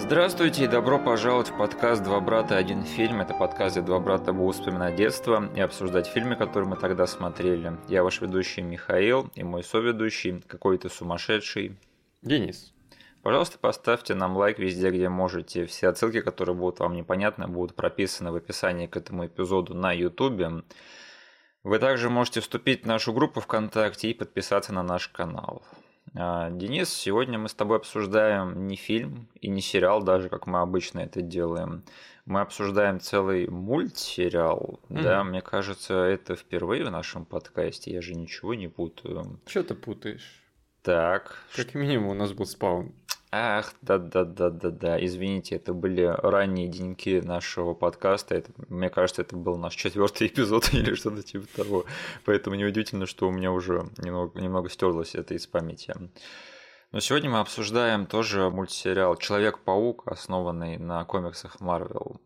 Здравствуйте и добро пожаловать в подкаст «Два брата. Один фильм». Это подкаст, где два брата будут вспоминать детство и обсуждать фильмы, которые мы тогда смотрели. Я ваш ведущий Михаил и мой соведущий, какой-то сумасшедший. Денис. Пожалуйста, поставьте нам лайк везде, где можете. Все отсылки, которые будут вам непонятны, будут прописаны в описании к этому эпизоду на YouTube. Вы также можете вступить в нашу группу ВКонтакте и подписаться на наш канал. А, Денис, сегодня мы с тобой обсуждаем не фильм и не сериал, даже как мы обычно это делаем. Мы обсуждаем целый мультсериал. Mm-hmm. Да, мне кажется, это впервые в нашем подкасте. Я же ничего не путаю. Что ты путаешь? Так. Как минимум у нас был спаун. Ах, да-да-да-да-да, извините, это были ранние деньки нашего подкаста. Это, мне кажется, это был наш четвертый эпизод или что-то типа того. Поэтому неудивительно, что у меня уже немного, немного стерлось это из памяти. Но сегодня мы обсуждаем тоже мультсериал Человек-паук, основанный на комиксах Марвел.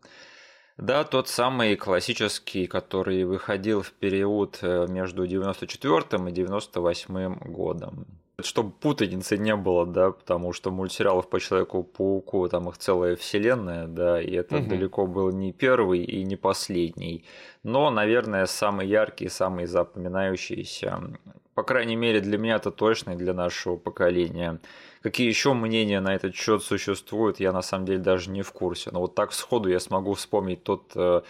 Да, тот самый классический, который выходил в период э, между 94 и 98 годом чтобы путаницы не было, да, потому что мультсериалов по Человеку-пауку, там их целая вселенная, да, и это угу. далеко был не первый и не последний, но, наверное, самый яркий, самый запоминающийся, по крайней мере, для меня это точно и для нашего поколения. Какие еще мнения на этот счет существуют, я на самом деле даже не в курсе, но вот так сходу я смогу вспомнить тот э,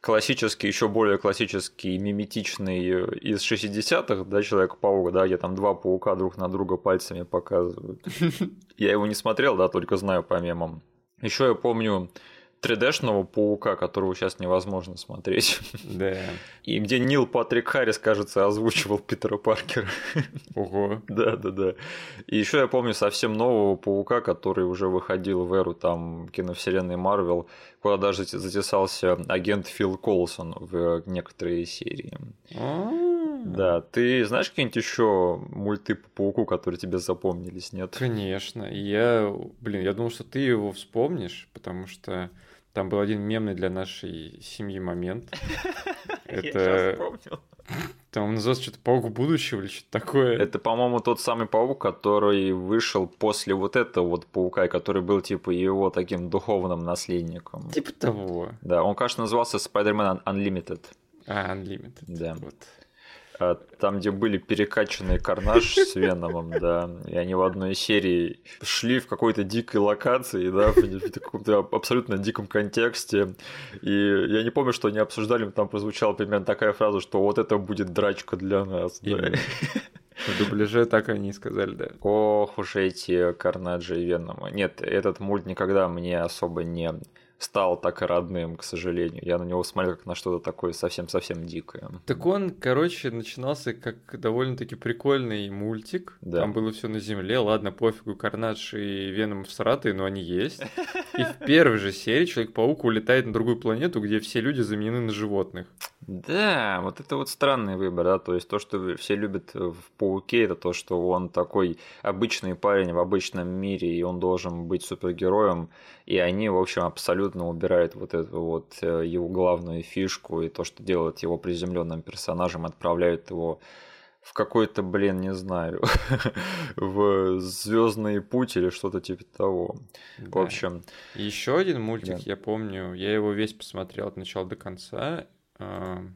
классический, еще более классический, миметичный из 60-х, да, Человек-паук, да, где там два паука друг на друга пальцами показывают. Я его не смотрел, да, только знаю по мемам. Еще я помню 3D-шного паука, которого сейчас невозможно смотреть. Да. И где Нил Патрик Харрис, кажется, озвучивал Питера Паркера. Ого. Да, да, да. И еще я помню совсем нового паука, который уже выходил в эру там киновселенной Марвел, куда даже затесался агент Фил Колсон в некоторые серии. А. Да, ты знаешь какие-нибудь еще мульты по пауку, которые тебе запомнились, нет? Конечно. Я, блин, я думал, что ты его вспомнишь, потому что там был один мемный для нашей семьи момент. Это... Там он называется что-то «Паук будущего» или что-то такое. Это, по-моему, тот самый паук, который вышел после вот этого вот паука, который был, типа, его таким духовным наследником. Типа того. Да, он, кажется, назывался Spider-Man Unlimited. А, Unlimited. Да. Вот. А, там, где были перекачанные Карнаж с Веномом, да, и они в одной серии шли в какой-то дикой локации, да, в каком-то абсолютно диком контексте, и я не помню, что они обсуждали, но там прозвучала примерно такая фраза, что вот это будет драчка для нас, да. В дубляже так они и сказали, да. Ох уж эти Карнаджи и Венома. Нет, этот мульт никогда мне особо не стал так и родным, к сожалению. Я на него смотрел как на что-то такое совсем-совсем дикое. Так он, короче, начинался как довольно-таки прикольный мультик. Да. Там было все на земле. Ладно, пофигу, Карнадж и Веном в Саратове, но они есть. И в первой же серии Человек-паук улетает на другую планету, где все люди заменены на животных. Да, вот это вот странный выбор, да, то есть то, что все любят в Пауке, это то, что он такой обычный парень в обычном мире, и он должен быть супергероем, и они, в общем, абсолютно убирают вот эту вот э, его главную фишку и то, что делают его приземленным персонажем, отправляют его в какой-то, блин, не знаю, в Звездный путь или что-то типа того. Да. В общем. Еще один мультик, да. я помню, я его весь посмотрел от начала до конца. А,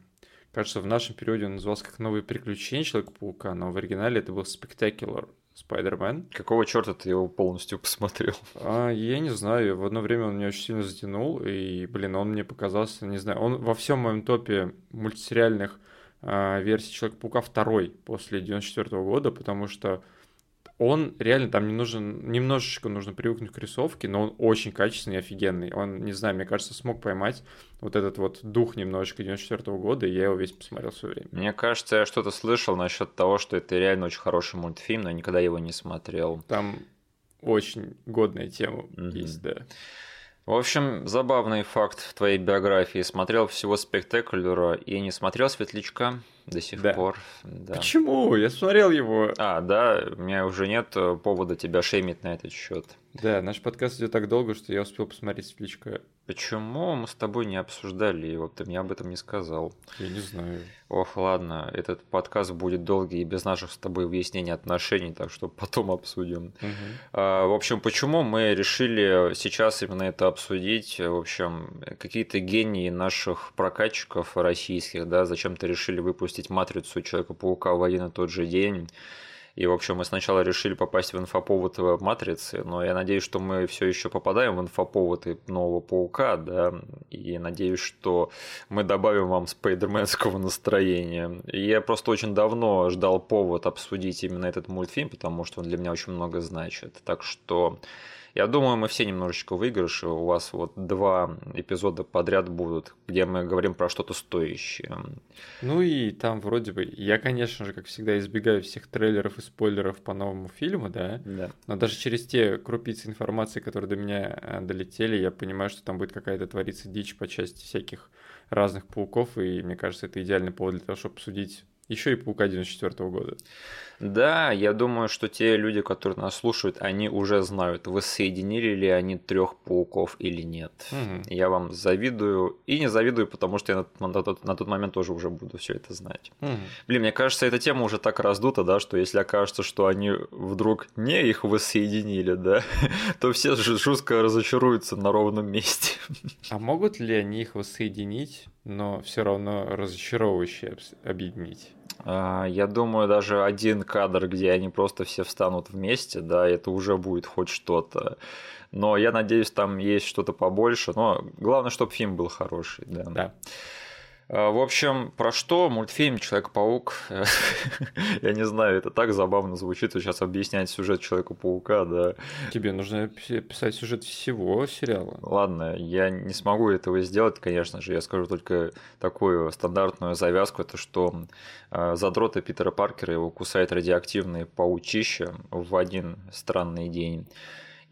кажется, в нашем периоде он назывался как «Новые приключения Человека-паука», но в оригинале это был Spectacular Spider-Man. Какого черта ты его полностью посмотрел? А, я не знаю, в одно время он меня очень сильно затянул, и, блин, он мне показался, не знаю, он во всем моем топе мультсериальных а, версий Человека-паука второй после 94 -го года, потому что он реально там не нужен, немножечко нужно привыкнуть к рисовке, но он очень качественный и офигенный. Он, не знаю, мне кажется, смог поймать вот этот вот дух немножечко 94 -го года, и я его весь посмотрел в свое время. Мне кажется, я что-то слышал насчет того, что это реально очень хороший мультфильм, но никогда его не смотрел. Там очень годная тема mm-hmm. есть, да. В общем, забавный факт в твоей биографии. Смотрел всего спектаклера и не смотрел Светлячка до сих да. пор. Да. Почему? Я смотрел его. А, да, у меня уже нет повода тебя шеймить на этот счет. Да, наш подкаст идет так долго, что я успел посмотреть спличка. Почему мы с тобой не обсуждали его? Ты мне об этом не сказал. Я не знаю. Ох, ладно, этот подкаст будет долгий и без наших с тобой выяснений отношений, так что потом обсудим. Мгм. А, В общем, почему мы решили сейчас именно это обсудить? В общем, какие-то гении наших прокатчиков российских, да, зачем-то решили выпустить «Матрицу» Человека-паука в один и тот же день. И, в общем, мы сначала решили попасть в инфоповод «Матрицы», но я надеюсь, что мы все еще попадаем в инфоповод нового «Паука», да, и надеюсь, что мы добавим вам спайдерменского настроения. И я просто очень давно ждал повод обсудить именно этот мультфильм, потому что он для меня очень много значит. Так что я думаю, мы все немножечко в выигрыше. У вас вот два эпизода подряд будут, где мы говорим про что-то стоящее. Ну и там вроде бы... Я, конечно же, как всегда, избегаю всех трейлеров и спойлеров по новому фильму, да? Да. Но даже через те крупицы информации, которые до меня э, долетели, я понимаю, что там будет какая-то твориться дичь по части всяких разных пауков, и мне кажется, это идеальный повод для того, чтобы обсудить еще и паука 94 года. Да, я думаю, что те люди, которые нас слушают, они уже знают, воссоединили ли они трех пауков или нет. Мгм. Я вам завидую. И не завидую, потому что я на, тот- на тот, на тот момент тоже уже буду все это знать. Мгм. Блин, мне кажется, эта тема уже так раздута, да, что если окажется, что они вдруг не их воссоединили, да, то все жестко разочаруются на ровном месте. А могут ли они их воссоединить, но все равно разочаровывающе объединить? А, Я думаю, даже один кадр, где они просто все встанут вместе, да, это уже будет хоть что-то. Но я надеюсь, там есть что-то побольше. Но главное, чтобы фильм был хороший, да. Да. А, В общем, про что мультфильм Человек-паук? Я не знаю, это так забавно звучит, сейчас объяснять сюжет Человека-паука, да. Тебе нужно пи- писать сюжет всего сериала. Ладно, я не смогу этого сделать, конечно же. Я скажу только такую стандартную завязку, это что э, задрота Питера Паркера его кусает радиоактивные паучища в один странный день.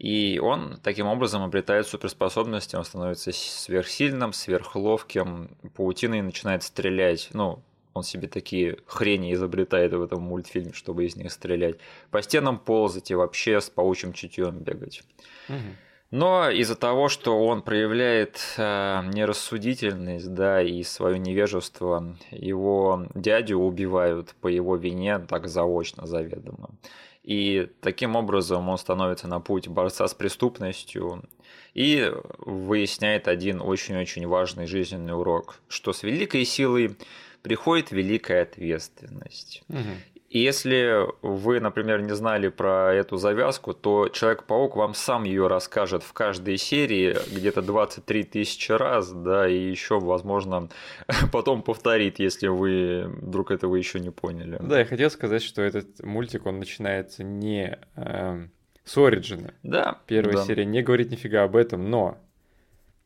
И он таким образом обретает суперспособности, он становится сверхсильным, сверхловким, паутиной начинает стрелять. Ну, он себе такие хрени изобретает в этом мультфильме, чтобы из них стрелять. По стенам ползать и вообще с паучьим чутьем бегать. Мгм. Но из-за того, что он проявляет э, нерассудительность, да, и свое невежество, его дядю убивают по его вине, так заочно, заведомо. И таким образом он становится на путь борца с преступностью и выясняет один очень-очень важный жизненный урок, что с великой силой приходит великая ответственность. Мгм. И если вы, например, не знали про эту завязку, то Человек-паук вам сам ее расскажет в каждой серии где-то 23 тысячи раз, да, и еще, возможно, потом повторит, если вы вдруг этого еще не поняли. Да, я хотел сказать, что этот мультик, он начинается не эм, с Ориджина. Да. Первая да. серия не говорит нифига об этом, но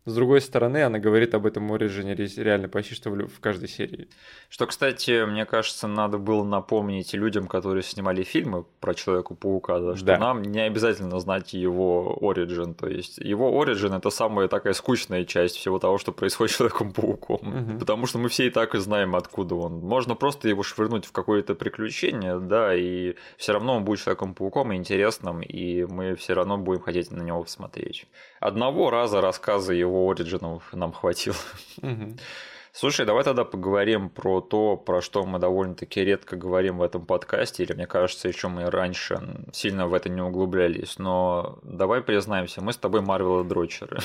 с другой стороны, она говорит об этом Ориджине ре- реально почти что в, каждой серии. Что, кстати, мне кажется, надо было напомнить людям, которые снимали фильмы про Человека-паука, да, что Да. нам не обязательно знать его оригин. То есть его оригин это самая такая скучная часть всего того, что происходит с Человеком-пауком. Мгм. Потому что мы все и так и знаем, откуда он. Можно просто его швырнуть в какое-то приключение, да, и все равно он будет Человеком-пауком и интересным, и мы все равно будем хотеть на него посмотреть. Одного раза рассказа его оригинов нам хватило. Слушай, давай тогда поговорим про то, про что мы довольно-таки редко говорим в этом подкасте, или мне кажется, еще мы раньше сильно в это не углублялись, но давай признаемся, мы с тобой Марвел дрочеры.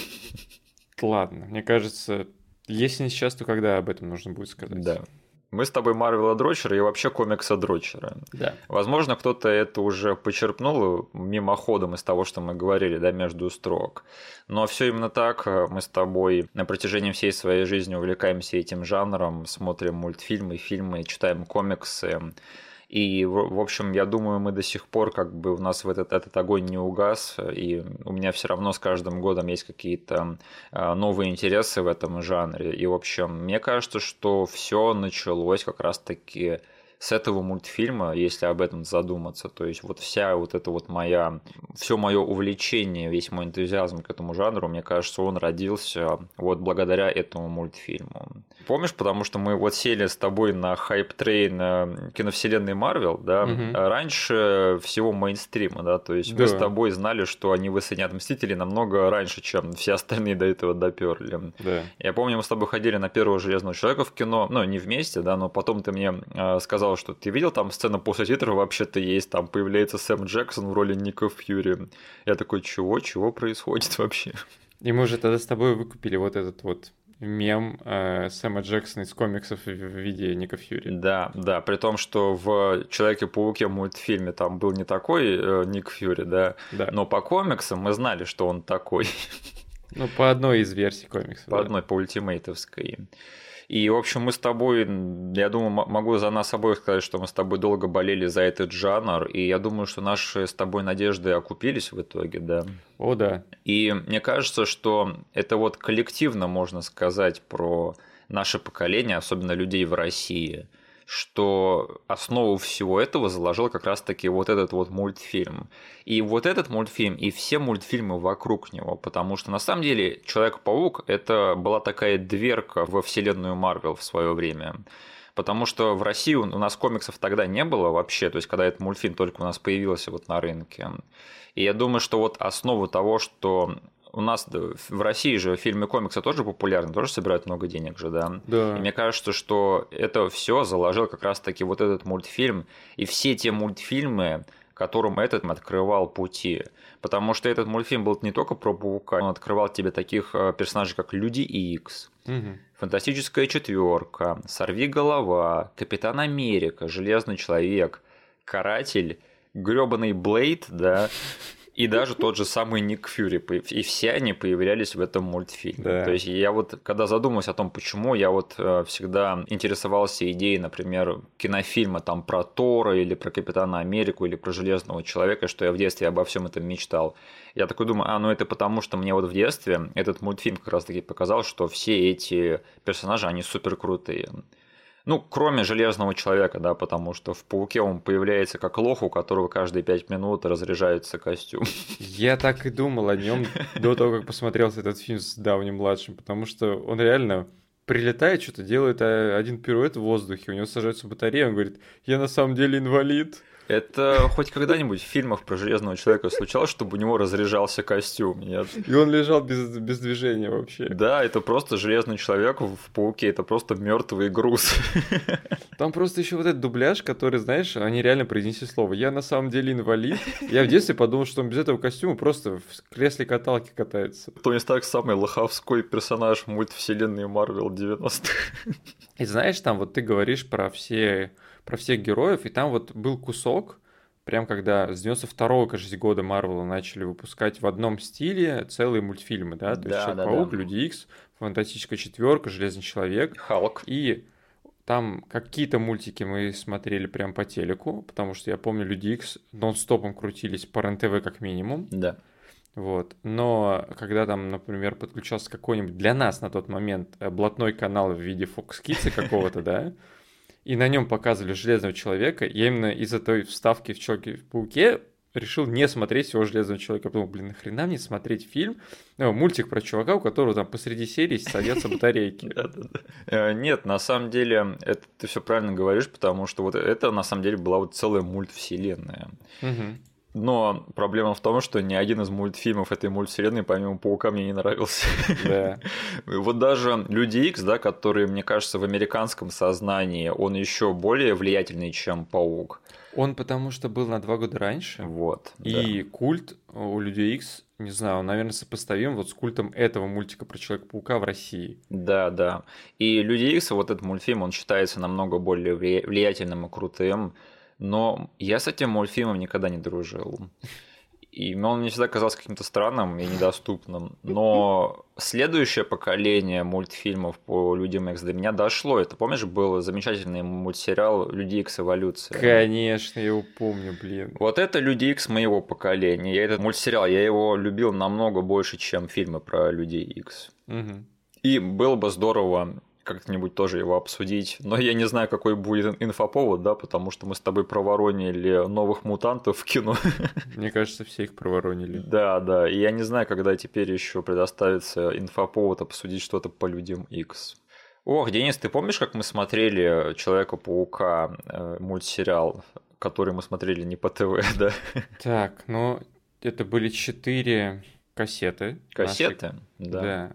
Ладно, мне кажется, если не сейчас, то когда об этом нужно будет сказать? Да. Мы с тобой Марвел дрочеры и вообще комикса дрочеры. Да. Возможно, кто-то это уже почерпнул мимоходом из того, что мы говорили, да, между строк. Но все именно так. Мы с тобой на протяжении всей своей жизни увлекаемся этим жанром, смотрим мультфильмы, фильмы, читаем комиксы. И, в общем, я думаю, мы до сих пор, как бы у нас в этот, этот огонь не угас, и у меня все равно с каждым годом есть какие-то а, новые интересы в этом жанре. И, в общем, мне кажется, что все началось как раз-таки с этого мультфильма, если об этом задуматься. То есть вот вся вот эта вот моя, все мое увлечение, весь мой энтузиазм к этому жанру, мне кажется, он родился вот благодаря этому мультфильму. Помнишь, потому что мы вот сели с тобой на hype train э, киновселенной Марвел, да, угу. раньше всего мейнстрима, да, то есть да. мы с тобой знали, что они высадят Мстителей намного раньше, чем все остальные до этого доперли. Да. Я помню, мы с тобой ходили на первого Железного Человека в кино, ну, не вместе, да, но потом ты мне э, сказал, что ты видел там сцену после титров вообще-то есть, там появляется Сэм Джексон в роли Ника Фьюри. Я такой, чего, чего происходит вообще? И мы же тогда с тобой выкупили вот этот вот мем э, Сэма Джексона из комиксов в виде Ника Фьюри. Да, да, при том, что в Человеке-пауке мультфильме там был не такой э, Ник Фьюри, да, да, но по комиксам мы знали, что он такой. Ну, по одной из версий комиксов. По да. одной, по ультимейтовской. И, в общем, мы с тобой, я думаю, могу за нас обоих сказать, что мы с тобой долго болели за этот жанр, и я думаю, что наши с тобой надежды окупились в итоге, да. О, да. И мне кажется, что это вот коллективно можно сказать про наше поколение, особенно людей в России – что основу всего этого заложил как раз-таки вот этот вот мультфильм. И вот этот мультфильм, и все мультфильмы вокруг него, потому что на самом деле Человек-паук это была такая дверка во вселенную Марвел в свое время. Потому что в России у нас комиксов тогда не было вообще, то есть когда этот мультфильм только у нас появился вот на рынке. И я думаю, что вот основу того, что у нас в России же фильмы комиксы тоже популярны, тоже собирают много денег же, да. Да. И мне кажется, что это все заложил как раз-таки вот этот мультфильм и все те мультфильмы, которым этот открывал пути. Потому что этот мультфильм был не только про паука, он открывал тебе таких э, персонажей, как Люди Икс, угу. Фантастическая четверка, Сорви голова, Капитан Америка, Железный человек, Каратель, гребаный Блейд, да, и даже тот же самый Ник Фьюри, и все они появлялись в этом мультфильме. Да. То есть я вот, когда задумываюсь о том, почему, я вот э, всегда интересовался идеей, например, кинофильма там про Тора или про Капитана Америку или про Железного Человека, что я в детстве обо всем этом мечтал. Я такой думаю, а, ну это потому, что мне вот в детстве этот мультфильм как раз таки показал, что все эти персонажи, они супер крутые. Ну, кроме Железного Человека, да, потому что в Пауке он появляется как лох, у которого каждые пять минут разряжается костюм. Я так и думал о нем до того, как посмотрел этот фильм с давним младшим, потому что он реально прилетает, что-то делает а, один пируэт в воздухе, у него сажается батарея, он говорит, я на самом деле инвалид. Это хоть когда-нибудь в фильмах про Железного Человека случалось, чтобы у него разряжался костюм, нет? И он лежал без, без движения вообще. Да, это просто Железный Человек в Пауке, это просто мертвый груз. Там просто еще вот этот дубляж, который, знаешь, они реально произнесли слово «я на самом деле инвалид». Я в детстве подумал, что он без этого костюма просто в кресле каталки катается. Тони Старк самый лоховской персонаж мультвселенной Марвел 90-х. И знаешь, там вот ты говоришь про все про всех героев, и там вот был кусок, прям когда с 92-го, кажется, года Марвела начали выпускать в одном стиле целые мультфильмы, да, то да, есть Человек-паук, да, да. Люди Икс, Фантастическая четверка, Железный человек. Халк. И там какие-то мультики мы смотрели прям по телеку, потому что я помню, Люди Икс нон-стопом крутились по РЕН-ТВ как минимум. Да. Вот. Но когда там, например, подключался какой-нибудь для нас на тот момент э, блатной канал в виде Fox Kids какого-то, да, и на нем показывали Железного Человека, я именно из-за той вставки в Человеке-пауке решил не смотреть всего Железного Человека. Подумал, блин, нахрена мне смотреть фильм, ну, мультик про чувака, у которого там посреди серии садятся батарейки. Э, нет, на самом деле, это ты все правильно говоришь, потому что вот это на самом деле была вот целая мультвселенная. Но проблема в том, что ни один из мультфильмов этой мультвселенной, помимо Паука, мне не нравился. Да. Вот даже Люди Икс, да, который, мне кажется, в американском сознании, он еще более влиятельный, чем Паук. Он потому что был на два года раньше. Вот. И да. культ у Людей Икс, не знаю, он, наверное, сопоставим вот с культом этого мультика про Человека-паука в России. Да, да. И Люди Икс, вот этот мультфильм, он считается намного более влиятельным и крутым но я с этим мультфильмом никогда не дружил. И он мне всегда казался каким-то странным и недоступным. Но следующее поколение мультфильмов по Людям Икс до меня дошло. Это, помнишь, был замечательный мультсериал Люди Икс Эволюция? Конечно, я его помню, блин. Вот это Люди Икс моего поколения. Я этот мультсериал, я его любил намного больше, чем фильмы про Людей Икс. Угу. И было бы здорово как-нибудь тоже его обсудить. Но я не знаю, какой будет инфоповод, да, потому что мы с тобой проворонили новых мутантов в кино. Мне кажется, все их проворонили. Да, да. И я не знаю, когда теперь еще предоставится инфоповод обсудить что-то по Людям X. Ох, Денис, ты помнишь, как мы смотрели Человека-паука э, мультсериал, который мы смотрели не по ТВ, да? Так, ну, это были четыре кассеты. Кассеты? Наши... Да. да.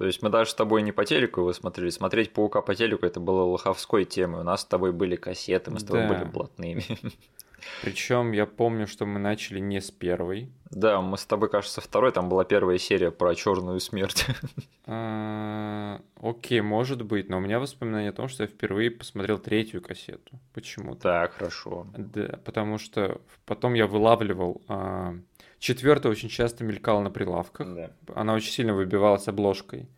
То есть мы даже с тобой не по телеку его смотрели. Смотреть паука по телеку это было лоховской темой. У нас с тобой были кассеты, мы с тобой да. были блатными. Причем я помню, что мы начали не с первой. Да, мы с тобой, кажется, второй. Там была первая серия про черную смерть. А, окей, может быть, но у меня воспоминание о том, что я впервые посмотрел третью кассету. Почему-то. Так, хорошо. Да, потому что потом я вылавливал а, Четвертая очень часто мелькала на прилавках. Да. Она очень сильно выбивалась обложкой.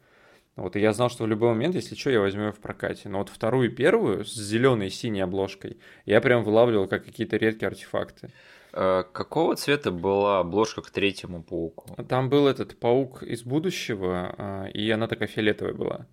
Вот, и я знал, что в любой момент, если что, я возьму ее в прокате. Но вот вторую и первую с зеленой и синей обложкой я прям вылавливал как какие-то редкие артефакты. А какого цвета была обложка к третьему пауку? Там был этот паук из будущего, а, и она такая фиолетовая была.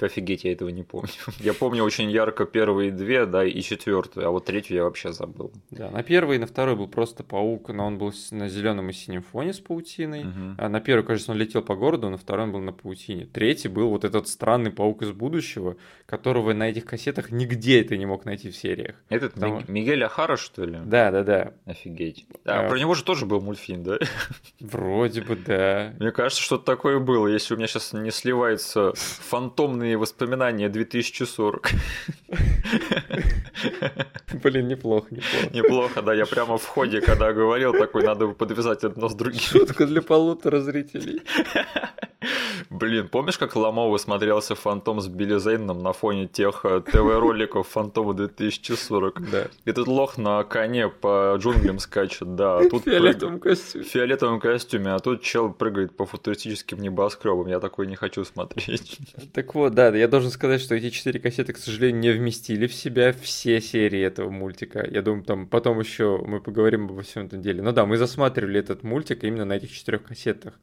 Офигеть, я этого не помню. Я помню очень ярко первые две, да, и четвертую, а вот третью я вообще забыл. Да, на первый и на второй был просто паук, но он был на зеленом и синем фоне с паутиной. Угу. А на первый, кажется, он летел по городу, на второй он был на паутине. Третий был вот этот странный паук из будущего, которого на этих кассетах нигде ты не мог найти в сериях. Этот Потому... Мигель Ахара, что ли? Да, да, да. Офигеть. А, а про него же тоже был мультфильм, да? Вроде бы, да. Мне кажется, что-то такое было, если у меня сейчас не сливается фантомный Темные воспоминания 2040. Блин, неплохо, неплохо. Неплохо, да. Я прямо в ходе, когда говорил, такой, надо подвязать одно с другим. Шутка для полутора зрителей. Блин, помнишь, как Ломово смотрелся Фантом с Билли Зейном на фоне тех э, ТВ-роликов Фантома 2040? Да. Этот лох на коне по джунглям скачет, да. А тут в фиолетовом прыг... костюме. В фиолетовом костюме, а тут чел прыгает по футуристическим небоскребам. Я такой не хочу смотреть. Так вот, да, я должен сказать, что эти четыре кассеты, к сожалению, не вместили в себя все серии этого мультика. Я думаю, там потом еще мы поговорим обо всем этом деле. Но да, мы засматривали этот мультик именно на этих четырех кассетах.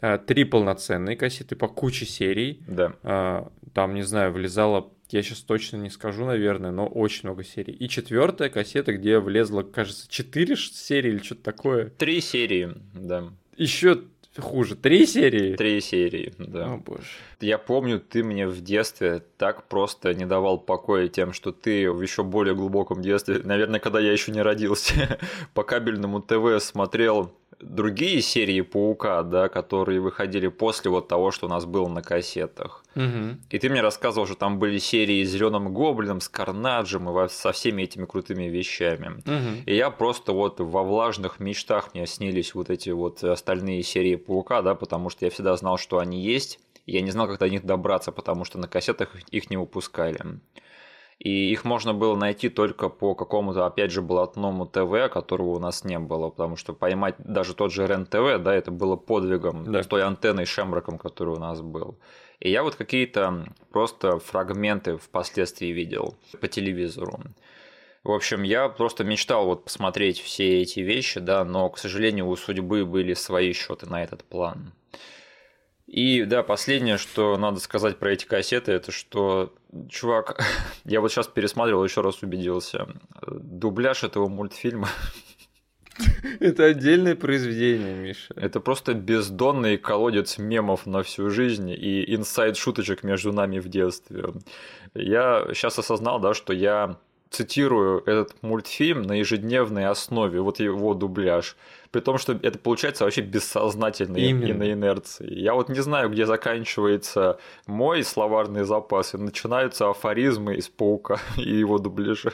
А, три полноценные кассеты по куче серий. Да. А, там, не знаю, влезало, я сейчас точно не скажу, наверное, но очень много серий. И четвертая кассета, где влезло, кажется, четыре серии или что-то такое. Три серии, да. Еще хуже. Три серии? Три серии, да. О боже. Я помню, ты мне в детстве так просто не давал покоя тем, что ты в еще более глубоком детстве, наверное, когда я еще не родился, по кабельному ТВ смотрел другие серии Паука, да, которые выходили после вот того, что у нас было на кассетах. Угу. И ты мне рассказывал, что там были серии с Зеленым Гоблином, с Карнаджем и со всеми этими крутыми вещами. Угу. И я просто вот во влажных мечтах мне снились вот эти вот остальные серии Паука, да, потому что я всегда знал, что они есть. Я не знал, как до них добраться, потому что на кассетах их не выпускали и их можно было найти только по какому-то, опять же, блатному ТВ, которого у нас не было, потому что поймать даже тот же РЕН-ТВ, да, это было подвигом да. с той антенной Шемраком, который у нас был. И я вот какие-то просто фрагменты впоследствии видел по телевизору. В общем, я просто мечтал вот посмотреть все эти вещи, да, но, к сожалению, у судьбы были свои счеты на этот план. И да, последнее, что надо сказать про эти кассеты, это что, чувак, я вот сейчас пересматривал, еще раз убедился, дубляж этого мультфильма это отдельное произведение, Миша. Это просто бездонный колодец мемов на всю жизнь и инсайд шуточек между нами в детстве. Я сейчас осознал, да, что я цитирую этот мультфильм на ежедневной основе, вот его дубляж. При том, что это получается вообще бессознательно Именно. и на инерции. Я вот не знаю, где заканчивается мой словарный запас, и начинаются афоризмы из паука и его дубляжа.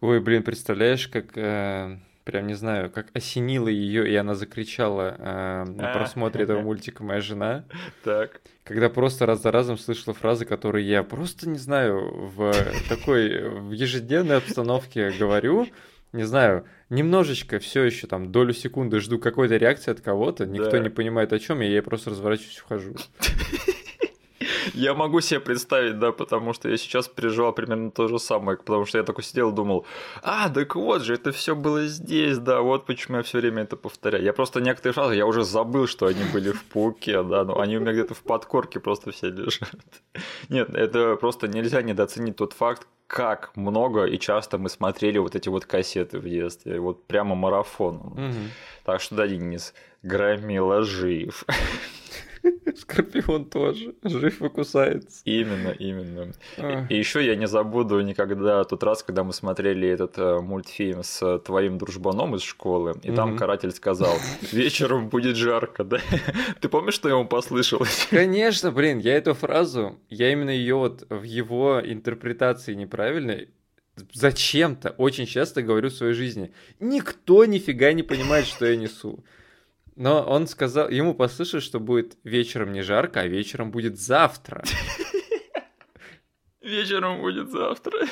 Ой, блин, представляешь, как э, прям не знаю, как осенила ее, и она закричала э, на а. просмотре этого мультика моя жена. Так. Когда просто раз за разом слышала фразы, которые я просто не знаю в такой в ежедневной обстановке говорю. Не знаю, немножечко все еще там долю секунды жду какой-то реакции от кого-то, никто да. не понимает о чем, и я просто разворачиваюсь и ухожу. Я могу себе представить, да, потому что я сейчас переживал примерно то же самое, потому что я такой сидел и думал, а, так вот же, это все было здесь, да, вот почему я все время это повторяю. Я просто некоторые фразы, я уже забыл, что они были в пауке, да, но они у меня где-то в подкорке просто все лежат. Нет, это просто нельзя недооценить тот факт, как много и часто мы смотрели вот эти вот кассеты в детстве, вот прямо марафоном. Угу. Так что да, Денис, громила жив. Скорпион тоже жив и кусается. Именно, именно. И, и еще я не забуду никогда тот раз, когда мы смотрели этот э, мультфильм с твоим дружбаном из школы, и там каратель сказал: вечером будет жарко, да? Ты помнишь, что ему послышалось? Конечно, блин, я эту фразу, я именно ее вот в его интерпретации неправильной зачем-то очень часто говорю в своей жизни. Никто нифига не понимает, что я несу. Но он сказал, ему послышалось, что будет вечером не жарко, а вечером будет завтра. Вечером будет завтра.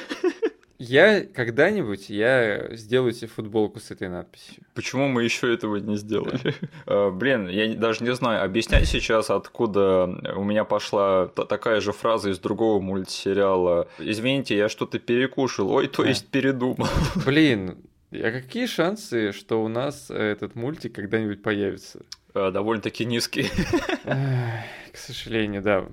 Я когда-нибудь я сделаю себе футболку с этой надписью. Почему мы еще этого не сделали? А, блин, я даже не знаю, объяснять сейчас, откуда у меня пошла такая же фраза из другого мультсериала. Извините, я что-то перекушал. Ой, то есть передумал. Блин, а какие шансы, что у нас этот мультик когда-нибудь появится? А, довольно-таки низкие. К сожалению, да.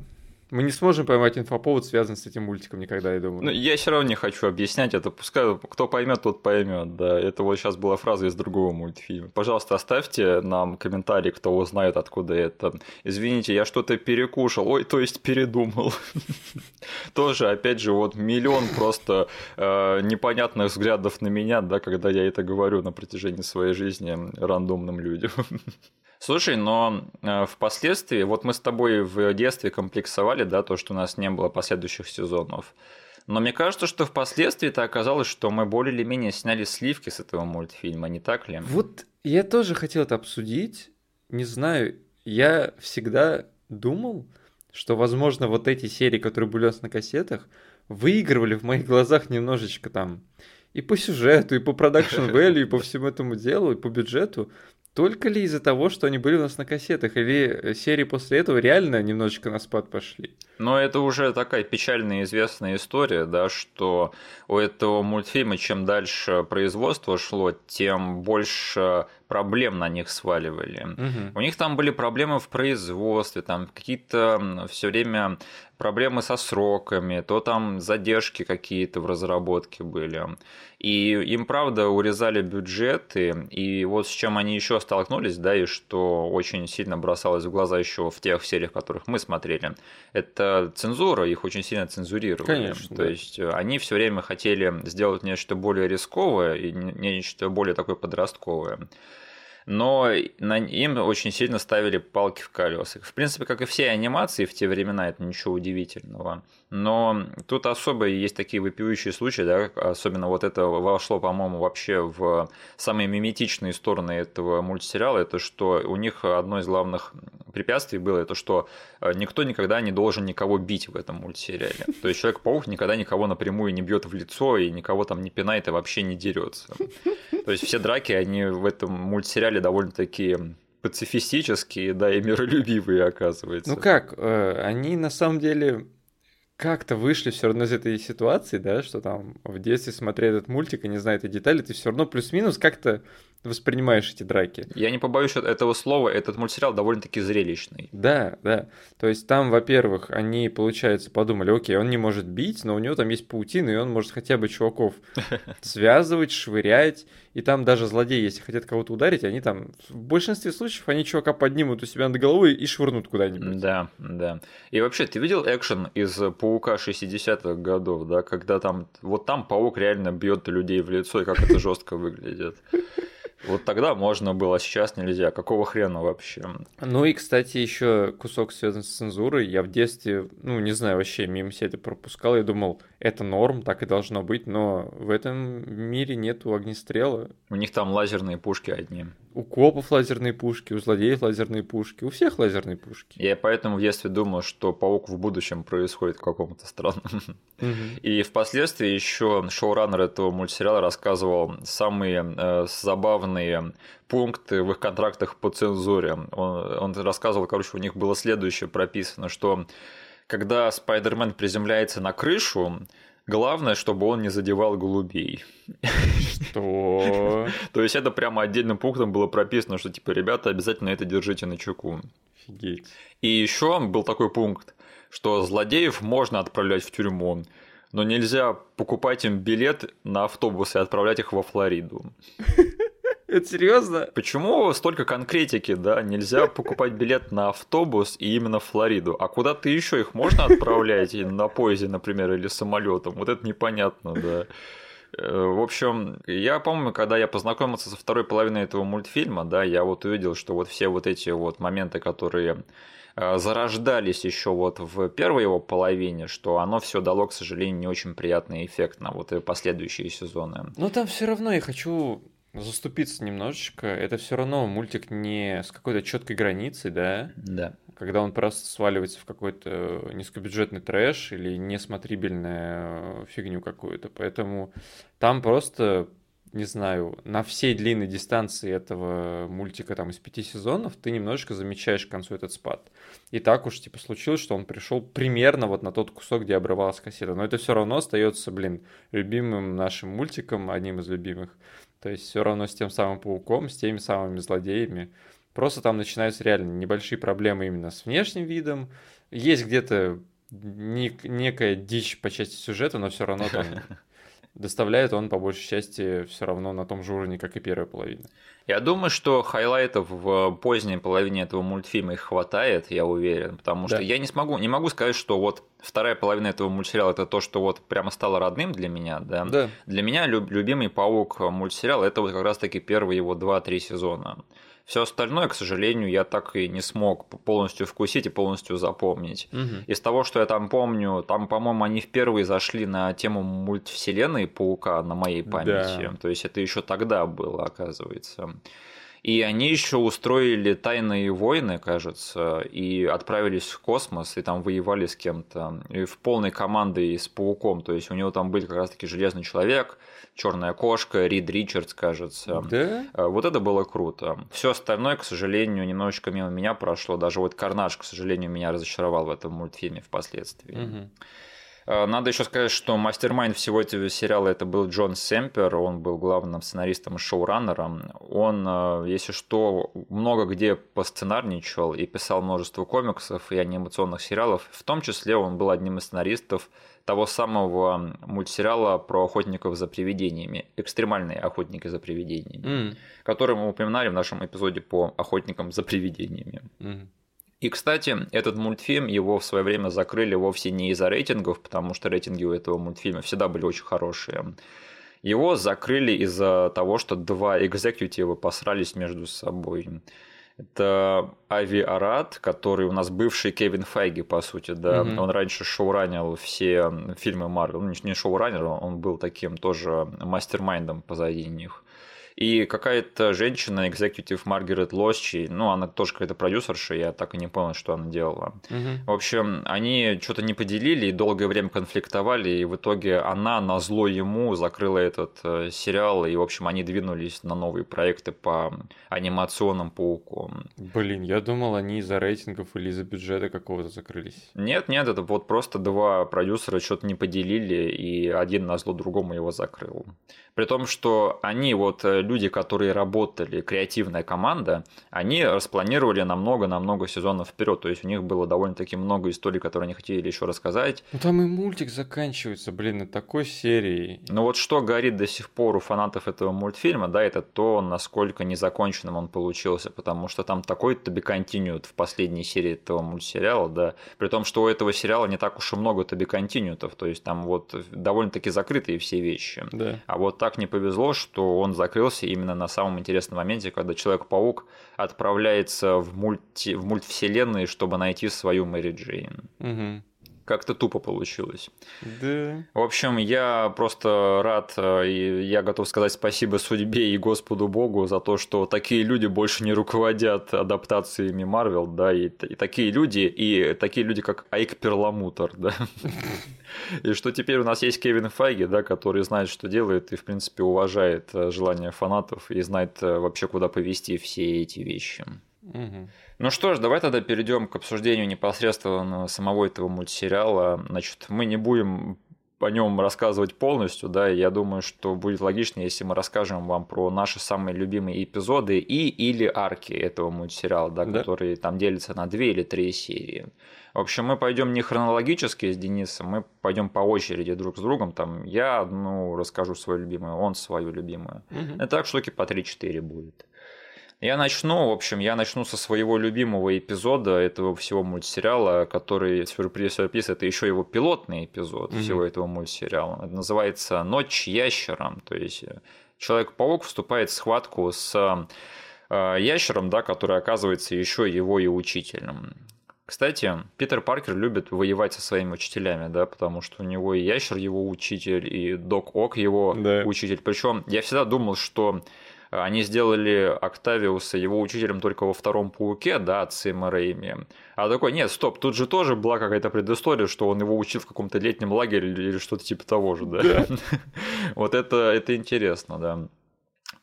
Мы не сможем поймать инфоповод, связанный с этим мультиком никогда, я думаю. Ну, я все равно не хочу объяснять это. Пускай кто поймет, тот поймет. Да, это вот сейчас была фраза из другого мультфильма. Пожалуйста, оставьте нам комментарий, кто узнает, откуда это. Извините, я что-то перекушал. Ой, то есть передумал. Тоже, опять же, вот миллион просто э, непонятных взглядов на меня, да, когда я это говорю на протяжении своей жизни рандомным людям. Слушай, но э, впоследствии, вот мы с тобой в детстве комплексовали, да, то, что у нас не было последующих сезонов. Но мне кажется, что впоследствии это оказалось, что мы более или менее сняли сливки с этого мультфильма, не так ли? Вот я тоже хотел это обсудить. Не знаю, я всегда думал, что, возможно, вот эти серии, которые были у нас на кассетах, выигрывали в моих глазах немножечко там и по сюжету, и по продакшн value, и по всему этому делу, и по бюджету. Только ли из-за того, что они были у нас на кассетах, или серии после этого реально немножечко на спад пошли? Но это уже такая печальная известная история, да, что у этого мультфильма чем дальше производство шло, тем больше проблем на них сваливали. Угу. У них там были проблемы в производстве, там какие-то все время проблемы со сроками, то там задержки какие-то в разработке были. И им, правда, урезали бюджеты, и вот с чем они еще столкнулись, да, и что очень сильно бросалось в глаза еще в тех сериях, которых мы смотрели, это цензура, их очень сильно цензурировали. Конечно. То да. есть э, они все время хотели сделать нечто более рисковое и нечто более такое подростковое но на им очень сильно ставили палки в колеса. В принципе, как и все анимации в те времена, это ничего удивительного. Но тут особо есть такие выпивающие случаи, да, особенно вот это вошло, по-моему, вообще в самые миметичные стороны этого мультсериала, это что у них одно из главных препятствий было, это что э, никто никогда не должен никого бить в этом мультсериале. То есть Человек-паук никогда никого напрямую не бьет в лицо и никого там не пинает и вообще не дерется. То есть все драки, они в этом мультсериале довольно-таки пацифистические, да, и миролюбивые, оказывается. Ну как, э, они на самом деле как-то вышли все равно из этой ситуации, да, что там в детстве смотрели этот мультик и не знаю этой детали, ты все равно плюс-минус как-то воспринимаешь эти драки. Я не побоюсь этого слова, этот мультсериал довольно-таки зрелищный. Да, да. То есть там, во-первых, они, получается, подумали, окей, он не может бить, но у него там есть паутина, и он может хотя бы чуваков связывать, швырять. И там даже злодеи, если хотят кого-то ударить, они там, в большинстве случаев, они чувака поднимут у себя над головой и швырнут куда-нибудь. Да, да. И вообще, ты видел экшен из Паука 60-х годов, да, когда там, вот там паук реально бьет людей в лицо, и как это жестко выглядит. Вот тогда можно было, сейчас нельзя. Какого хрена вообще? Ну и, кстати, еще кусок связан с цензурой. Я в детстве, ну, не знаю, вообще мимо себя это пропускал. Я думал, это норм, так и должно быть, но в этом мире нету огнестрела. У них там лазерные пушки одни. У копов лазерные пушки, у злодеев лазерные пушки, у всех лазерные пушки. Я поэтому в детстве думал, что паук в будущем происходит какому-то странном. И впоследствии еще шоураннер этого мультсериала рассказывал самые э, забавные пункты в их контрактах по цензуре. Он, он рассказывал, короче, у них было следующее прописано, что когда Спайдермен приземляется на крышу, Главное, чтобы он не задевал голубей. Что? То есть это прямо отдельным пунктом было прописано, что типа, ребята, обязательно это держите на чеку. Офигеть. И еще был такой пункт, что злодеев можно отправлять в тюрьму, но нельзя покупать им билет на автобус и отправлять их во Флориду. Это серьезно? Почему столько конкретики, да? Нельзя покупать билет на автобус и именно в Флориду. А куда ты еще их можно отправлять? На поезде, например, или самолетом? Вот это непонятно, да. Э, в общем, я помню, когда я познакомился со второй половиной этого мультфильма, да, я вот увидел, что вот все вот эти вот моменты, которые э, зарождались еще вот в первой его половине, что оно все дало, к сожалению, не очень приятный эффект на вот и последующие сезоны. Но там все равно я хочу заступиться немножечко. Это все равно мультик не с какой-то четкой границей, да? Да. Когда он просто сваливается в какой-то низкобюджетный трэш или несмотрибельную фигню какую-то. Поэтому там просто не знаю, на всей длинной дистанции этого мультика там из пяти сезонов ты немножечко замечаешь к концу этот спад. И так уж типа случилось, что он пришел примерно вот на тот кусок, где обрывалась кассета. Но это все равно остается, блин, любимым нашим мультиком, одним из любимых. То есть все равно с тем самым пауком, с теми самыми злодеями. Просто там начинаются реально небольшие проблемы именно с внешним видом. Есть где-то некая дичь по части сюжета, но все равно там доставляет он по большей части все равно на том же уровне, как и первая половина. Я думаю, что хайлайтов в поздней половине этого мультфильма их хватает, я уверен, потому что да. я не смогу, не могу сказать, что вот вторая половина этого мультсериала это то, что вот прямо стало родным для меня, да. да. Для меня любимый паук мультсериал это вот как раз таки первые его 2-3 сезона. Все остальное, к сожалению, я так и не смог полностью вкусить и полностью запомнить. Угу. Из того, что я там помню, там, по-моему, они впервые зашли на тему мультвселенной Паука на моей памяти. Да. То есть это еще тогда было, оказывается. И они еще устроили тайные войны, кажется, и отправились в космос, и там воевали с кем-то. И в полной командой с пауком. То есть у него там были как раз-таки железный человек, черная кошка, Рид Ричардс, кажется. Да? Э, вот это было круто. Все остальное, к сожалению, немножечко мимо меня прошло. Даже вот Карнаж, к сожалению, меня разочаровал в этом мультфильме впоследствии. Угу. Надо еще сказать, что мастер-майнд всего этого сериала это был Джон Семпер, он был главным сценаристом и шоураннером. Он, э, если что, много где посценарничал и писал множество комиксов и анимационных сериалов. В том числе он был одним из сценаристов того самого мультсериала про охотников за привидениями, экстремальные охотники за привидениями, mm. который мы упоминали в нашем эпизоде по охотникам за привидениями. Mm. И, кстати, этот мультфильм, его в свое время закрыли вовсе не из-за рейтингов, потому что рейтинги у этого мультфильма всегда были очень хорошие. Его закрыли из-за того, что два экзекутива посрались между собой. Это Ави Арат, который у нас бывший Кевин Файги, по сути, да. Mm-hmm. Он раньше шоуранил все фильмы Марвел. Ну, не шоураннер, он был таким тоже мастер-майндом позади них. И какая-то женщина, экзекутив Маргарет Лосчи, ну, она тоже какая-то продюсерша, я так и не понял, что она делала. Угу. В общем, они что-то не поделили и долгое время конфликтовали, и в итоге она на зло ему закрыла этот э, сериал, и, в общем, они двинулись на новые проекты по анимационным паукам. Блин, я думал, они из-за рейтингов или из-за бюджета какого-то закрылись. Нет, нет, это вот просто два продюсера что-то не поделили, и один на зло другому его закрыл. При том, что они, вот э, люди, которые работали, креативная команда, они распланировали намного-намного сезонов вперед. То есть у них было довольно-таки много историй, которые они хотели еще рассказать. Ну там и мультик заканчивается, блин, на такой серии. Ну вот что горит до сих пор у фанатов этого мультфильма, да, это то, насколько незаконченным он получился, потому что там такой тоби континьют в последней серии этого мультсериала, да, при том, что у этого сериала не так уж и много тоби континьютов, то есть там вот довольно-таки закрытые все вещи. Да. А вот так не повезло, что он закрылся именно на самом интересном моменте, когда Человек-паук отправляется в, мульти... в мультвселенные, чтобы найти свою Мэри Джейн. Угу. Как-то тупо получилось. Да. В общем, я просто рад, э, и я готов сказать спасибо судьбе и Господу Богу за то, что такие люди больше не руководят адаптациями Марвел, да, и, и такие люди, и такие люди, как Айк Перламутр, да. И что теперь у нас есть Кевин Файги, да, который знает, что делает, и, в принципе, уважает э, желания фанатов и знает э, вообще, куда повести все эти вещи. Угу. Ну что ж, давай тогда перейдем к обсуждению непосредственно самого этого мультсериала. Значит, мы не будем о нем рассказывать полностью, да, я думаю, что будет логично, если мы расскажем вам про наши самые любимые эпизоды и или арки этого мультсериала, да, Да. которые там делятся на две или три серии. В общем, мы пойдем не хронологически с Денисом, мы пойдем по очереди друг с другом. Там я одну расскажу свою любимую, он свою любимую. Мгм. И так штуки по 3-4 будет. Я начну, в общем, я начну со своего любимого эпизода этого всего мультсериала, который, сюрприз, сюрприз, это еще его пилотный эпизод Мгм. всего этого мультсериала. Это называется «Ночь ящером». То есть э, Человек-паук вступает в схватку с э, ящером, да, который оказывается еще его и учителем. Кстати, Питер Паркер любит воевать со своими учителями, да, потому что у него и ящер его учитель, и Док Ок его Да. учитель. Причем я всегда думал, что они сделали Октавиуса его учителем только во втором пауке, да, от Сэма Рэйми. А такой, нет, стоп, тут же тоже была какая-то предыстория, что он его учил в каком-то летнем лагере или что-то типа того же, да. Вот это, это интересно, да.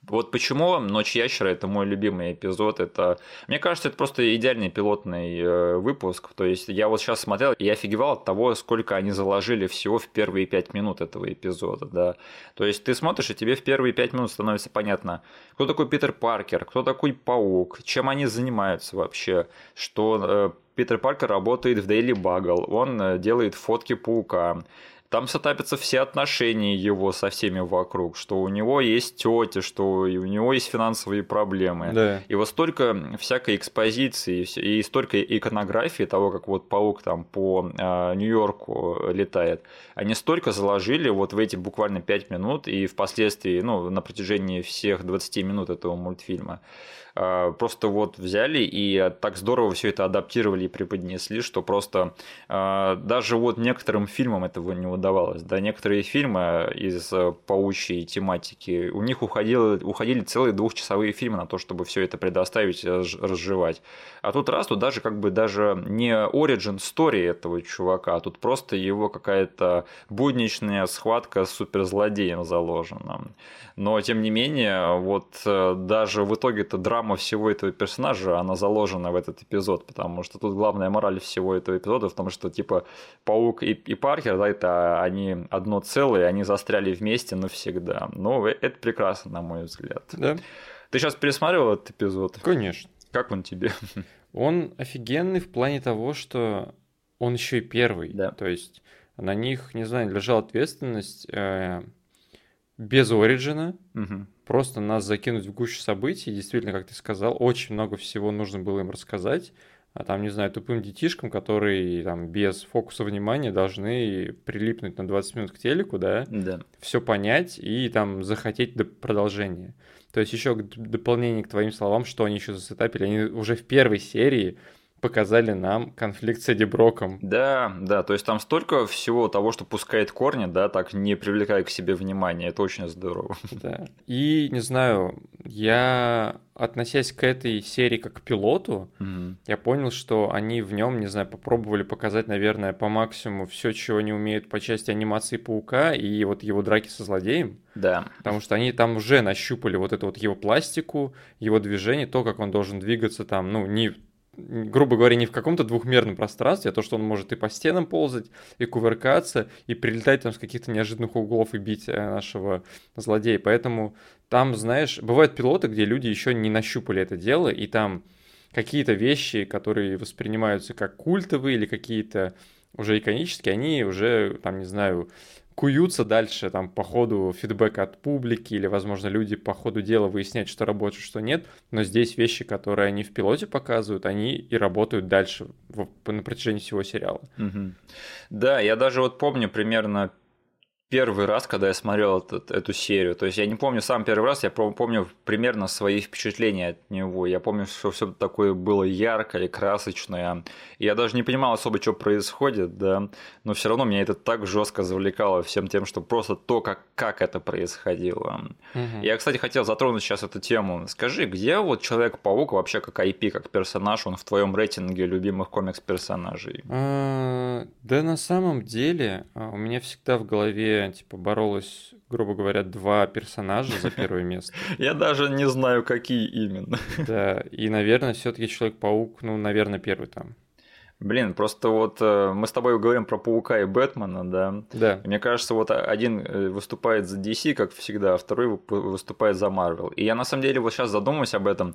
Вот почему «Ночь ящера» – это мой любимый эпизод. Это, мне кажется, это просто идеальный пилотный э, выпуск. То есть я вот сейчас смотрел и офигевал от того, сколько они заложили всего в первые пять минут этого эпизода. Да. То есть ты смотришь, и тебе в первые пять минут становится понятно, кто такой Питер Паркер, кто такой Паук, чем они занимаются вообще, что э, Питер Паркер работает в Daily Bugle, он э, делает фотки паука, там сетапятся все отношения его со всеми вокруг, что у него есть тетя, что у него есть финансовые проблемы. Да. И вот столько всякой экспозиции и столько иконографии того, как вот паук там по э, Нью-Йорку летает, они столько заложили вот в эти буквально 5 минут и впоследствии, ну, на протяжении всех 20 минут этого мультфильма. Э, Просто вот взяли и так здорово все это адаптировали и преподнесли, что просто э, даже вот некоторым фильмам этого не удавалось. Да, некоторые фильмы из паучьей тематики, у них уходило, уходили целые двухчасовые фильмы на то, чтобы все это предоставить, разж- разжевать. А тут раз, тут даже как бы даже не origin story этого чувака, а тут просто его какая-то будничная схватка с суперзлодеем заложена. Но, тем не менее, вот э, даже в итоге-то драма всего этого персонажа, она заложена в этот эпизод, потому что тут главная мораль всего этого эпизода в том, что, типа, Паук и, и Паркер, да, это они одно целое, они застряли вместе навсегда. Но э- это прекрасно, на мой взгляд. Да, Ты сейчас пересмотрел этот эпизод? конечно. Как он тебе? Он офигенный в плане того, что он еще и первый. Да. То есть на них, не знаю, лежала ответственность э, без Ориджина, Мгм. Просто нас закинуть в гущу событий. Действительно, как ты сказал, очень много всего нужно было им рассказать. А там, не знаю, тупым детишкам, которые там без фокуса внимания должны прилипнуть на 20 минут к телеку, да, Да. все понять и там захотеть до продолжения. То есть еще дополнение к твоим словам, что они еще засетапили, они уже в первой серии показали нам конфликт с Эдди Броком. Да, да, то есть там столько всего того, что пускает корни, да, так не привлекая к себе внимания, это очень здорово. Да. И, не знаю, я, относясь к этой серии как к пилоту, Мгм. я понял, что они в нем, не знаю, попробовали показать, наверное, по максимуму все, чего они умеют по части анимации паука и вот его драки со злодеем. Да, Потому что они там уже нащупали вот эту вот его пластику, его движение, то, как он должен двигаться там, ну, не, грубо говоря, не в каком-то двухмерном пространстве, а то, что он может и по стенам ползать, и кувыркаться, и прилетать там с каких-то неожиданных углов и бить э, нашего злодея. Поэтому там, знаешь, бывают пилоты, где люди еще не нащупали это дело, и там какие-то вещи, которые воспринимаются как культовые или какие-то уже иконические, они уже, там, не знаю, куются дальше, там, по ходу фидбэка от публики, или, возможно, люди по ходу дела выясняют, что работает, что нет, но здесь вещи, которые они в пилоте показывают, они и работают дальше в- на протяжении всего сериала. Мгм. Да, я даже вот помню примерно первый раз, когда я смотрел этот- эту серию. То есть я не помню сам первый раз, я помню примерно свои впечатления от него. Я помню, что все такое было яркое, красочное. И я даже не понимал особо, что происходит, да. Но все равно меня это так жестко завлекало всем тем, что просто то, как, как это происходило. Я, кстати, хотел затронуть сейчас эту тему. Скажи, где вот Человек-паук вообще как IP, как персонаж, он в твоем рейтинге любимых комикс-персонажей? А, Да на самом деле а, у меня всегда в голове где, типа, боролось, грубо говоря, два персонажа за первое место. Я даже не знаю, какие именно. Да, и, наверное, все таки Человек-паук, ну, наверное, первый там. Блин, просто вот э, мы с тобой говорим про Паука и Бэтмена, да? Да. Мне кажется, вот один э, выступает за DC, как всегда, а второй выступает за Marvel. И я на самом деле вот сейчас задумываюсь об этом.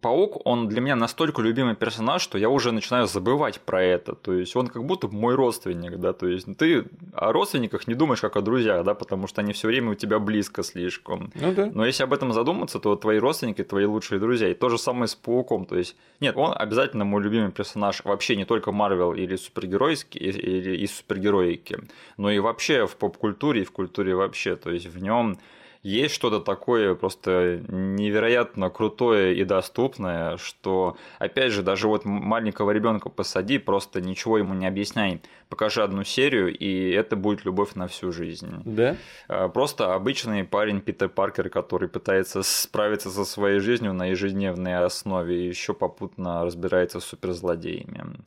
Паук, он для меня настолько любимый персонаж, что я уже начинаю забывать про это. То есть он как будто мой родственник, да. То есть ты о родственниках не думаешь как о друзьях, да, потому что они все время у тебя близко слишком. Ну да. Но если об этом задуматься, то твои родственники твои лучшие друзья. И то же самое с Пауком. То есть, нет, он обязательно мой любимый персонаж вообще не только Марвел или супергеройский, или из супергероики, но и вообще в поп-культуре и в культуре вообще. То есть в нем есть что-то такое просто невероятно крутое и доступное, что, опять же, даже вот маленького ребенка посади, просто ничего ему не объясняй. Покажи одну серию, и это будет любовь на всю жизнь. Да? А, просто обычный парень Питер Паркер, который пытается справиться со своей жизнью на ежедневной основе и еще попутно разбирается с суперзлодеями.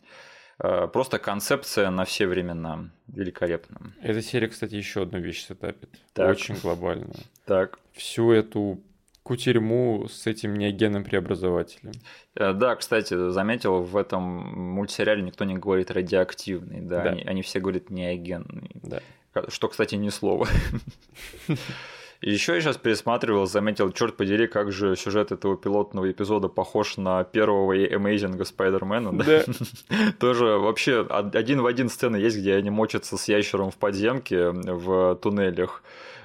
А, просто концепция на все времена. Великолепно. Эта серия, кстати, еще одну вещь сетапит. Так. Очень глобальную. Так. Всю эту кутерьму с этим неогенным преобразователем. Э, да, кстати, заметил, в этом мультсериале никто не говорит радиоактивный, да, да. Они, они все говорят неогенный. Да. Что, кстати, не слово. Еще я сейчас пересматривал, заметил, черт подери, как же сюжет этого пилотного эпизода похож на первого Amazing Спайдермена. Да. Тоже вообще один в один сцены есть, где они мочатся с ящером в подземке в туннелях.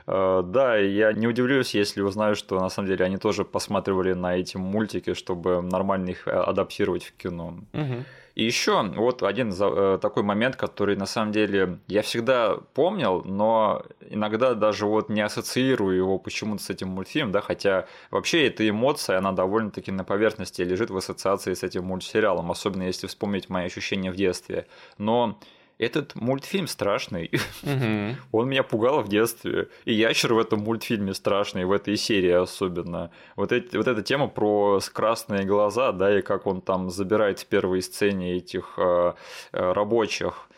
Э, да, я не удивлюсь, если узнаю, что на самом деле они тоже посматривали на эти мультики, чтобы нормально их э, адаптировать в кино. Угу. И еще вот один э, такой момент, который на самом деле я всегда помнил, но иногда даже вот не ассоциирую его почему-то с этим мультфильмом, да, хотя вообще эта эмоция, она довольно-таки на поверхности лежит в ассоциации с этим мультсериалом, особенно если вспомнить мои ощущения в детстве. Но этот мультфильм страшный. Угу. Он меня пугал в детстве. И ящер в этом мультфильме страшный, в этой серии особенно. Вот, эти, вот эта тема про красные глаза, да, и как он там забирает в первой сцене этих э, рабочих.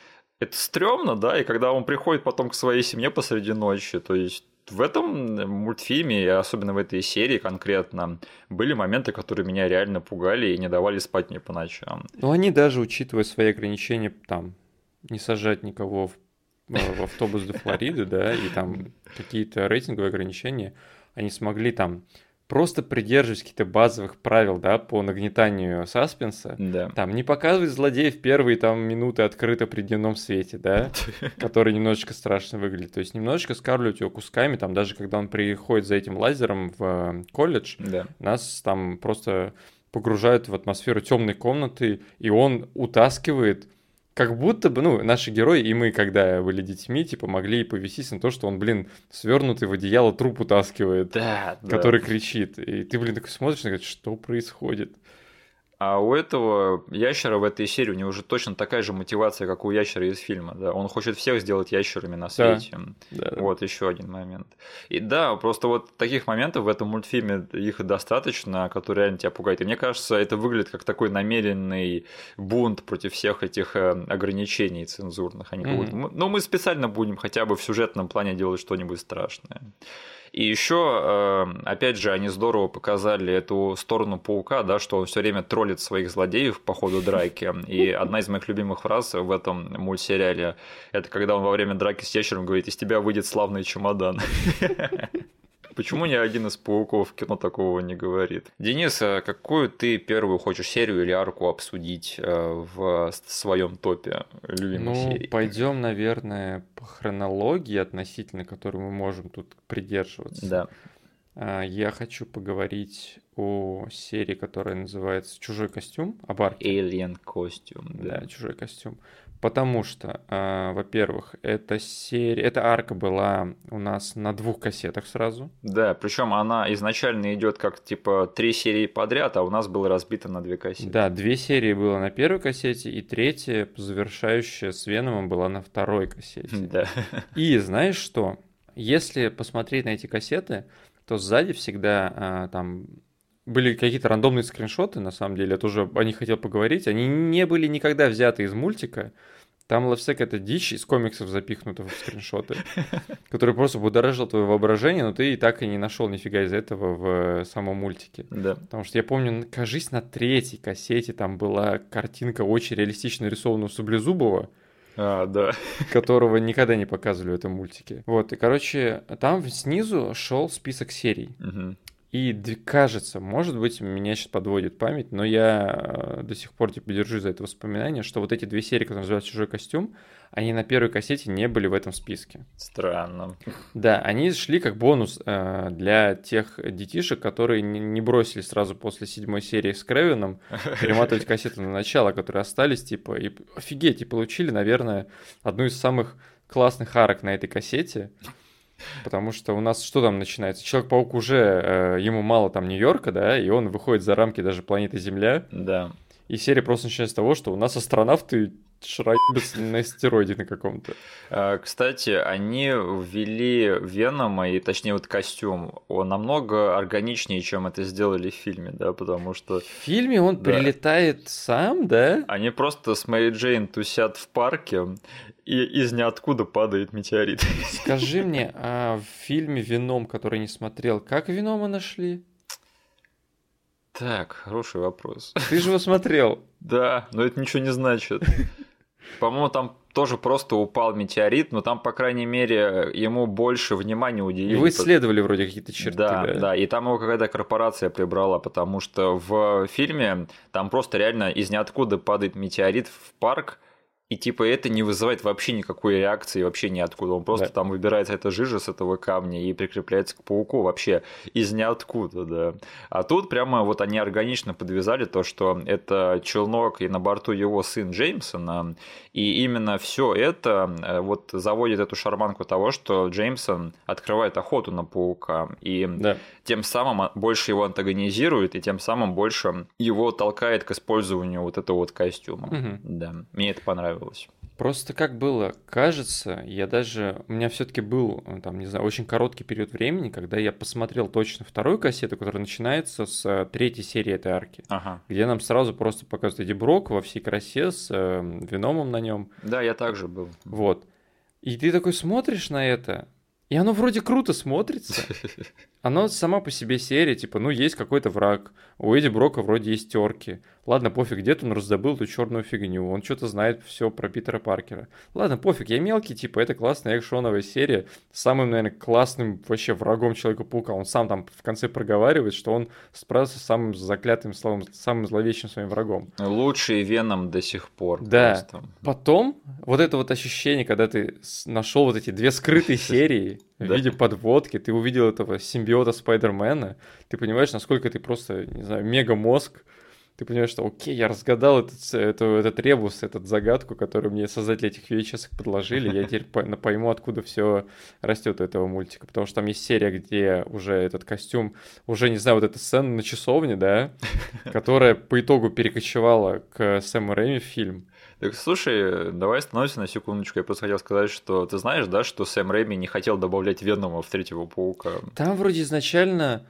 Это стрёмно, да, и когда он приходит потом к своей семье посреди ночи, то есть в этом мультфильме, особенно в этой серии конкретно, были моменты, которые меня реально пугали и не давали спать мне по ночам. Ну, они даже, учитывая свои ограничения, там, не сажать никого в, э, в автобус до Флориды, да, и там какие-то рейтинговые ограничения, они смогли там просто придерживаясь каких-то базовых правил, да, по нагнетанию саспенса, да. там не показывать злодеев первые там минуты открыто при дневном свете, да, который немножечко страшно выглядит, то есть немножечко скармливать его кусками, там даже когда он приходит за этим лазером в э, колледж, да. нас там просто погружают в атмосферу темной комнаты, и он утаскивает как будто бы, ну, наши герои и мы, когда были детьми, типа, могли повеситься на то, что он, блин, свернутый в одеяло труп утаскивает, да, который да. кричит. И ты, блин, такой смотришь и говоришь, что происходит? А у этого ящера в этой серии у него уже точно такая же мотивация, как у ящера из фильма. Да? Он хочет всех сделать ящерами на свете. Да. Да, вот еще один момент. И да, просто вот таких моментов в этом мультфильме их достаточно, которые реально тебя пугают. И мне кажется, это выглядит как такой намеренный бунт против всех этих э, ограничений цензурных. Они mm-hmm. Ну, мы специально будем хотя бы в сюжетном плане делать что-нибудь страшное. И еще, э, опять же, они здорово показали эту сторону паука, да, что он все время троллит своих злодеев по ходу драки. И одна из моих любимых фраз в этом мультсериале это когда он во время драки с ящером говорит: из тебя выйдет славный чемодан. Почему ни один из пауков в кино такого не говорит? Денис, а какую ты первую хочешь серию или арку обсудить э, в своем топе любимых ну, серий? Пойдем, наверное, по хронологии относительно которой мы можем тут придерживаться. Да. А, я хочу поговорить о серии, которая называется «Чужой костюм», об арке. Alien костюм, да. да. «Чужой костюм». Потому что, э, во-первых, эта серия, эта арка была у нас на двух кассетах сразу. Да, причем она изначально идет как типа три серии подряд, а у нас было разбито на две кассеты. Да, две серии было на первой кассете, и третья, завершающая с Веномом, была на второй кассете. Да. И знаешь что? Если посмотреть на эти кассеты, то сзади всегда э, там были какие-то рандомные скриншоты, на самом деле, я тоже о них хотел поговорить. Они не были никогда взяты из мультика. Там лавсек это дичь из комиксов запихнута в скриншоты, который просто будоражил твое воображение, но ты и так и не нашел нифига из этого в самом мультике. Да. Потому что я помню, кажись, на третьей кассете там была картинка очень реалистично нарисованного Саблезубова, А, да. которого никогда не показывали в этом мультике. Вот, и, короче, там снизу шел список серий. Мгм. И кажется, может быть, меня сейчас подводит память, но я э, до сих пор типа держусь за это воспоминание, что вот эти две серии, которые называются «Чужой костюм», они на первой кассете не были в этом списке. Странно. Да, они шли как бонус э, для тех детишек, которые не, не бросили сразу после седьмой серии с Кревином перематывать кассеты на начало, которые остались, типа, и офигеть, и получили, наверное, одну из самых классных арок на этой кассете. Потому что у нас что там начинается? Человек-паук уже, э, ему мало там Нью-Йорка, да, и он выходит за рамки даже планеты Земля. Да. И серия просто начинается с того, что у нас астронавты шраебятся на астероиде на каком-то. А, Кстати, они ввели Венома, и точнее вот костюм, он намного органичнее, чем это сделали в фильме, да, потому что В фильме он Да. прилетает сам, да? они просто с Мэри Джейн тусят в парке, и из ниоткуда падает метеорит. Скажи мне, а в фильме «Веном», который не смотрел, как Венома нашли? Так, хороший вопрос. Ты же его смотрел. Да, но это ничего не значит. По-моему, там тоже просто упал метеорит, но там, по крайней мере, ему больше внимания уделили. Его исследовали вроде какие-то черты, да, да? да, и там его какая-то корпорация прибрала, потому что в фильме там просто реально из ниоткуда падает метеорит в парк, и типа это не вызывает вообще никакой реакции, вообще ниоткуда. Он просто Да. там выбирается эта жижа с этого камня и прикрепляется к пауку вообще из ниоткуда, да. А тут прямо вот они органично подвязали то, что это челнок и на борту его сын Джеймсона, и именно все это э, вот заводит эту шарманку того, что Джеймсон открывает охоту на паука, и Да. тем самым больше его антагонизирует, и тем самым больше его толкает к использованию вот этого вот костюма. Мгм. Да, мне это понравилось. Просто как было, кажется, я даже, у меня все-таки был, э, там, не знаю, очень короткий период времени, когда я посмотрел точно вторую кассету, которая начинается с э, третьей серии этой арки, Ага. где нам сразу просто показывают Эдди Брок во всей красе с э, Веномом на нем, Да, я также был. вот. И ты такой смотришь на это, и оно вроде круто смотрится. Оно сама по себе серия, типа, ну, есть какой-то враг. У Эдди Брока вроде есть терки. Ладно, пофиг, где-то он раздобыл эту черную фигню. Он что-то знает все про Питера Паркера. Ладно, пофиг, я мелкий, типа, это классная экшоновая серия с самым, наверное, классным вообще врагом Человека-паука. Он сам там в конце проговаривает, что он справился с самым заклятым, славным, самым зловещим своим врагом. Лучший Веном до сих пор. Да. просто. Потом вот это вот ощущение, когда ты нашел вот эти две скрытые серии в виде подводки, ты увидел этого симбиота Спайдермена, ты понимаешь, насколько ты просто, не знаю, мега-мозг, ты понимаешь, что окей, я разгадал этот, эту, этот ребус, эту загадку, которую мне создатели этих VHS подложили, я теперь по- пойму, откуда все растет у этого мультика, потому что там есть серия, где уже этот костюм, уже, не знаю, вот эта сцена на часовне, да, которая по итогу перекочевала к Сэму Рэйми в фильм, Так слушай, давай остановимся на секундочку. Я просто хотел сказать, что ты знаешь, да, что Сэм Рэйми не хотел добавлять Венома в третьего паука. Там вроде изначально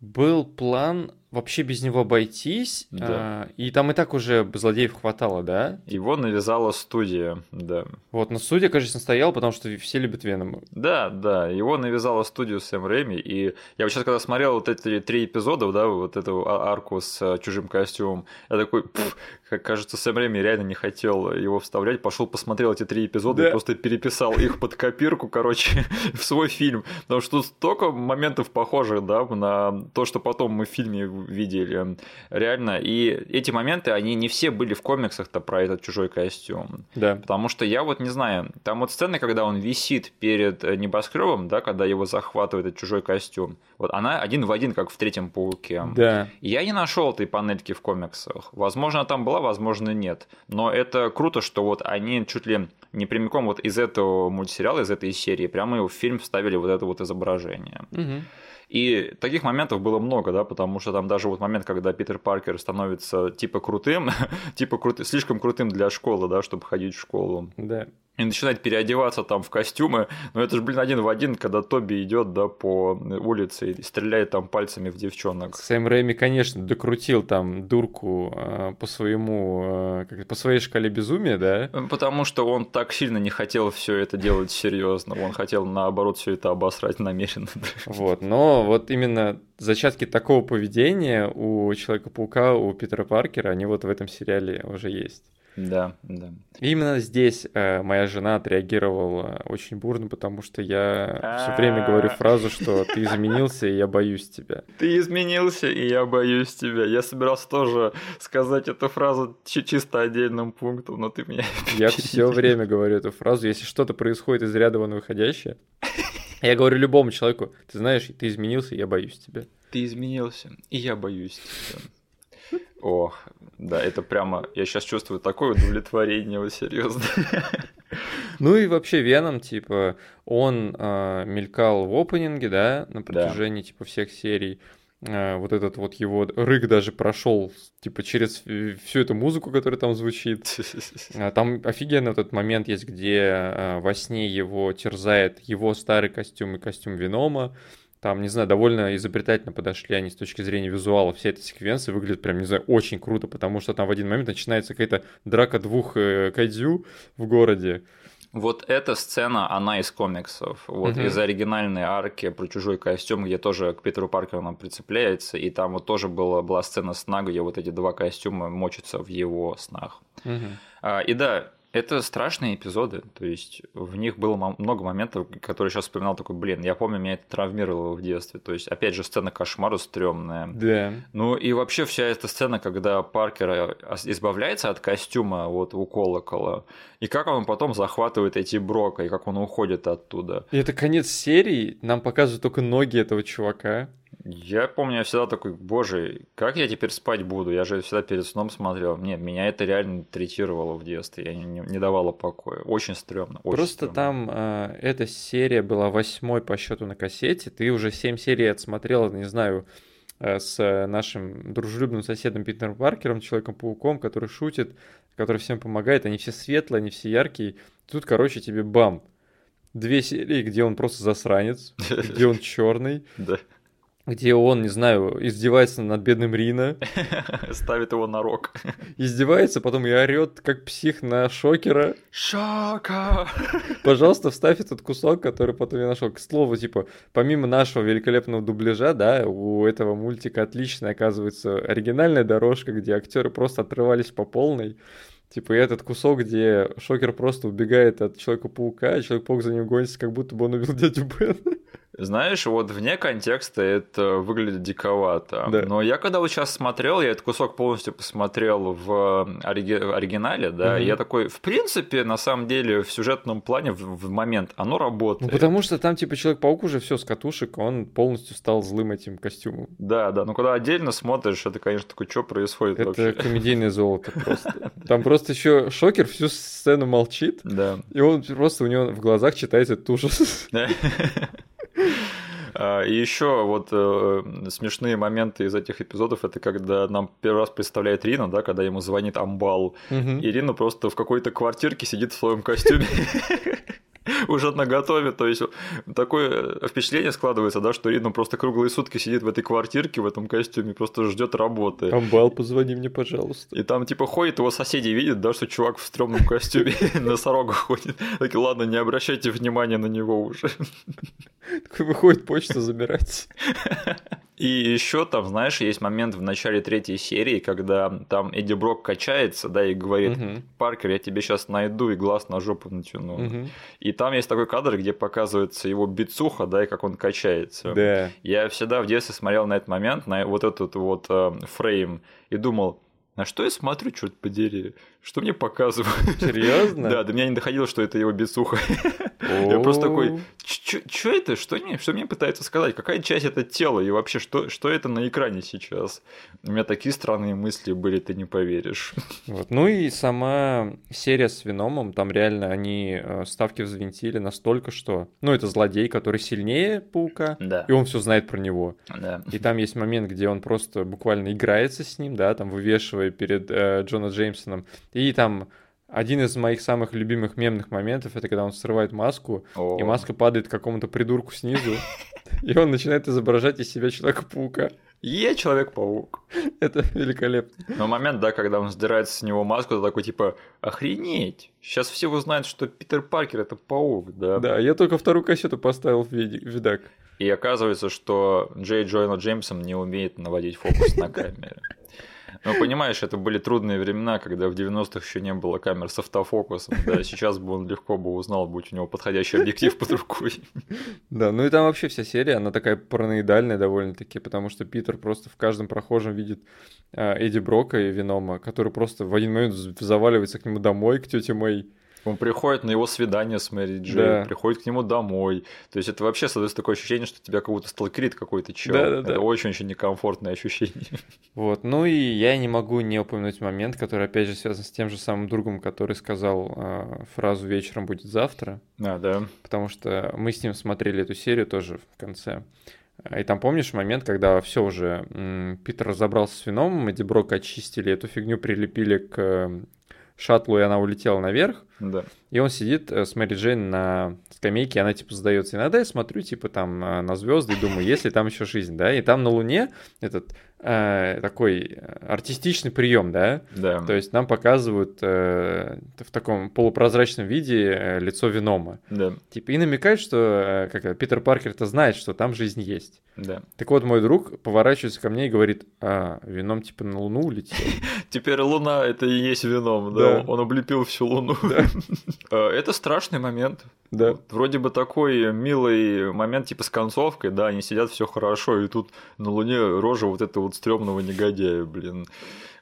был план вообще без него обойтись, Да. а, и там и так уже злодеев хватало, да? Его навязала студия, да. Вот, но судья, кажется, настоял, потому что все любят Венома. Да, да, его навязала студию Сэм Рэйми, и я вот сейчас, когда смотрел вот эти три эпизода, да, вот эту а- арку с э, чужим костюмом, я такой, «Пф, как кажется, Сэм Рэйми реально не хотел его вставлять, пошел посмотрел эти три эпизода Да. и просто переписал их под копирку, короче, в свой фильм, потому что тут столько моментов похожих, да, на то, что потом мы в фильме видели, реально, и эти моменты, они не все были в комиксах-то про этот чужой костюм, Да. Потому что я вот не знаю, там вот сцена, когда он висит перед э, небоскребом, да, когда его захватывает этот чужой костюм, вот она один в один, как в третьем пауке. Да. Я не нашел этой панельки в комиксах. Возможно, там была, возможно, нет. Но это круто, что вот они чуть ли не прямиком вот из этого мультсериала, из этой серии, прямо в фильм вставили вот это вот изображение. Мгм. И таких моментов было много, да, потому что там даже вот момент, когда Питер Паркер становится типа крутым, типа крут... слишком крутым для школы, да, чтобы ходить в школу. Да. И начинает переодеваться там в костюмы. Но это же, блин, один в один, когда Тоби идет, да, по улице и стреляет там пальцами в девчонок. Сэм Рэйми, конечно, докрутил там дурку э, по своему, э, как, по своей шкале безумия, да? Потому что он так сильно не хотел все это делать серьезно. Он хотел, наоборот, все это обосрать намеренно. Вот, но вот именно зачатки такого поведения у Человека-паука, у Питера Паркера, они вот в этом сериале уже есть. Да, да. И именно здесь э, моя жена отреагировала очень бурно, потому что я все время говорю фразу, что ты изменился, и я боюсь тебя. Ты изменился, и я боюсь тебя. Я собирался тоже сказать эту фразу чисто отдельным пунктом, но ты меня. Я все время говорю эту фразу. Если что-то происходит из ряда вон выходящее, я говорю любому человеку, ты знаешь, ты изменился, и я боюсь тебя. Ты изменился, и я боюсь тебя. О, да, это прямо, я сейчас чувствую такое удовлетворение, вот серьезно. Ну и вообще Веном, типа, он э, мелькал в опенинге, да, на протяжении, да. типа, всех серий. Э, вот этот вот его рык даже прошел, типа, через всю эту музыку, которая там звучит. А там офигенно этот момент есть, где э, во сне его терзает его старый костюм и костюм Венома там, не знаю, довольно изобретательно подошли они с точки зрения визуала. Вся эта секвенция выглядит прям, не знаю, очень круто, потому что там в один момент начинается какая-то драка двух э, кайдзю в городе. Вот эта сцена, она из комиксов. Вот uh-huh. из оригинальной арки про чужой костюм, где тоже к Питеру Паркеру она прицепляется, и там вот тоже была, была сцена сна, где вот эти два костюма мочатся в его снах. Uh-huh. А, и да, это страшные эпизоды, то есть в них было много моментов, которые сейчас вспоминал такой, блин, я помню, меня это травмировало в детстве, то есть опять же сцена кошмара стрёмная. Да. Ну и вообще вся эта сцена, когда Паркер э, избавляется от костюма вот у колокола, и как он потом захватывает эти Брока, и как он уходит оттуда. И это конец серии, нам показывают только ноги этого чувака. Я помню, я всегда такой, боже, как я теперь спать буду? Я же всегда перед сном смотрел. Нет, меня это реально третировало в детстве, я не, не, давала покоя. Очень стрёмно. Очень Просто стрёмно. там э, эта серия была восьмой по счету на кассете. Ты уже семь серий отсмотрел, не знаю, э, с нашим дружелюбным соседом Питером Паркером, Человеком-пауком, который шутит, который всем помогает. Они все светлые, они все яркие. Тут, короче, тебе бам. Две серии, где он просто засранец, где он черный. Где он, не знаю, издевается над бедным Рина. Ставит его на рог. Издевается, потом и орет, как псих на шокера. Шока! Пожалуйста, вставь этот кусок, который потом я нашел. К слову, типа, помимо нашего великолепного дубляжа, да, у этого мультика отличная, оказывается, оригинальная дорожка, где актеры просто отрывались по полной. Типа, и этот кусок, где Шокер просто убегает от Человека-паука, а Человек-паук за ним гонится, как будто бы он убил дядю Бена. Знаешь, вот вне контекста это выглядит диковато. Да. Но я когда вот сейчас смотрел, я этот кусок полностью посмотрел в ориги... оригинале, да, угу. я такой, в принципе, на самом деле, в сюжетном плане в, в момент оно работает. Ну, потому что там, типа, Человек-паук уже все с катушек, он полностью стал злым этим костюмом. Да, да, но когда отдельно смотришь, это, конечно, такой, что происходит это вообще? Это комедийное золото просто. Там просто еще Шокер всю сцену молчит, да. и он просто у него в глазах читается этот ужас. А, и еще вот э, смешные моменты из этих эпизодов это когда нам первый раз представляет Рина, да, когда ему звонит Амбал. Угу. И Рина просто в какой-то квартирке сидит в своем костюме. уже на готове. То есть такое впечатление складывается, да, что Рина просто круглые сутки сидит в этой квартирке, в этом костюме, просто ждет работы. Амбал, позвони мне, пожалуйста. И там типа ходит, его соседи видят, да, что чувак в стрёмном костюме носорога ходит. Такие, ладно, не обращайте внимания на него уже. Такой выходит почту забирать. И еще там, знаешь, есть момент в начале третьей серии, когда там Эдди Брок качается, да, и говорит, угу. Паркер, я тебе сейчас найду и глаз на жопу натяну. Угу. И там есть такой кадр, где показывается его бицуха, да, и как он качается. Да. Я всегда в детстве смотрел на этот момент, на вот этот вот э, фрейм, и думал, на что я смотрю, черт подери? Что мне показывают? Серьезно? Да, до меня не доходило, что это его бицуха. Я просто такой, что это? Что мне, что мне пытаются сказать? Какая часть это тело? И вообще, что, что это на экране сейчас? У меня такие странные мысли были, ты не поверишь. Вот. Ну и сама серия с Виномом, там реально они э, ставки взвинтили настолько, что... Ну, это злодей, который сильнее Паука, да. и он все знает про него. Да. И там есть момент, где он просто буквально играется с ним, да, там вывешивая перед э, Джона Джеймсоном и там один из моих самых любимых мемных моментов это когда он срывает маску, О. и маска падает какому-то придурку снизу, и он начинает изображать из себя Человека-паука. Е, Человек-паук. Это великолепно. Но момент, да, когда он сдирает с него маску, такой типа, охренеть, сейчас все узнают, что Питер Паркер это паук, да? Да, я только вторую кассету поставил в видак. И оказывается, что Джей Джойна Джеймсон не умеет наводить фокус на камере. Ну, понимаешь, это были трудные времена, когда в 90-х еще не было камер с автофокусом. Да, сейчас бы он легко бы узнал, будь у него подходящий объектив под рукой. Да, ну и там вообще вся серия, она такая параноидальная довольно-таки, потому что Питер просто в каждом прохожем видит а, Эдди Брока и Венома, который просто в один момент заваливается к нему домой, к тете Мэй. Он приходит на его свидание с Мэри Джей, Да. приходит к нему домой. То есть это вообще создается такое ощущение, что тебя как будто сталкерит какой-то чел. Да-да-да. Это очень-очень некомфортное ощущение. Вот, ну и я не могу не упомянуть момент, который опять же связан с тем же самым другом, который сказал а, фразу «вечером будет завтра», А, да. потому что мы с ним смотрели эту серию тоже в конце. А, И там помнишь момент, когда все уже, Питер разобрался с вином, Эдди Брока очистили, эту фигню прилепили к э, шаттлу, и она улетела наверх, Да. и он сидит э, с Мэри Джейн на скамейке, и она типа задается. Иногда я смотрю типа там э, на звезды и думаю, есть ли там еще жизнь, да? И там на Луне этот э, такой э, артистичный прием, да? Да. То есть нам показывают э, в таком полупрозрачном виде э, лицо Венома. Да. Типа и намекают, что э, как Питер Паркер-то знает, что там жизнь есть. Да. Так вот, мой друг поворачивается ко мне и говорит, а, Веном типа на Луну улетел. Теперь Луна это и есть вином, да. Он облепил всю Луну. Это страшный момент. Да. Вот Вроде бы такой милый момент, типа с концовкой, да, они сидят, все хорошо, и тут на Луне рожа вот этого вот стрёмного негодяя, блин.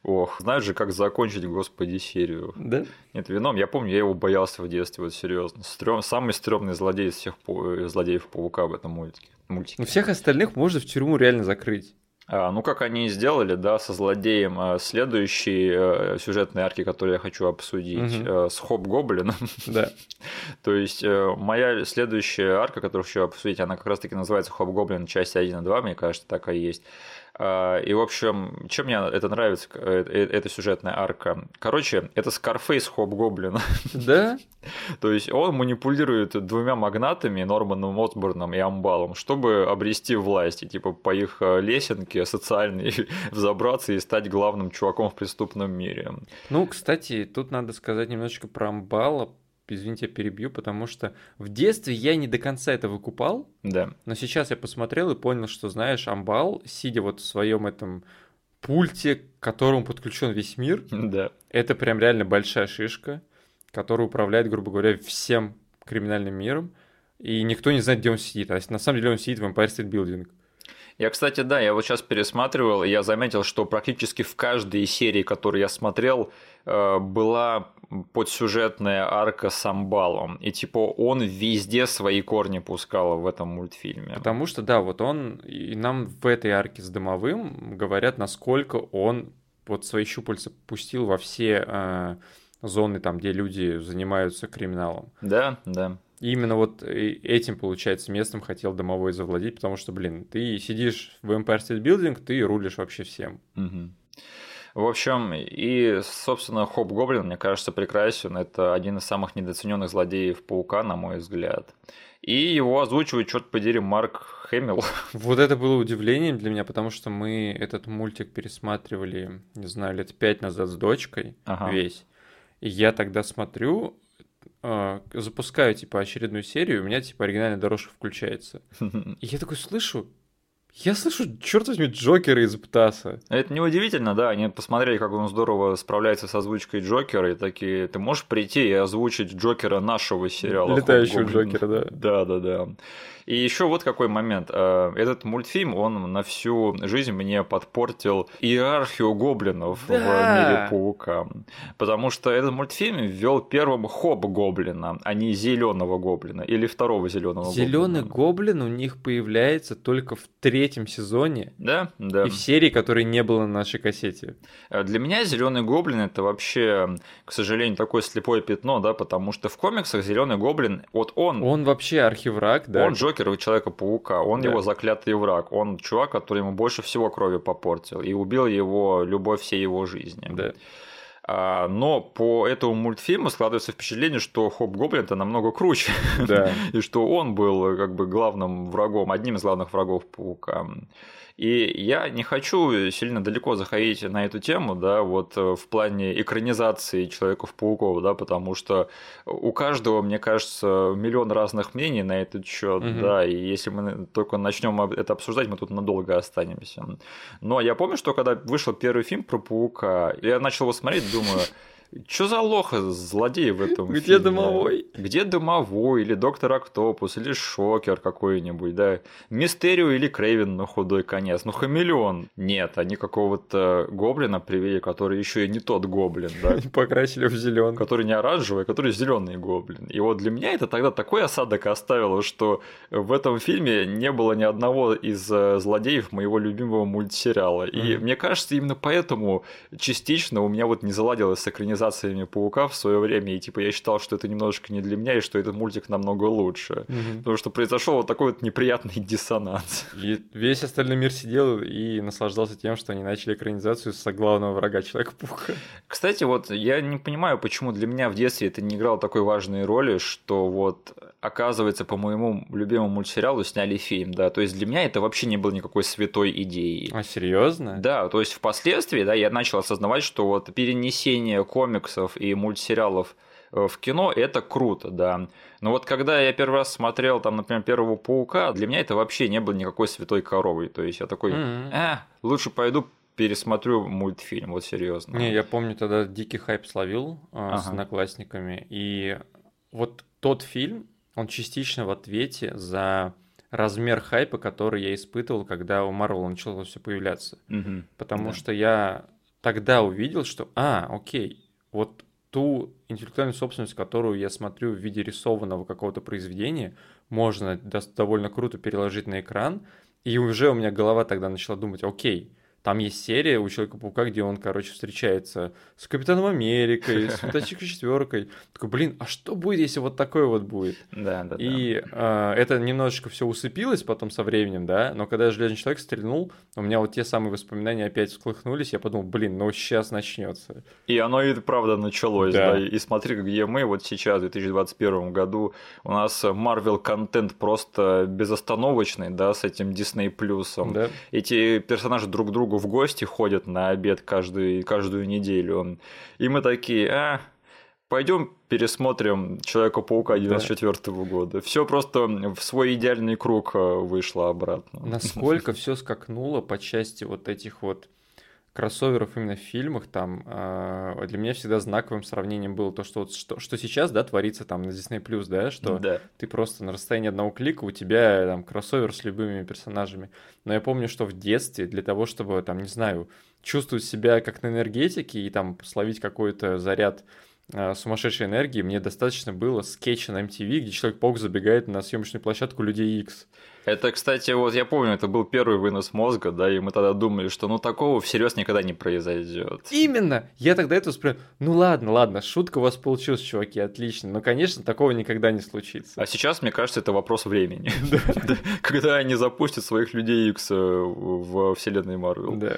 Ох, знаешь же, как закончить, господи, серию. Да? Нет, Веном, я помню, я его боялся в детстве, вот серьезно. Стрём... Самый стрёмный злодей из всех э, злодеев Паука в этом мультике. мультике. Ну, всех остальных можно в тюрьму реально закрыть. А, ну, как они и сделали, да, со злодеем а, следующей э, сюжетной арки, которую я хочу обсудить, э, с Хоп Гоблином. Да. То есть, э, моя следующая арка, которую хочу обсудить, она как раз-таки называется Хоп Гоблин, часть 1 и 2, мне кажется, так и есть. А, И, в общем, чем мне это нравится, э, э, эта сюжетная арка? Короче, это Скарфейс Хоп Гоблина. Да? То есть он манипулирует двумя магнатами, Норманом Осборном и Амбалом, чтобы обрести власть и типа по их э, лесенке социальной взобраться и стать главным чуваком в преступном мире. Ну, кстати, тут надо сказать немножечко про Амбала. Извините, перебью, потому что в детстве я не до конца это выкупал, Да. но сейчас я посмотрел и понял, что, знаешь, Амбал, сидя вот в своем этом пульте, к которому подключен весь мир, Да. это прям реально большая шишка, которая управляет, грубо говоря, всем криминальным миром, и никто не знает, где он сидит. А на самом деле он сидит в Empire State Building. Я, кстати, да, я вот сейчас пересматривал, и я заметил, что практически в каждой серии, которую я смотрел, э, была подсюжетная арка с Амбалом. И типа он везде свои корни пускал в этом мультфильме. Потому что, да, вот он, и нам в этой арке с Дымовым говорят, насколько он вот свои щупальца пустил во все э, зоны, там, где люди занимаются криминалом. Да, да. И именно вот этим, получается, местом хотел Домовой завладеть, потому что, блин, ты сидишь в Empire State Building, ты рулишь вообще всем. Мгм. В общем, и, собственно, Хоп Гоблин, мне кажется, прекрасен. Это один из самых недооцененных злодеев Паука, на мой взгляд. И его озвучивает, черт подери, Марк Хэмилл. Вот это было удивлением для меня, потому что мы этот мультик пересматривали, не знаю, лет пять назад с дочкой Ага. весь. И я тогда смотрю, э, запускаю, типа, очередную серию, у меня, типа, оригинальная дорожка включается. И я такой слышу, я слышу, черт возьми, Джокера из Птаса. Это неудивительно, да, они посмотрели, как он здорово справляется с озвучкой Джокера, и такие, ты можешь прийти и озвучить Джокера нашего сериала? Летающего Хоп Гоблин?» Джокера, да. Да, да, да. И еще вот какой момент. Э, Этот мультфильм, он на всю жизнь мне подпортил иерархию гоблинов в Да. мире паука. Потому что этот мультфильм ввел первым хоп гоблина, а не зеленого гоблина или второго зеленого Зеленый гоблина. гоблин у них появляется только в третьем сезоне Да, да. и в серии, которой не было на нашей кассете. Э, Для меня зеленый гоблин это вообще, к сожалению, такое слепое пятно, да, потому что в комиксах зеленый гоблин, вот он, Он вообще архивраг, да. он Джокер у Человека-паука, он Да. его заклятый враг, он чувак, который ему больше всего крови попортил и убил его любовь всей его жизни. Да. А, но по этому мультфильму складывается впечатление, что Хоп Гоблин это намного круче. Да. И что он был как бы главным врагом, одним из главных врагов Паука. И я не хочу сильно далеко заходить на эту тему, да, вот э, в плане экранизации Человеков-пауков, да, потому что у каждого, мне кажется, миллион разных мнений на этот счет, угу. да, и если мы только начнем это обсуждать, мы тут надолго останемся. Но я помню, что когда вышел первый фильм про паука, я начал его смотреть, думаю, Чё за лоха злодей в этом Где фильме? домовой? Где домовой, или доктор Октопус, или Шокер какой-нибудь, да? Мистерио или Крейвен на худой конец. Ну, хамелеон. Нет, они какого-то гоблина привели, который еще и не тот гоблин, да? Покрасили в зеленый. Который не оранжевый, а который зеленый гоблин. И вот для меня это тогда такой осадок оставило, что в этом фильме не было ни одного из э, злодеев моего любимого мультсериала. И мне кажется, именно поэтому частично у меня вот не заладилось с экранизацией экранизациями Паука в свое время, и типа я считал, что это немножечко не для меня, и что этот мультик намного лучше. Угу. Потому что произошел вот такой вот неприятный диссонанс. И весь остальной мир сидел и наслаждался тем, что они начали экранизацию с главного врага Человека-паука. Кстати, вот я не понимаю, почему для меня в детстве это не играло такой важной роли, что вот оказывается по моему любимому мультсериалу сняли фильм, да, то есть для меня это вообще не было никакой святой идеей. А серьезно? Да, то есть впоследствии, да, я начал осознавать, что вот перенесение комиксов и мультсериалов э, в кино, это круто, да. Но вот когда я первый раз смотрел, там, например, первого паука, для меня это вообще не было никакой святой коровой. То есть я такой, mm-hmm. э, лучше пойду пересмотрю мультфильм, вот серьезно. Не, я помню, тогда дикий хайп словил э, ага. с одноклассниками. И вот тот фильм, он частично в ответе за размер хайпа, который я испытывал, когда у Марвела начало все появляться. Угу. Потому да. что я тогда увидел, что, а, окей, вот ту интеллектуальную собственность, которую я смотрю в виде рисованного какого-то произведения, можно довольно круто переложить на экран, и уже у меня голова тогда начала думать, окей, там есть серия у Человека-паука, где он, короче, встречается с Капитаном Америкой, с Фантастической четверкой. Такой, блин, а что будет, если вот такое вот будет? Да, да, И да. Э, это немножечко все усыпилось потом со временем, да, но когда Железный Человек стрельнул, у меня вот те самые воспоминания опять всклыхнулись, я подумал, блин, ну сейчас начнется. И оно и правда началось, да. да. И смотри, где мы вот сейчас, в 2021 году, у нас Marvel контент просто безостановочный, да, с этим Disney плюсом. Да. Эти персонажи друг другу другу в гости ходят на обед каждую, каждую неделю. И мы такие, а, пойдем пересмотрим Человека-паука 94 -го года. Все просто в свой идеальный круг э, вышло обратно. Насколько все скакнуло по части вот этих вот кроссоверов именно в фильмах, там э, для меня всегда знаковым сравнением было то, что вот что, что сейчас, да, творится там на Disney Plus, да, что да. ты просто на расстоянии одного клика у тебя там кроссовер с любыми персонажами. Но я помню, что в детстве для того, чтобы там, не знаю, чувствовать себя как на энергетике и там словить какой-то заряд э, сумасшедшей энергии, мне достаточно было скетча на MTV, где Человек-паук забегает на съемочную площадку Людей X. Это, кстати, вот я помню, это был первый вынос мозга, да, и мы тогда думали, что ну такого всерьез никогда не произойдет. Именно! Я тогда это воспринял. Ну ладно, ладно, шутка у вас получилась, чуваки, отлично. Но, конечно, такого никогда не случится. А сейчас, мне кажется, это вопрос времени. Когда они запустят своих людей X э, в вселенной Марвел. Да.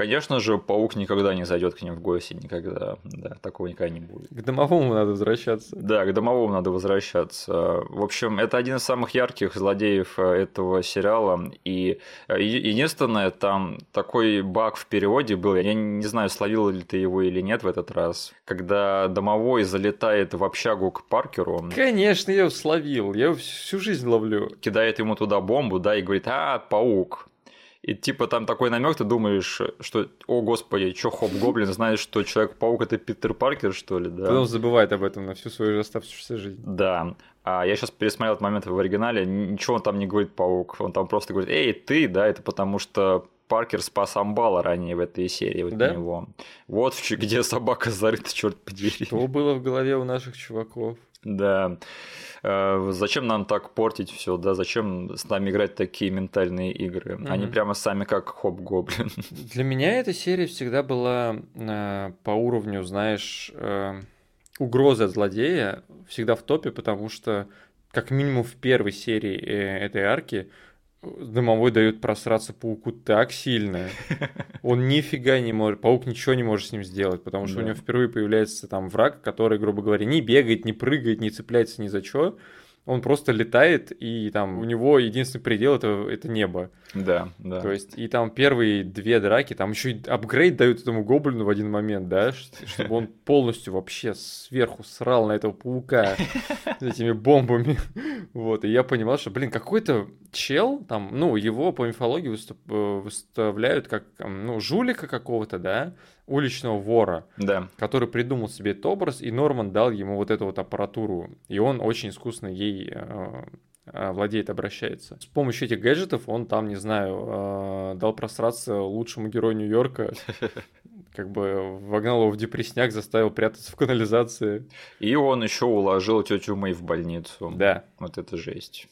Конечно же, паук никогда не зайдет к ним в гости, никогда. Да, такого никогда не будет. К домовому надо возвращаться. Да, к домовому надо возвращаться. В общем, это один из самых ярких злодеев э, этого сериала. И э, единственное, там такой баг в переводе был. Я не знаю, словил ли ты его или нет в этот раз. Когда домовой залетает в общагу к Паркеру. Конечно, я его словил. Я его всю жизнь ловлю. Кидает ему туда бомбу, да, и говорит, а, паук. И типа там такой намек, ты думаешь, что, о господи, что Хоп Гоблин знает, что Человек-паук это Питер Паркер, что ли, да? Потом забывает об этом на всю свою оставшуюся жизнь. Да. А я сейчас пересмотрел этот момент в оригинале, ничего он там не говорит паук, он там просто говорит, эй, ты, да, это потому что Паркер спас Амбала ранее в этой серии вот да? него. Вот где собака зарыта, черт подери. Что было в голове у наших чуваков? Да. Э, зачем нам так портить все, да? Зачем с нами играть такие ментальные игры? Mm-hmm. Они прямо сами как хоп-гоблин. Для меня эта серия всегда была э, по уровню, знаешь, э, угрозы от злодея всегда в топе, потому что как минимум в первой серии этой арки Дымовой дает просраться пауку так сильно. Он нифига не может, паук ничего не может с ним сделать, потому что да. у него впервые появляется там враг, который, грубо говоря, не бегает, не прыгает, не цепляется ни за что он просто летает, и там у него единственный предел это, это небо. Да, да. То есть, и там первые две драки, там еще и апгрейд дают этому гоблину в один момент, да, чтобы он полностью вообще сверху срал на этого паука этими бомбами. Вот, и я понимал, что, блин, какой-то чел, там, ну, его по мифологии выступ... Э, выставляют как, ну, жулика какого-то, да, уличного вора, да. который придумал себе этот образ, и Норман дал ему вот эту вот аппаратуру, и он очень искусно ей э, владеет, обращается. С помощью этих гаджетов он там, не знаю, э, дал просраться лучшему герою Нью-Йорка, как бы вогнал его в депресняк, заставил прятаться в канализации. И он еще уложил тетю Мэй в больницу. Да. Вот это жесть.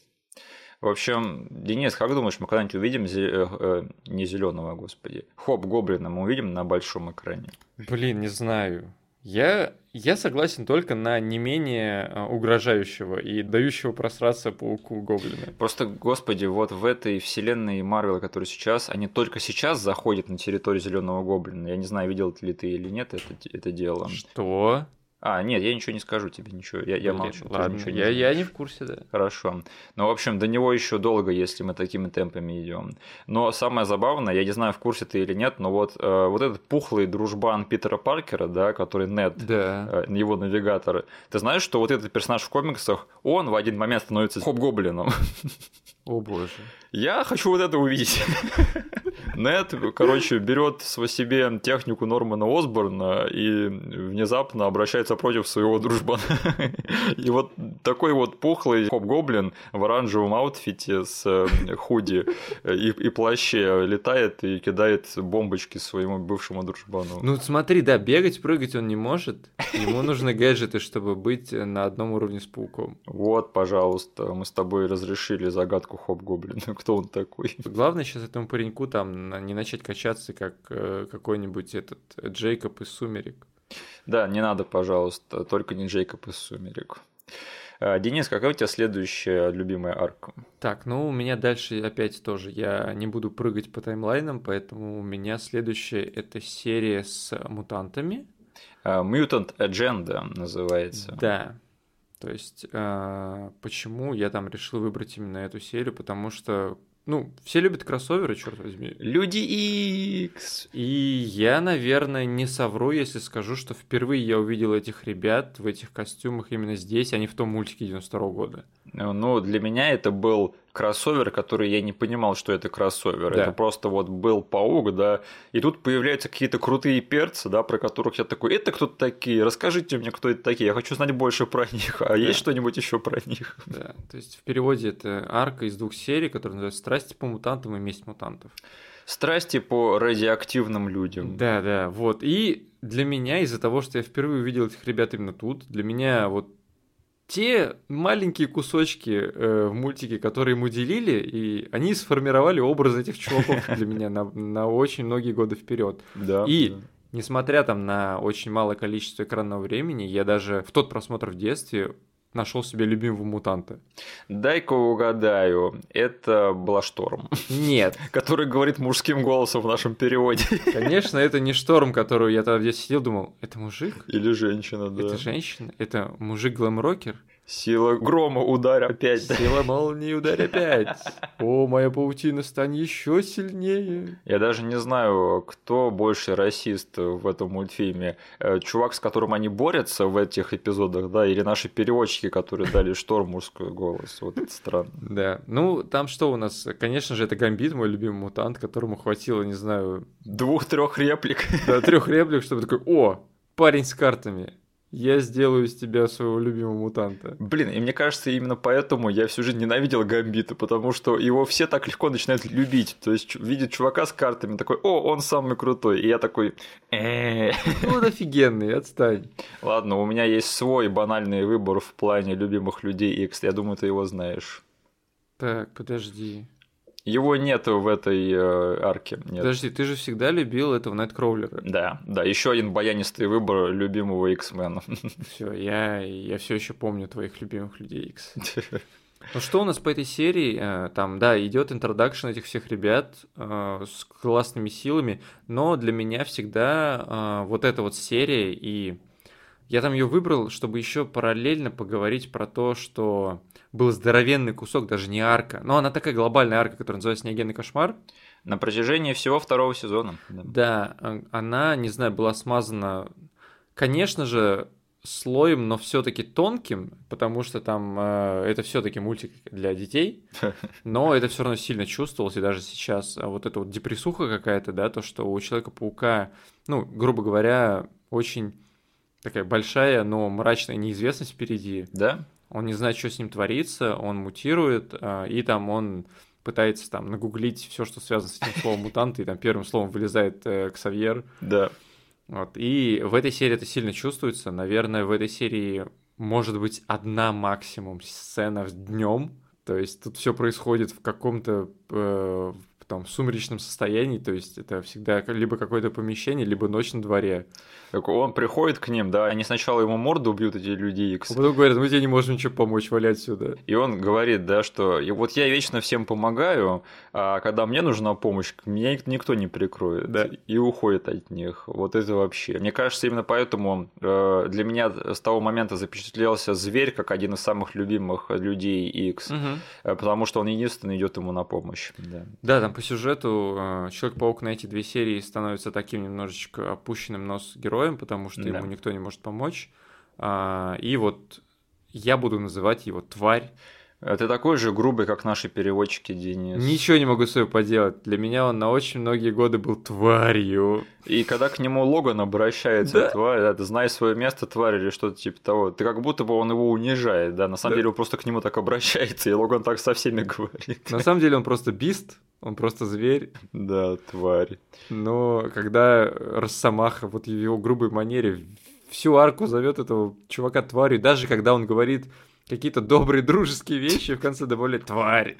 В общем, Денис, как думаешь, мы когда-нибудь увидим зе... э, э, не зеленого, господи, хоп гоблина мы увидим на большом экране? Блин, не знаю. Я, я согласен только на не менее э, угрожающего и дающего просраться пауку гоблина. Просто, господи, вот в этой вселенной Марвела, которая сейчас, они только сейчас заходят на территорию зеленого гоблина. Я не знаю, видел ли ты или нет это, это дело. Что? А, нет, я ничего не скажу тебе, ничего. Я, я молчу. Ладно, ничего не я, я не в курсе, да. Хорошо. Ну, в общем, до него еще долго, если мы такими темпами идем. Но самое забавное, я не знаю, в курсе ты или нет, но вот, э, вот этот пухлый дружбан Питера Паркера, да, который Нед, да. э, его навигатор. Ты знаешь, что вот этот персонаж в комиксах, он в один момент становится хоп-гоблином. О боже. Я хочу вот это увидеть. Нет, короче, берет в себе технику Нормана Осборна и внезапно обращается против своего дружбана. И вот такой вот пухлый хоп-гоблин в оранжевом аутфите с э, худи и, и плаще летает и кидает бомбочки своему бывшему дружбану. Ну смотри, да, бегать, прыгать он не может. Ему нужны гаджеты, чтобы быть на одном уровне с пауком. Вот, пожалуйста, мы с тобой разрешили загадку хоп-гоблина кто он такой. Главное сейчас этому пареньку там не начать качаться, как э, какой-нибудь этот Джейкоб из «Сумерек». Да, не надо, пожалуйста, только не Джейкоб из «Сумерек». А, Денис, какая у тебя следующая любимая арка? Так, ну у меня дальше опять тоже, я не буду прыгать по таймлайнам, поэтому у меня следующая это серия с мутантами. Mutant Agenda называется. Да, то есть, э, почему я там решил выбрать именно эту серию? Потому что, ну, все любят кроссоверы, черт возьми. Люди X. И я, наверное, не совру, если скажу, что впервые я увидел этих ребят в этих костюмах именно здесь, а не в том мультике 92 -го года. Ну, для меня это был кроссовер, который я не понимал, что это кроссовер. Да. Это просто вот был паук, да, и тут появляются какие-то крутые перцы, да, про которых я такой, это кто-то такие, расскажите мне, кто это такие, я хочу знать больше про них, а да. есть что-нибудь еще про них? Да, то есть в переводе это арка из двух серий, которая называется «Страсти по мутантам» и «Месть мутантов». Страсти по радиоактивным людям. Да, да, вот. И для меня, из-за того, что я впервые увидел этих ребят именно тут, для меня вот те маленькие кусочки э, в мультике, которые ему делили, и они сформировали образ этих чуваков для меня на, на очень многие годы вперед. Да. И да. несмотря там на очень малое количество экранного времени, я даже в тот просмотр в детстве нашел себе любимого мутанта. Дай-ка угадаю, это Блашторм. Нет. Который говорит мужским голосом в нашем переводе. Конечно, это не Шторм, которую я тогда здесь сидел, думал, это мужик? Или женщина, да. Это женщина? Это мужик-глэм-рокер? Сила грома ударь опять. Сила молнии ударь опять. О, моя паутина стань еще сильнее. Я даже не знаю, кто больше расист в этом мультфильме. Э, чувак, с которым они борются в этих эпизодах, да, или наши переводчики, которые дали Шторм мужской голос. Вот это странно. Да. Ну, там что у нас? Конечно же, это Гамбит, мой любимый мутант, которому хватило, не знаю... Двух-трех реплик. Да, трех реплик, чтобы такой, о, парень с картами я сделаю из тебя своего любимого мутанта. Блин, и мне кажется, именно поэтому я всю жизнь ненавидел Гамбита, потому что его все так легко начинают любить. То есть видит чувака с картами, такой, о, он самый крутой. И я такой, э он офигенный, отстань. Ладно, у меня есть свой банальный выбор в плане любимых людей X. Я думаю, ты его знаешь. Так, подожди. Его нету в этой э, арке. Нет. Подожди, ты же всегда любил этого Найткроулера. Да, да, еще один баянистый выбор любимого X-мена. Все, я, я все еще помню твоих любимых людей X. Ну что у нас по этой серии? Э, там, да, идет интродакшн этих всех ребят э, с классными силами, но для меня всегда э, вот эта вот серия, и я там ее выбрал, чтобы еще параллельно поговорить про то, что был здоровенный кусок, даже не арка, но она такая глобальная арка, которая называется «Неогенный кошмар». На протяжении всего второго сезона. Да. да, она, не знаю, была смазана, конечно же, слоем, но все-таки тонким, потому что там э, это все-таки мультик для детей, но это все равно сильно чувствовалось, и даже сейчас а вот эта вот депрессуха какая-то, да, то, что у Человека-паука, ну, грубо говоря, очень такая большая, но мрачная неизвестность впереди. Да. Он не знает, что с ним творится, он мутирует, э, и там он пытается там нагуглить все, что связано с этим словом мутант, и там первым словом вылезает э, Ксавьер. Да. Вот. И в этой серии это сильно чувствуется. Наверное, в этой серии может быть одна максимум сцена днем. То есть тут все происходит в каком-то э, там сумеречном состоянии, то есть это всегда либо какое-то помещение, либо ночь на дворе. Он приходит к ним, да, они сначала ему морду убьют, эти люди X. А потом говорят, мы тебе не можем ничего помочь, валять сюда. И он говорит, да, что вот я вечно всем помогаю, а когда мне нужна помощь, меня никто не прикроет. Да. И уходит от них. Вот это вообще. Мне кажется, именно поэтому э, для меня с того момента запечатлелся зверь как один из самых любимых людей X, угу. потому что он единственный идет ему на помощь. Да, да там по сюжету э, Человек-паук на эти две серии становится таким немножечко опущенным нос героем, потому что да. ему никто не может помочь. А, и вот я буду называть его тварь. А ты такой же грубый, как наши переводчики, Денис. Ничего не могу с собой поделать. Для меня он на очень многие годы был тварью. И когда к нему Логан обращается, да. тварь, да, ты знаешь свое место, тварь, или что-то типа того, ты как будто бы он его унижает, да, на самом да. деле он просто к нему так обращается, и Логан так со всеми говорит. На самом деле он просто бист, он просто зверь. Да, тварь. Но когда Росомаха вот в его грубой манере всю арку зовет этого чувака тварью, даже когда он говорит какие-то добрые дружеские вещи, в конце добавляет тварь.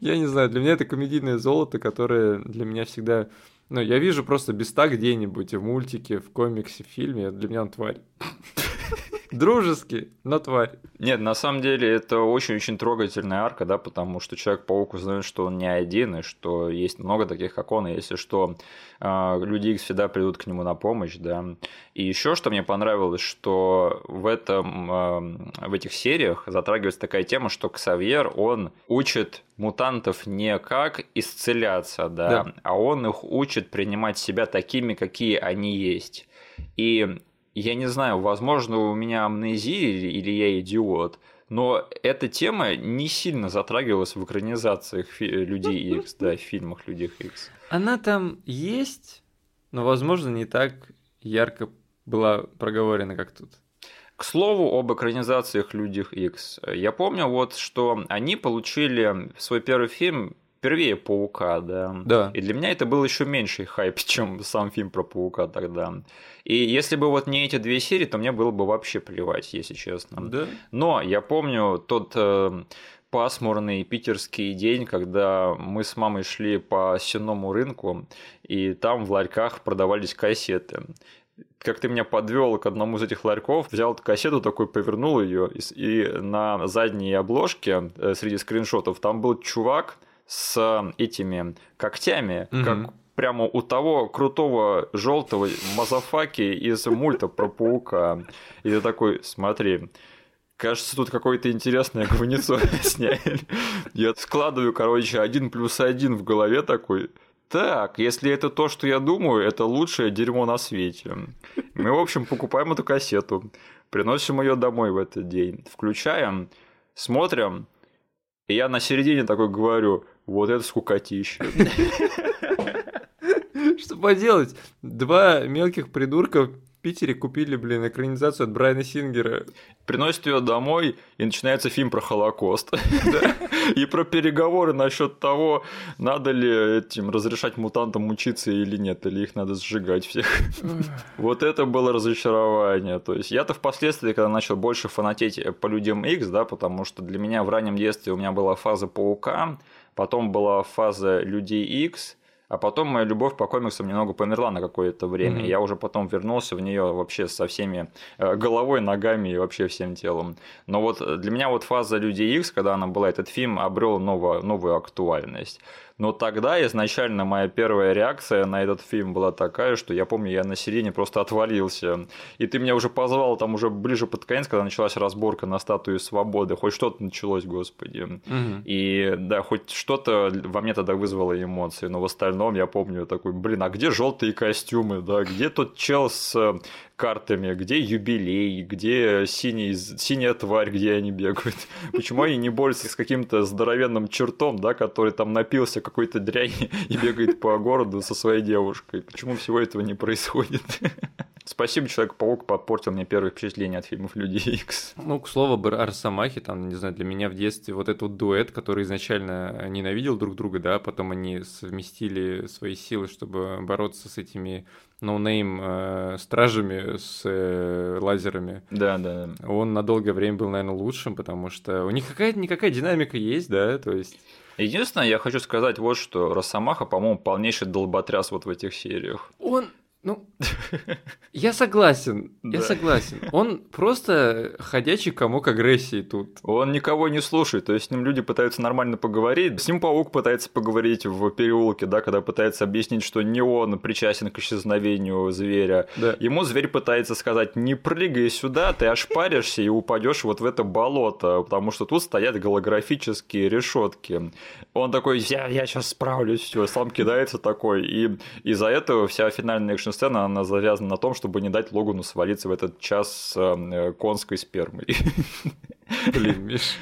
Я не знаю, для меня это комедийное золото, которое для меня всегда... Ну, я вижу просто Беста где-нибудь в мультике, в комиксе, в фильме, для меня он тварь. Дружеский, но тварь. Нет, на самом деле это очень-очень трогательная арка, да, потому что Человек-паук узнает, что он не один, и что есть много таких, как он, и если что, а, люди X всегда придут к нему на помощь, да. И еще что мне понравилось, что в этом, а, в этих сериях затрагивается такая тема, что Ксавьер, он учит мутантов не как исцеляться, да, да. а он их учит принимать себя такими, какие они есть. И я не знаю, возможно, у меня амнезия или я идиот, но эта тема не сильно затрагивалась в экранизациях Людей X, да, в фильмах Людей X. Она там есть, но, возможно, не так ярко была проговорена, как тут. К слову об экранизациях Людях X. Я помню вот, что они получили свой первый фильм впервые Паука, да. Да. И для меня это был еще меньший хайп, чем сам фильм про Паука тогда. И если бы вот не эти две серии, то мне было бы вообще плевать, если честно. Да. Но я помню тот э, пасмурный питерский день, когда мы с мамой шли по сенному рынку, и там в ларьках продавались кассеты как ты меня подвел к одному из этих ларьков, взял эту кассету, такой повернул ее, и, и на задней обложке э, среди скриншотов там был чувак с этими когтями, угу. как прямо у того крутого желтого мазафаки из мульта про паука. И ты такой, смотри, кажется, тут какое-то интересное говнецо сняли. Я складываю, короче, один плюс один в голове такой. Так, если это то, что я думаю, это лучшее дерьмо на свете. Мы, в общем, покупаем эту кассету, приносим ее домой в этот день, включаем, смотрим, и я на середине такой говорю, вот это скукотища. Что поделать? Два мелких придурка в Питере купили, блин, экранизацию от Брайана Сингера. Приносят ее домой, и начинается фильм про Холокост. И про переговоры насчет того, надо ли этим разрешать мутантам мучиться или нет, или их надо сжигать всех. Вот это было разочарование. То есть я-то впоследствии, когда начал больше фанатеть по людям X, да, потому что для меня в раннем детстве у меня была фаза паука, потом была фаза людей X, А потом моя любовь по комиксам немного померла на какое-то время. Mm-hmm. Я уже потом вернулся в нее вообще со всеми э, головой, ногами и вообще всем телом. Но вот для меня вот фаза Людей Икс, когда она была, этот фильм обрел новую, новую актуальность. Но тогда изначально моя первая реакция на этот фильм была такая, что я помню, я на середине просто отвалился. И ты меня уже позвал там уже ближе под конец, когда началась разборка на статуе свободы. Хоть что-то началось, господи. Угу. И да, хоть что-то во мне тогда вызвало эмоции. Но в остальном я помню такой, блин, а где желтые костюмы, да, где тот чел с картами, где юбилей, где синий, синяя тварь, где они бегают. Почему они не борются с каким-то здоровенным чертом, да, который там напился какой-то дрянь и бегает по городу со своей девушкой? Почему всего этого не происходит? Спасибо, Человек-паук подпортил мне первое впечатление от фильмов Люди Икс. Ну, к слову, об Арсамахе, там, не знаю, для меня в детстве вот этот дуэт, который изначально ненавидел друг друга, да, потом они совместили свои силы, чтобы бороться с этими no-name э, стражами с э, лазерами. Да, да. Он на долгое время был, наверное, лучшим, потому что у них какая-то никакая динамика есть, да, то есть. Единственное, я хочу сказать вот что. Росомаха, по-моему, полнейший долботряс вот в этих сериях. Он ну, я согласен, я согласен. Он просто ходячий комок агрессии тут. Он никого не слушает, то есть с ним люди пытаются нормально поговорить. С ним паук пытается поговорить в переулке, да, когда пытается объяснить, что не он причастен к исчезновению зверя. Да. Ему зверь пытается сказать, не прыгай сюда, ты ошпаришься и упадешь вот в это болото, потому что тут стоят голографические решетки. Он такой, я, я сейчас справлюсь, все, сам кидается такой, и из-за этого вся финальная экшн сцена, она завязана на том, чтобы не дать Логану свалиться в этот час э, конской спермой. Блин, Миш.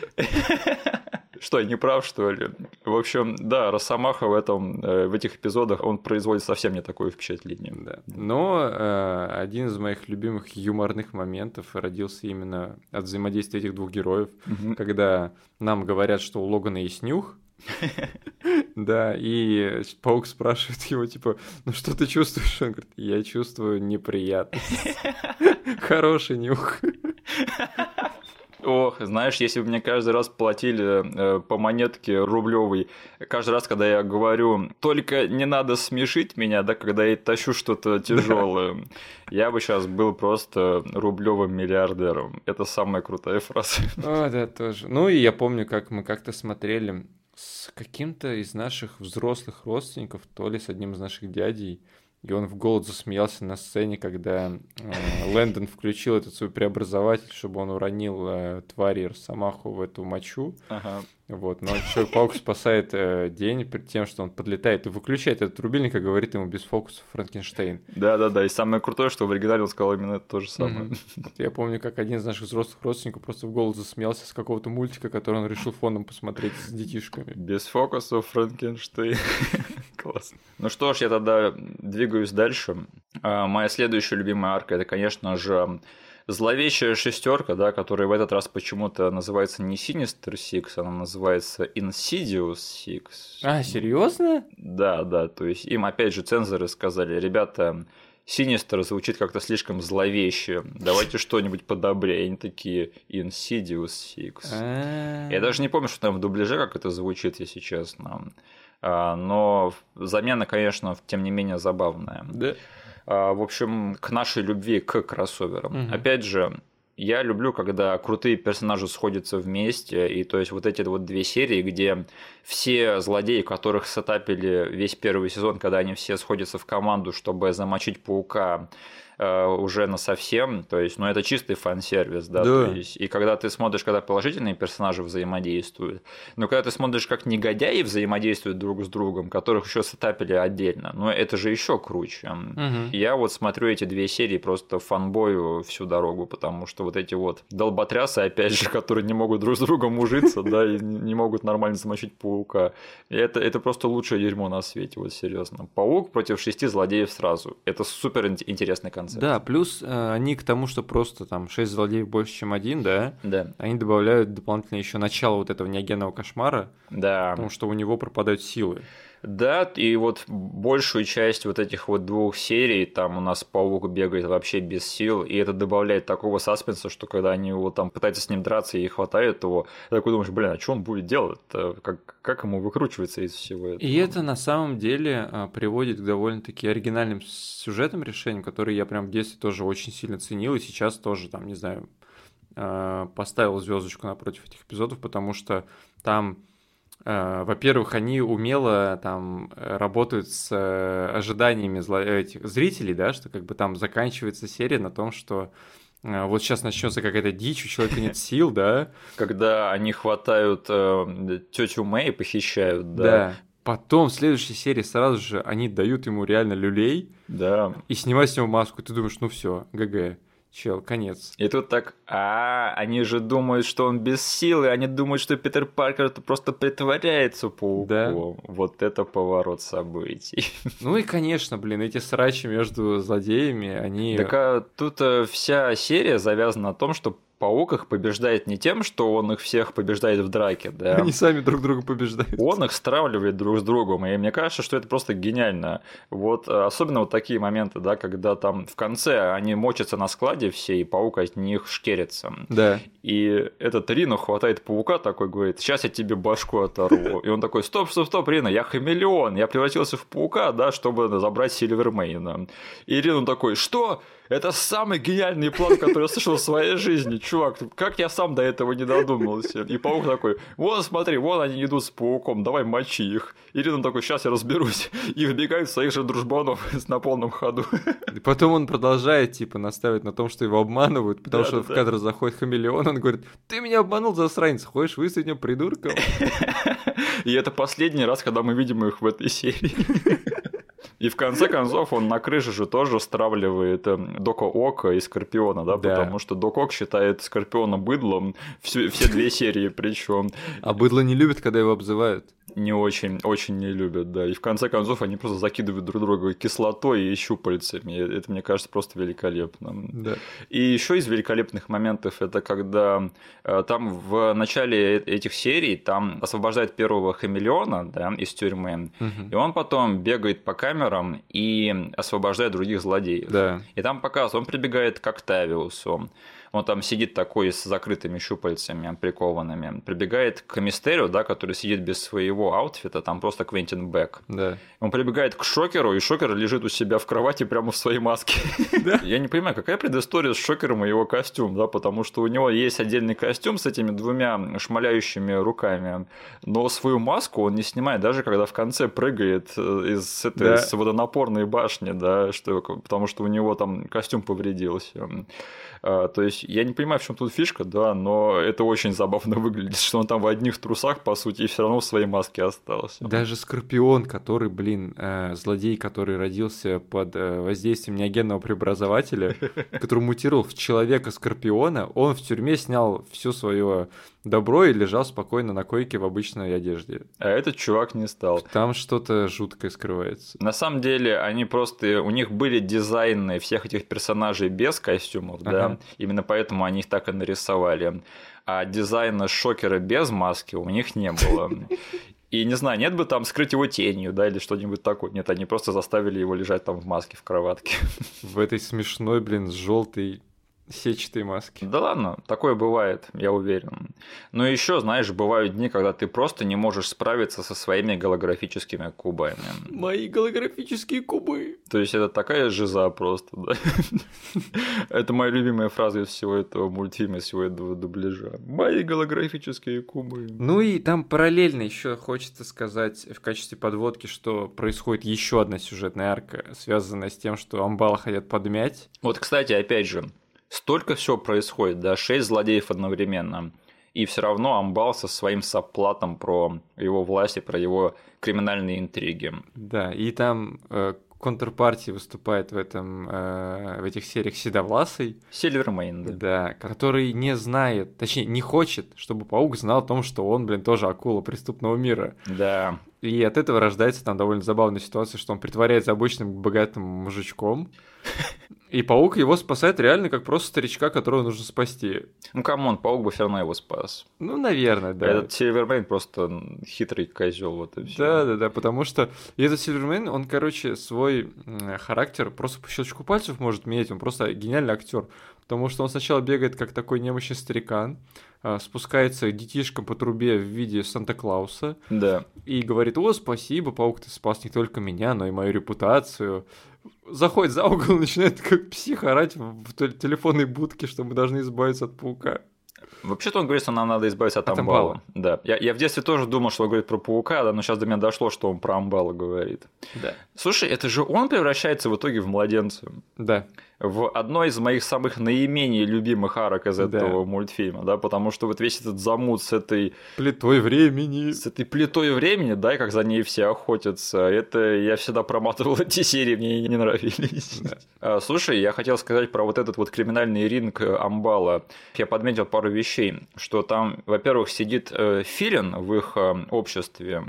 Что, я не прав, что ли? В общем, да, Росомаха в, этом, э, в этих эпизодах, он производит совсем не такое впечатление. Да. Но э, один из моих любимых юморных моментов родился именно от взаимодействия этих двух героев, угу. когда нам говорят, что у Логана есть нюх, да, и паук спрашивает его, типа, ну что ты чувствуешь? Он говорит, я чувствую неприятность. Хороший нюх. Ох, знаешь, если бы мне каждый раз платили э, по монетке рублевой, каждый раз, когда я говорю, только не надо смешить меня, да, когда я тащу что-то тяжелое, я бы сейчас был просто рублевым миллиардером. Это самая крутая фраза. О, да, тоже. Ну и я помню, как мы как-то смотрели с каким-то из наших взрослых родственников, то ли с одним из наших дядей, и он в голод засмеялся на сцене, когда э, Лэндон включил этот свой преобразователь, чтобы он уронил э, твари Росомаху в эту мочу. Ага. Вот, но Человек-паук спасает э, день перед тем, что он подлетает и выключает этот рубильник и говорит ему без фокуса Франкенштейн. Да-да-да, и самое крутое, что в оригинале он сказал именно то же самое. Mm-hmm. Я помню, как один из наших взрослых родственников просто в голос засмеялся с какого-то мультика, который он решил фоном посмотреть с детишками. Без фокуса Франкенштейн. Классно. Ну что ж, я тогда двигаюсь дальше. А, моя следующая любимая арка, это, конечно же, зловещая шестерка, да, которая в этот раз почему-то называется не Sinister Six, она называется Insidious Six. А, серьезно? Да, да, то есть им опять же цензоры сказали, ребята, Синистер звучит как-то слишком зловеще. Давайте что-нибудь подобрее. Они такие Insidious Six. А. Я даже не помню, что там в дубляже как это звучит, если честно. А, но замена, конечно, тем не менее забавная. Да. А, в общем, к нашей любви к кроссоверам. Угу. Опять же, я люблю, когда крутые персонажи сходятся вместе, и то есть вот эти вот две серии, где все злодеи, которых сетапили весь первый сезон, когда они все сходятся в команду, чтобы замочить паука, Э, уже на совсем, то есть, ну, это чистый фан-сервис, да, да. То есть, и когда ты смотришь, когда положительные персонажи взаимодействуют, но когда ты смотришь, как негодяи взаимодействуют друг с другом, которых еще сетапили отдельно, ну, это же еще круче. Угу. Я вот смотрю эти две серии просто фанбою всю дорогу, потому что вот эти вот долботрясы, опять же, которые не могут друг с другом ужиться, да, и не могут нормально замочить паука, это, это просто лучшее дерьмо на свете, вот серьезно. Паук против шести злодеев сразу. Это супер интересный концепт концепт. Да, плюс э, они к тому, что просто там 6 злодеев больше, чем один, да, да. они добавляют дополнительно еще начало вот этого неогенного кошмара, да. потому что у него пропадают силы. Да, и вот большую часть вот этих вот двух серий, там у нас паук бегает вообще без сил, и это добавляет такого саспенса, что когда они его там пытаются с ним драться и хватают его, ты такой думаешь, блин, а что он будет делать? Как, как ему выкручиваться из всего этого? И это на самом деле а, приводит к довольно-таки оригинальным сюжетным решениям, которые я прям в детстве тоже очень сильно ценил, и сейчас тоже там, не знаю, а, поставил звездочку напротив этих эпизодов, потому что там во-первых, они умело там работают с э, ожиданиями этих зрителей, да, что как бы там заканчивается серия на том, что э, вот сейчас начнется какая-то дичь, у человека нет сил, да. Когда они хватают э, тетю Мэй и похищают, да. Да. Потом в следующей серии сразу же они дают ему реально люлей. Да. И снимают с него маску. Ты думаешь, ну все, ГГ чел, конец. И тут так, а, они же думают, что он без силы, они думают, что Питер Паркер просто притворяется пауком. Да. Вот это поворот событий. Ну и, конечно, блин, эти срачи между злодеями, они... Так а тут э, вся серия завязана на том, что паук их побеждает не тем, что он их всех побеждает в драке, да. Они сами друг друга побеждают. Он их стравливает друг с другом, и мне кажется, что это просто гениально. Вот э, особенно вот такие моменты, да, когда там в конце они мочатся на складе все, и паук от них шкерится. Да. И этот Рино хватает паука такой, говорит, сейчас я тебе башку оторву. И он такой, стоп, стоп, стоп, Рино, я хамелеон, я превратился в паука, да, чтобы забрать Сильвермейна. И Рино такой, что? Это самый гениальный план, который я слышал в своей жизни, чувак. Как я сам до этого не додумался? И паук такой, вон, смотри, вон они идут с пауком, давай мочи их. И такой, сейчас я разберусь. И вбегают своих же дружбанов на полном ходу. И потом он продолжает, типа, наставить на том, что его обманывают, потому да, что да, в кадр заходит хамелеон, он говорит, ты меня обманул, засранец, хочешь выставить меня придурком? И это последний раз, когда мы видим их в этой серии. И в конце концов он на крыше же тоже стравливает эм, Дока Ока и Скорпиона, да, да. потому что Док Ок считает Скорпиона быдлом все, все две серии причем. А быдло не любит, когда его обзывают не очень, очень не любят, да. И в конце концов они просто закидывают друг друга кислотой и щупальцами. Это, мне кажется, просто великолепно. Да. И еще из великолепных моментов это когда э, там в начале э, этих серий там освобождают первого хамелеона да, из тюрьмы, угу. и он потом бегает по камерам и освобождает других злодеев. Да. И там показывают, он прибегает к Октавиусу. Он там сидит такой с закрытыми щупальцами прикованными. Прибегает к Мистерио, да, который сидит без своего outfit а, там просто Квентин Бек. Да. Он прибегает к Шокеру, и Шокер лежит у себя в кровати прямо в своей маске. Да. Я не понимаю, какая предыстория с Шокером и его костюм, да, потому что у него есть отдельный костюм с этими двумя шмаляющими руками, но свою маску он не снимает, даже когда в конце прыгает э, из этой да. с водонапорной башни, да, что, потому что у него там костюм повредился. А, то есть я не понимаю, в чем тут фишка, да, но это очень забавно выглядит, что он там в одних трусах, по сути, и все равно в своей маске остался. Даже Скорпион, который, блин, э, злодей, который родился под э, воздействием неогенного преобразователя, который мутировал в человека Скорпиона, он в тюрьме снял всю свою добро и лежал спокойно на койке в обычной одежде. А этот чувак не стал. Там что-то жуткое скрывается. На самом деле, они просто... У них были дизайны всех этих персонажей без костюмов, ага. да? Именно поэтому они их так и нарисовали. А дизайна шокера без маски у них не было. И не знаю, нет бы там скрыть его тенью, да, или что-нибудь такое. Нет, они просто заставили его лежать там в маске в кроватке. В этой смешной, блин, с желтой сетчатые маски. Да ладно, такое бывает, я уверен. Но еще, знаешь, бывают дни, когда ты просто не можешь справиться со своими голографическими кубами. Мои голографические кубы. То есть это такая жиза просто, да? Это моя любимая фраза из всего этого мультфильма, из всего этого дубляжа. Мои голографические кубы. Ну и там параллельно еще хочется сказать в качестве подводки, что происходит еще одна сюжетная арка, связанная с тем, что Амбала хотят подмять. Вот, кстати, опять же, столько всего происходит, да, шесть злодеев одновременно. И все равно Амбал со своим соплатом про его власть и про его криминальные интриги. Да, и там э, counterpart и выступает в, этом, э, в этих сериях Седовласый. Сильвермейн, да. Да, который не знает, точнее, не хочет, чтобы Паук знал о том, что он, блин, тоже акула преступного мира. Да. И от этого рождается там довольно забавная ситуация, что он притворяется обычным богатым мужичком, и паук его спасает реально как просто старичка, которого нужно спасти. Ну, come on, паук бы все равно его спас. Ну, наверное, да. Этот Сильвермейн просто хитрый козел, вот и все. Да, да, да, потому что этот Сильвермейн, он, короче, свой характер просто по щелчку пальцев может менять, он просто гениальный актер. Потому что он сначала бегает как такой немощный старикан, а, спускается к детишкам по трубе в виде Санта-Клауса. Да. И говорит, о, спасибо, паук, ты спас не только меня, но и мою репутацию заходит за угол и начинает как псих орать в телефонной будке, что мы должны избавиться от паука. Вообще-то он говорит, что нам надо избавиться от, от амбала. амбала. Да. Я, я в детстве тоже думал, что он говорит про паука, да, но сейчас до меня дошло, что он про амбала говорит. Да. Слушай, это же он превращается в итоге в младенца. Да в одной из моих самых наименее любимых арок из этого да. мультфильма, да, потому что вот весь этот замут с этой... Плитой времени. С этой плитой времени, да, и как за ней все охотятся, это я всегда проматывал эти серии, мне не нравились. Да. А, слушай, я хотел сказать про вот этот вот криминальный ринг Амбала. Я подметил пару вещей, что там, во-первых, сидит э, Филин в их э, обществе,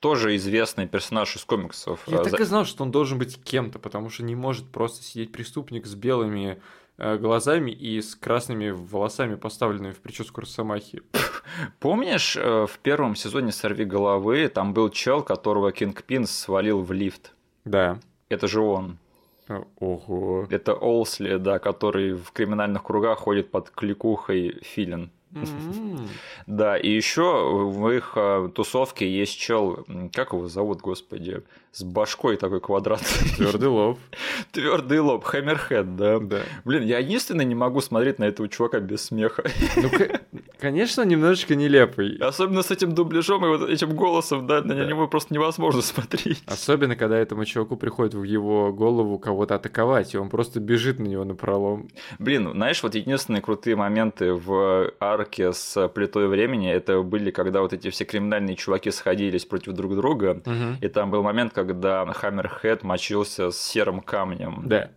тоже известный персонаж из комиксов. Я так и знал, что он должен быть кем-то, потому что не может просто сидеть преступник с белыми э, глазами и с красными волосами, поставленными в прическу Росомахи. Помнишь, э, в первом сезоне «Сорви головы» там был чел, которого Кинг Пин свалил в лифт? Да. Это же он. Ого. Это Олсли, да, который в криминальных кругах ходит под кликухой Филин. Да, и еще в их а, тусовке есть чел, как его зовут, господи, с башкой такой квадратный. Твердый лоб. Твердый лоб, Хаммерхед, да. Да. Блин, я единственное не могу смотреть на этого чувака без смеха. Ну, конечно, немножечко нелепый. Особенно с этим дубляжом и вот этим голосом, да, на него просто невозможно смотреть. Особенно, когда этому чуваку приходит в его голову кого-то атаковать, и он просто бежит на него на пролом. Блин, знаешь, вот единственные крутые моменты в арке с плитой времени, это были, когда вот эти все криминальные чуваки сходились против друг друга, и там был момент, когда когда Хаммерхед мочился с серым камнем. Да.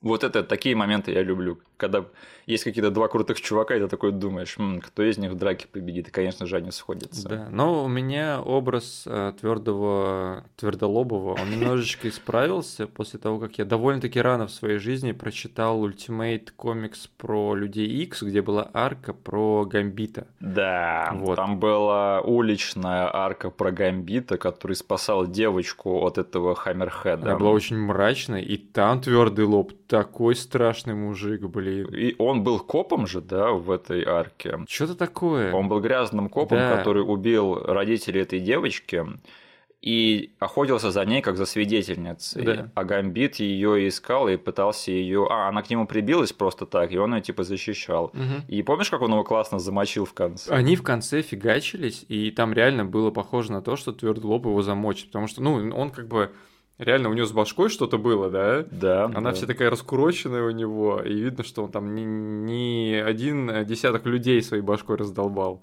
Вот это такие моменты я люблю когда есть какие-то два крутых чувака, и ты такой думаешь, М, кто из них в драке победит, и, конечно же, они сходятся. Да, но у меня образ э, твердого, твердолобого, он немножечко исправился после того, как я довольно-таки рано в своей жизни прочитал Ultimate комикс про Людей X, где была арка про Гамбита. Да, вот. там была уличная арка про Гамбита, который спасал девочку от этого Хаммерхеда. Она была очень мрачная, и там твердый лоб, такой страшный мужик, блин. И он был копом же, да, в этой арке. Что-то такое. Он был грязным копом, да. который убил родителей этой девочки и охотился за ней как за свидетельницей. Да. А Гамбит ее искал и пытался ее. А, она к нему прибилась просто так, и он ее типа защищал. Угу. И помнишь, как он его классно замочил в конце? Они в конце фигачились, и там реально было похоже на то, что твердый лоб его замочит. Потому что, ну, он как бы Реально, у него с башкой что-то было, да? Да. Она да. вся такая раскуроченная у него, и видно, что он там не, не один десяток людей своей башкой раздолбал.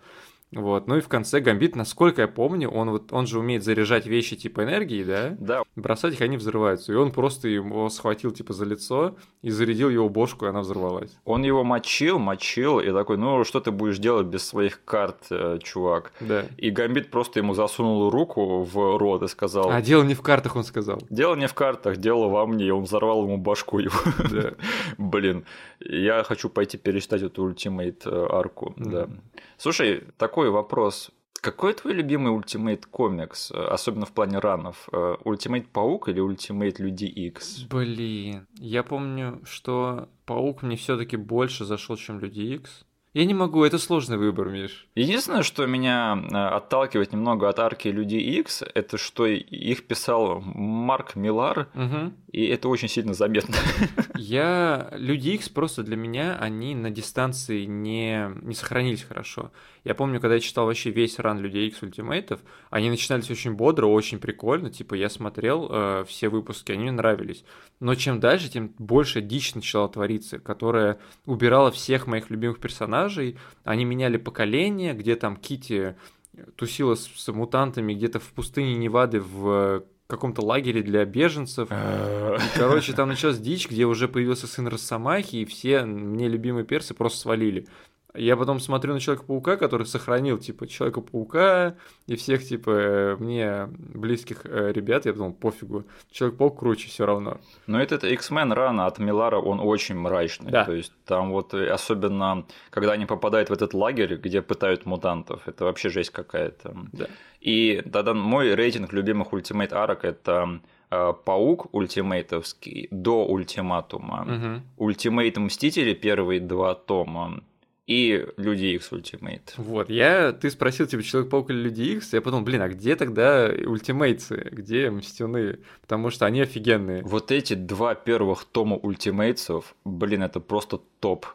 Вот. Ну и в конце Гамбит, насколько я помню, он вот он же умеет заряжать вещи типа энергии, да? Да. Бросать их, они взрываются. И он просто его схватил типа за лицо и зарядил его бошку, и она взорвалась. Он его мочил, мочил, и такой, ну что ты будешь делать без своих карт, э, чувак? Да. И Гамбит просто ему засунул руку в рот и сказал... А дело не в картах, он сказал. Дело не в картах, дело во мне, и он взорвал ему башку его. Да. Блин, я хочу пойти перечитать эту Ultimate э, арку, да. Слушай, такой вопрос. Какой твой любимый Ultimate комикс, особенно в плане run ов? Ultimate Паук или Ultimate Люди Икс? Блин, я помню, что Паук мне все-таки больше зашел, чем Люди Икс. Я не могу, это сложный выбор, Миш. Единственное, что меня э, отталкивает немного от арки Люди X, это что их писал Марк Милар, угу. и это очень сильно заметно. Я... Люди X просто для меня, они на дистанции не, не сохранились хорошо. Я помню, когда я читал вообще весь ран Людей X ультимейтов, они начинались очень бодро, очень прикольно, типа я смотрел э, все выпуски, они мне нравились. Но чем дальше, тем больше дичь начала твориться, которая убирала всех моих любимых персонажей, они меняли поколение, где там Кити тусила с, с мутантами где-то в пустыне Невады в каком-то лагере для беженцев. И, короче, там началась дичь, где уже появился сын Росомахи, и все мне любимые персы просто свалили. Я потом смотрю на Человека-паука, который сохранил, типа, Человека-паука и всех, типа, мне близких э, ребят. Я думал, пофигу, Человек-паук круче все равно. Но это, это X-Men run от Милара, он очень мрачный. Да. То есть там вот, э, особенно, когда они попадают в этот лагерь, где пытают мутантов, это вообще жесть какая-то. Да. И тогда мой рейтинг любимых Ultimate арок это э, Паук Ultimate овский до ультиматума, Угу. Ultimate Мстители первые два тома и Люди Икс Ultimate. Вот, я, ты спросил, типа, Человек-паук или Люди Икс, я подумал, блин, а где тогда Ultimates ы, где мстюны? Потому что они офигенные. Вот эти два первых тома Ultimates ов, блин, это просто топ.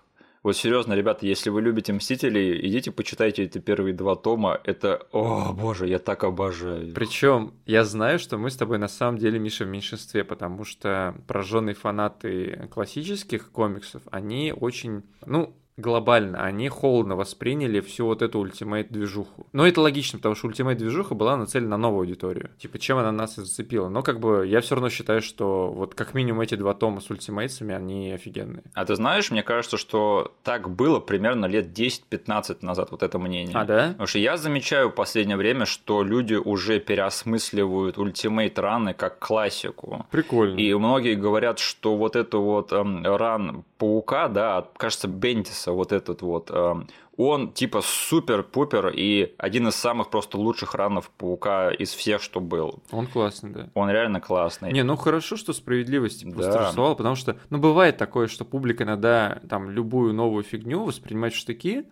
Вот серьезно, ребята, если вы любите Мстителей, идите почитайте эти первые два тома. Это, о боже, я так обожаю. Причем я знаю, что мы с тобой на самом деле, Миша, в меньшинстве, потому что прожженные фанаты классических комиксов, они очень, ну, глобально, они холодно восприняли всю вот эту ультимейт-движуху. Но это логично, потому что ультимейт-движуха была нацелена на новую аудиторию. Типа, чем она нас и зацепила. Но как бы я все равно считаю, что вот как минимум эти два тома с ультимейтсами, они офигенные. А ты знаешь, мне кажется, что так было примерно лет 10-15 назад, вот это мнение. А, да? Потому что я замечаю в последнее время, что люди уже переосмысливают ультимейт раны как классику. Прикольно. И многие говорят, что вот это вот эм, ран паука, да, кажется, Бентиса, вот этот вот, эм, он типа супер-пупер и один из самых просто лучших ранов паука из всех, что был. Он классный, да. Он реально классный. Не, ну хорошо, что справедливость Да. восторжествовала, потому что, ну, бывает такое, что публика иногда там любую новую фигню воспринимает в штыки,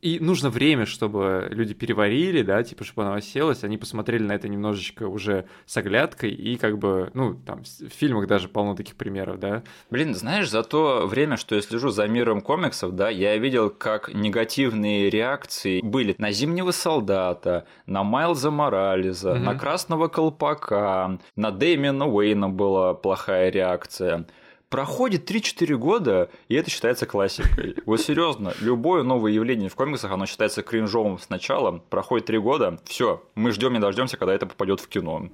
и нужно время, чтобы люди переварили, да, типа, чтобы она оселась, они посмотрели на это немножечко уже с оглядкой, и как бы, ну, там, в фильмах даже полно таких примеров, да. Блин, знаешь, за то время, что я слежу за миром комиксов, да, я видел, как негативные реакции были на Зимнего Солдата, на Майлза Морализа, Мгм. на Красного Колпака, на Дэмиана Уэйна была плохая реакция. Проходит 3-4 года, и это считается классикой. Вот серьезно, любое новое явление в комиксах, оно считается кринжовым сначала, проходит 3 года, все, мы ждем не дождемся, когда это попадет в кино.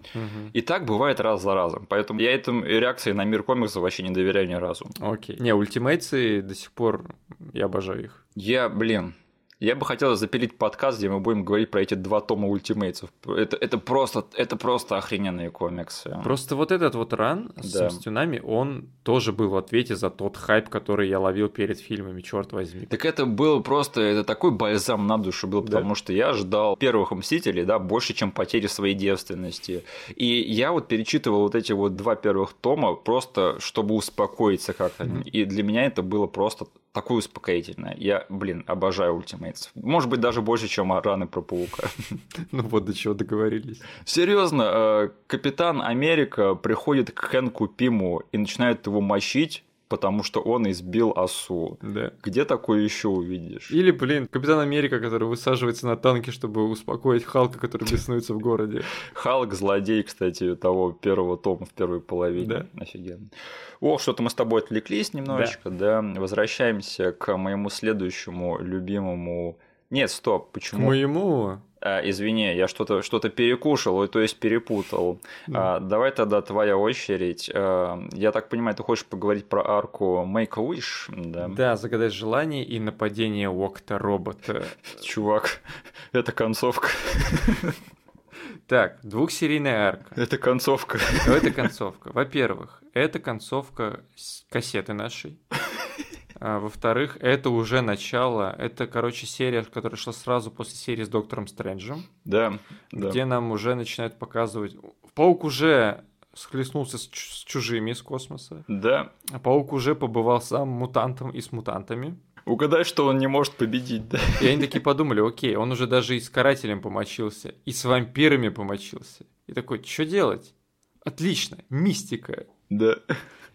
И так бывает раз за разом. Поэтому я этим реакции на мир комиксов вообще не доверяю ни разу. Окей. Не, ультимейтсы до сих пор, я обожаю их. Я, блин, я бы хотел запилить подкаст, где мы будем говорить про эти два тома ультимейтсов. Это, это, просто, это просто охрененные комиксы. Просто вот этот вот ран с Да. Мстюнами, он тоже был в ответе за тот хайп, который я ловил перед фильмами, черт возьми. Так это был просто, это такой бальзам на душу был, Да. потому что я ждал первых Мстителей, да, больше, чем потери своей девственности. И я вот перечитывал вот эти вот два первых тома просто, чтобы успокоиться как-то. Мгм. И для меня это было просто такое успокоительное. Я, блин, обожаю ультимейтс. Может быть, даже больше, чем раны про паука. Ну вот до чего договорились. Серьезно, э, Капитан Америка приходит к Хэнку Пиму и начинает его мочить, потому что он избил осу. Да. Где такое еще увидишь? Или, блин, Капитан Америка, который высаживается на танке, чтобы успокоить Халка, который беснуется в городе. Халк злодей, кстати, того первого тома в первой половине. Да. Офигенно. О, что-то мы с тобой отвлеклись немножечко, да. Возвращаемся к моему следующему любимому. Нет, стоп, К почему? моему... А, извини, я что-то что перекушал, ой, то есть перепутал. Да. А, давай тогда твоя очередь. А, я так понимаю, ты хочешь поговорить про арку Make a Wish, да? Да, загадать желание и нападение Окта робота. Чувак, это концовка. Так, двухсерийная арка. Это концовка. Ну, Это концовка. Во-первых, это концовка кассеты нашей. А, во-вторых, это уже начало. Это, короче, серия, которая шла сразу после серии с Доктором Стрэнджем, Да, да. где нам уже начинают показывать... Паук уже схлестнулся с, с чужими из космоса. Да. А Паук уже побывал сам мутантом и с мутантами. Угадай, что он не может победить, да? И они такие подумали, окей, он уже даже и с карателем помочился, и с вампирами помочился. И такой, что делать? Отлично, мистика. Да.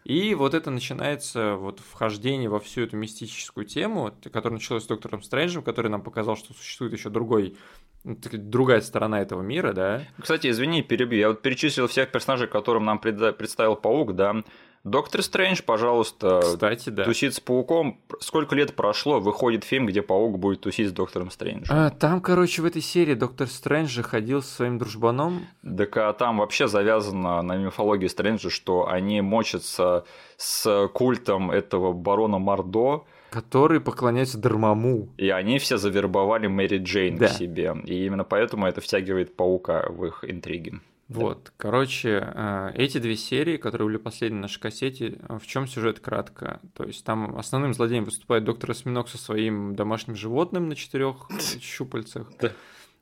И вот это начинается вот вхождение во всю эту мистическую тему, которая началась с Доктором Стрэнджем, который нам показал, что существует еще другой, другая сторона этого мира, да? Кстати, извини, перебью. Я вот перечислил всех персонажей, которым нам преда- представил Паук, да. Доктор Стрэндж, пожалуйста, Кстати, да. тусит с пауком. Сколько лет прошло, выходит фильм, где паук будет тусить с доктором Стрэнджем. А, там, короче, в этой серии доктор Стрэндж же ходил со своим дружбаном. Так а там вообще завязано на мифологии Стрэнджа, что они мочатся с культом этого барона Мордо, Который поклоняется Дармаму. и они все завербовали Мэри Джейн Да. к себе. И именно поэтому это втягивает паука в их интриги. Вот, короче, э, эти две серии, которые были последние на нашей кассете, э, в чем сюжет кратко? То есть там основным злодеем выступает доктор Осьминог со своим домашним животным на четырех щупальцах. Да.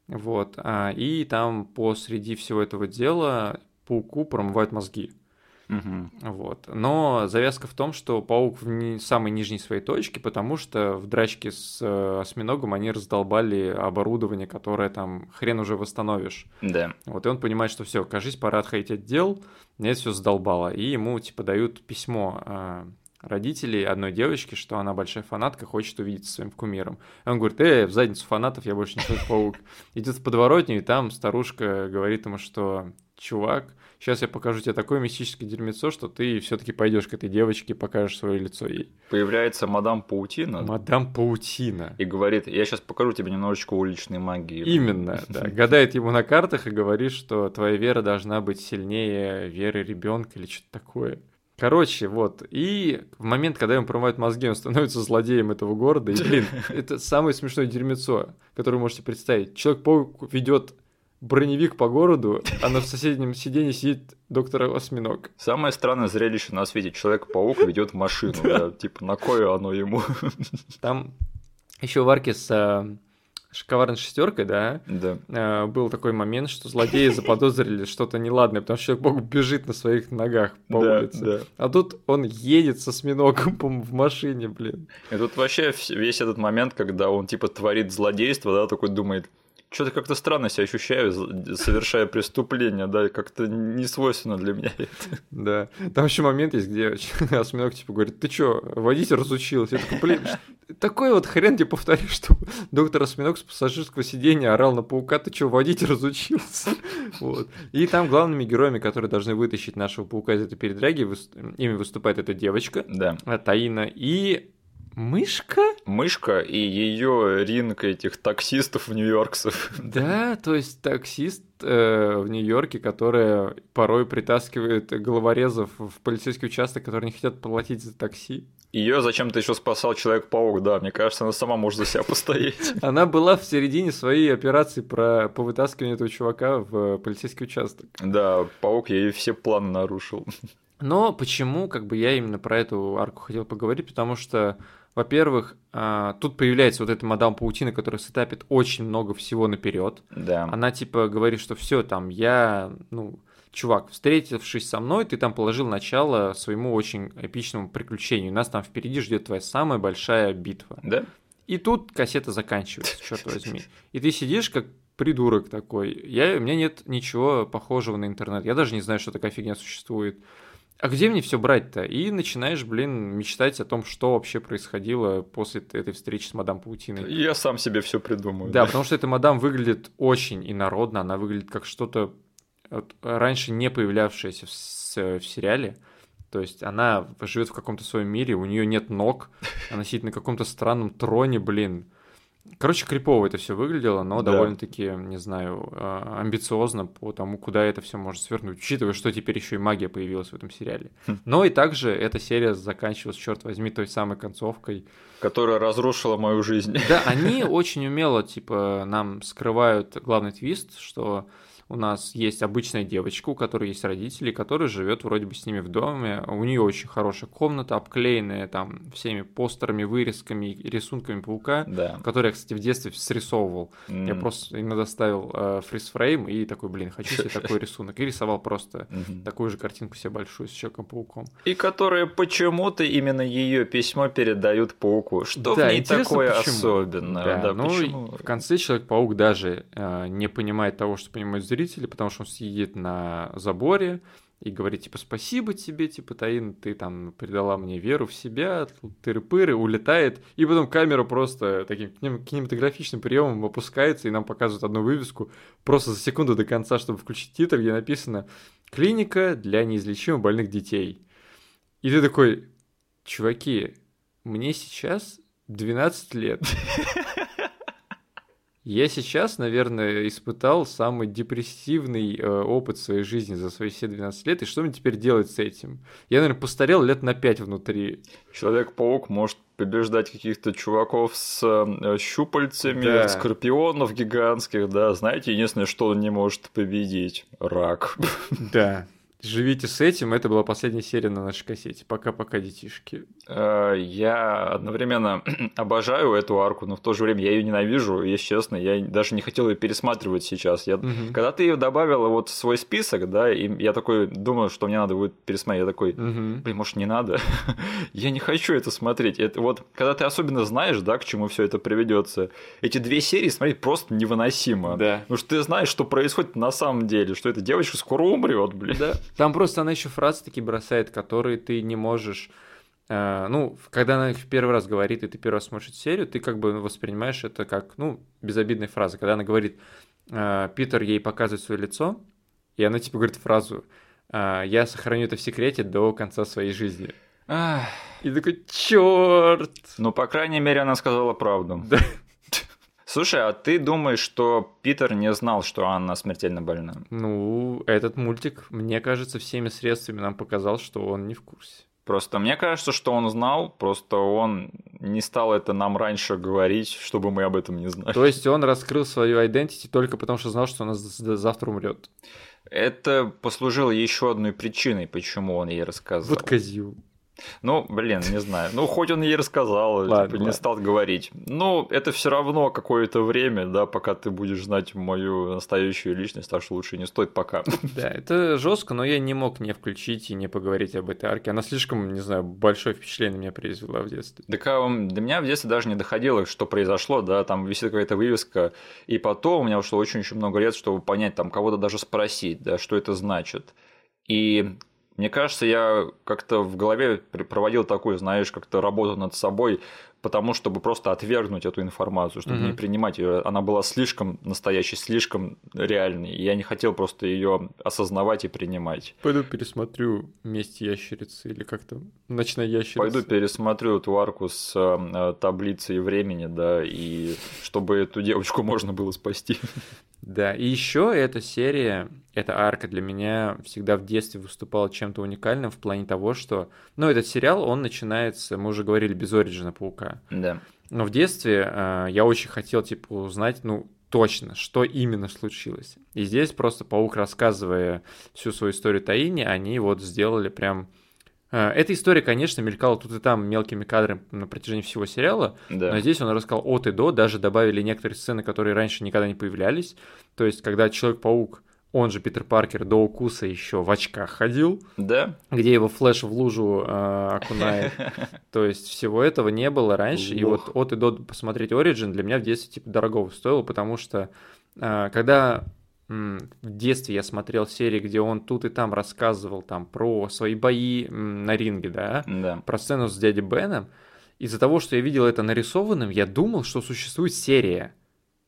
Вот, а, и там посреди всего этого дела пауку промывают мозги. Мгм. Вот. Но завязка в том, что паук в ни- самой нижней своей точке, потому что в драчке с э, осьминогом они раздолбали оборудование, которое там хрен уже восстановишь. Да. Вот, и он понимает, что все, кажись, пора отходить от дел, мне все задолбало. И ему, типа, дают письмо э, родителей одной девочки, что она большая фанатка, хочет увидеться своим кумиром. И он говорит, э, в задницу фанатов, я больше не Человек-паук. Идет в подворотню, и там старушка говорит ему, что, чувак, сейчас я покажу тебе такое мистическое дерьмецо, что ты все-таки пойдешь к этой девочке и покажешь свое лицо ей. Появляется мадам Паутина Мадам Паутина. и говорит, я сейчас покажу тебе немножечко уличной магии. Именно, да. Гадает ему на картах и говорит, что твоя вера должна быть сильнее веры ребенка или что-то такое. Короче, вот. И в момент, когда ему промывают мозги, он становится злодеем этого города. И, блин, это самое смешное дерьмецо, которое вы можете представить. Человек-паук ведет броневик по городу, а на соседнем сиденье сидит доктор Осьминог. Самое странное зрелище на свете. Человек-паук ведет машину, да, типа на кое оно ему. Там еще в арке с э, коварной шестеркой, да, Да. э, был такой момент, что злодеи заподозрили что-то неладное, потому что человек бежит на своих ногах по Да, улице. да. А тут он едет со осьминогом по- в машине, блин. И тут вообще весь этот момент, когда он типа творит злодейство, да, такой думает, что-то как-то странно себя ощущаю, совершая преступление, да, как-то не свойственно для меня это. Да. Там еще момент есть, где осьминог типа говорит, ты чё, водитель разучился? Я такой, блин, такой вот хрен тебе повторишь, что доктор осьминог с пассажирского сиденья орал на паука, ты чё, водитель разучился? Вот. И там главными героями, которые должны вытащить нашего паука из этой передряги, ими выступает эта девочка, Да. а, Таина, и мышка? Мышка и ее ринг этих таксистов в Нью-Йорксов. Да, то есть таксист э, в Нью-Йорке, которая порой притаскивает головорезов в полицейский участок, которые не хотят платить за такси. Ее зачем-то еще спасал Человек-паук, да, мне кажется, она сама может за себя постоять. Она была в середине своей операции про, по вытаскиванию этого чувака в полицейский участок. Да, паук ей все планы нарушил. Но почему, как бы я именно про эту арку хотел поговорить, потому что, во-первых, а, тут появляется вот эта мадам Паутина, которая сетапит очень много всего наперед. Да. Она типа говорит, что все, там, я, ну, чувак, встретившись со мной, ты там положил начало своему очень эпичному приключению. Нас там впереди ждет твоя самая большая битва. Да? И тут кассета заканчивается, черт возьми. И ты сидишь как придурок такой. Я, у меня нет ничего похожего на интернет. Я даже не знаю, что такая фигня существует. А где мне все брать-то? И начинаешь, блин, мечтать о том, что вообще происходило после этой встречи с мадам Паутиной. Я сам себе все придумаю. Да, потому что эта мадам выглядит очень инородно, она выглядит как что-то раньше не появлявшееся в, в сериале. То есть она живет в каком-то своем мире, у нее нет ног, она сидит на каком-то странном троне, блин. Короче, крипово это все выглядело, но Да. довольно-таки, не знаю, а, амбициозно по тому, куда это все может свернуть, учитывая, что теперь еще и магия появилась в этом сериале. Хм. Но и также эта серия заканчивалась, черт возьми, той самой концовкой, Которая разрушила мою жизнь. да, они очень умело, типа, нам скрывают главный твист, что у нас есть обычная девочка, у которой есть родители, которая живет вроде бы с ними в доме. У нее очень хорошая комната, обклеенная там всеми постерами, вырезками и рисунками паука, Да. который я, кстати, в детстве срисовывал. Я М. просто иногда ставил э, фризфрейм и такой, блин, хочу себе такой рисунок. И рисовал просто такую же картинку себе большую с Человеком-пауком. И которые почему-то именно ее письмо передают пауку. Что Да, в ней такое почему. особенное? Да, Да, ну почему? в конце Человек-паук даже э, не понимает того, что понимают зрители, потому что он сидит на заборе и говорит, типа, спасибо тебе, типа, Таин, ты там передала мне веру в себя, тыры-пыры, улетает, и потом камера просто таким кинем- кинематографичным приемом опускается, и нам показывают одну вывеску просто за секунду до конца, чтобы включить титр, где написано «Клиника для неизлечимо больных детей». И ты такой, чуваки, мне сейчас 12 лет. Я сейчас, наверное, испытал самый депрессивный э, опыт своей жизни за свои все 12 лет, и что мне теперь делать с этим? Я, наверное, постарел лет на 5 внутри. Человек-паук может побеждать каких-то чуваков с э, щупальцами, Да. скорпионов гигантских, да. Знаете, единственное, что он не может победить – рак. Да. Живите с этим, это была последняя серия на нашей кассете. Пока-пока, детишки. Э, Я одновременно обожаю эту арку, но в то же время я ее ненавижу, если честно. Я даже не хотел ее пересматривать сейчас. Я... Мгм. Когда ты ее добавила вот в свой список, да, и я такой думаю, что мне надо будет пересмотреть, я такой, Мгм. блин, может, не надо? я не хочу это смотреть. Это вот, когда ты особенно знаешь, да, к чему все это приведется, эти две серии смотреть просто невыносимо. Да. Потому что ты знаешь, что происходит на самом деле, что эта девочка скоро умрет, блин. Да. Там просто она еще фразы такие бросает, которые ты не можешь. э, ну, когда она их в первый раз говорит, и ты первый раз смотришь эту серию, ты как бы воспринимаешь это как, ну, безобидные фразы. Когда она говорит, э, Питер ей показывает свое лицо, и она типа говорит фразу, э, я сохраню это в секрете до конца своей жизни. Ах, И такой, черт! Ну, по крайней мере, она сказала правду. Да. Слушай, а ты думаешь, что Питер не знал, что Анна смертельно больна? Ну, этот мультик, мне кажется, всеми средствами нам показал, что он не в курсе. Просто мне кажется, что он знал, просто он не стал это нам раньше говорить, чтобы мы об этом не знали. То есть он раскрыл свою identity только потому, что знал, что она завтра умрет. Это послужило еще одной причиной, почему он ей рассказал. Вот козел. Ну, блин, не знаю. Ну, хоть он ей рассказал, Ладно, типа, не ладно. стал говорить. Ну, это все равно какое-то время, да, пока ты будешь знать мою настоящую личность, так что лучше не стоит пока. Да, это жестко, но я не мог не включить и не поговорить об этой арке. Она слишком, не знаю, большое впечатление меня произвела в детстве. Так а, до меня в детстве даже не доходило, что произошло, да, там висит какая-то вывеска, и потом у меня ушло очень-очень много лет, чтобы понять, там, кого-то даже спросить, да, что это значит. И мне кажется, я как-то в голове пр- проводил такую, знаешь, как-то работу над собой, потому чтобы просто отвергнуть эту информацию, чтобы Мгм. не принимать ее. Она была слишком настоящей, слишком реальной, и я не хотел просто ее осознавать и принимать. Пойду пересмотрю «Месть ящерицы» или как там, «Ночная ящерица». Пойду пересмотрю эту арку с э, таблицей времени, да, и чтобы эту девочку можно было спасти. Да, и еще эта серия, эта арка для меня всегда в детстве выступала чем-то уникальным в плане того, что... Ну, этот сериал, он начинается, мы уже говорили, без Ориджина Паука. Да. Но в детстве э, я очень хотел, типа, узнать, ну, точно, что именно случилось. И здесь просто Паук, рассказывая всю свою историю Таини, они вот сделали прям... Э, Эта история, конечно, мелькала тут и там мелкими кадрами на протяжении всего сериала, Да. но здесь он рассказал от и до, даже добавили некоторые сцены, которые раньше никогда не появлялись. То есть, когда Человек-паук, он же Питер Паркер, до укуса еще в очках ходил, Да? где его флеш в лужу э, окунает. То есть всего этого не было раньше. И вот от и до посмотреть Origin для меня в детстве типа дорогого стоило, потому что э, когда в детстве я смотрел серии, где он тут и там рассказывал там про свои бои на ринге, да, Да. про сцену с дядей Беном, из-за того, что я видел это нарисованным, я думал, что существует серия,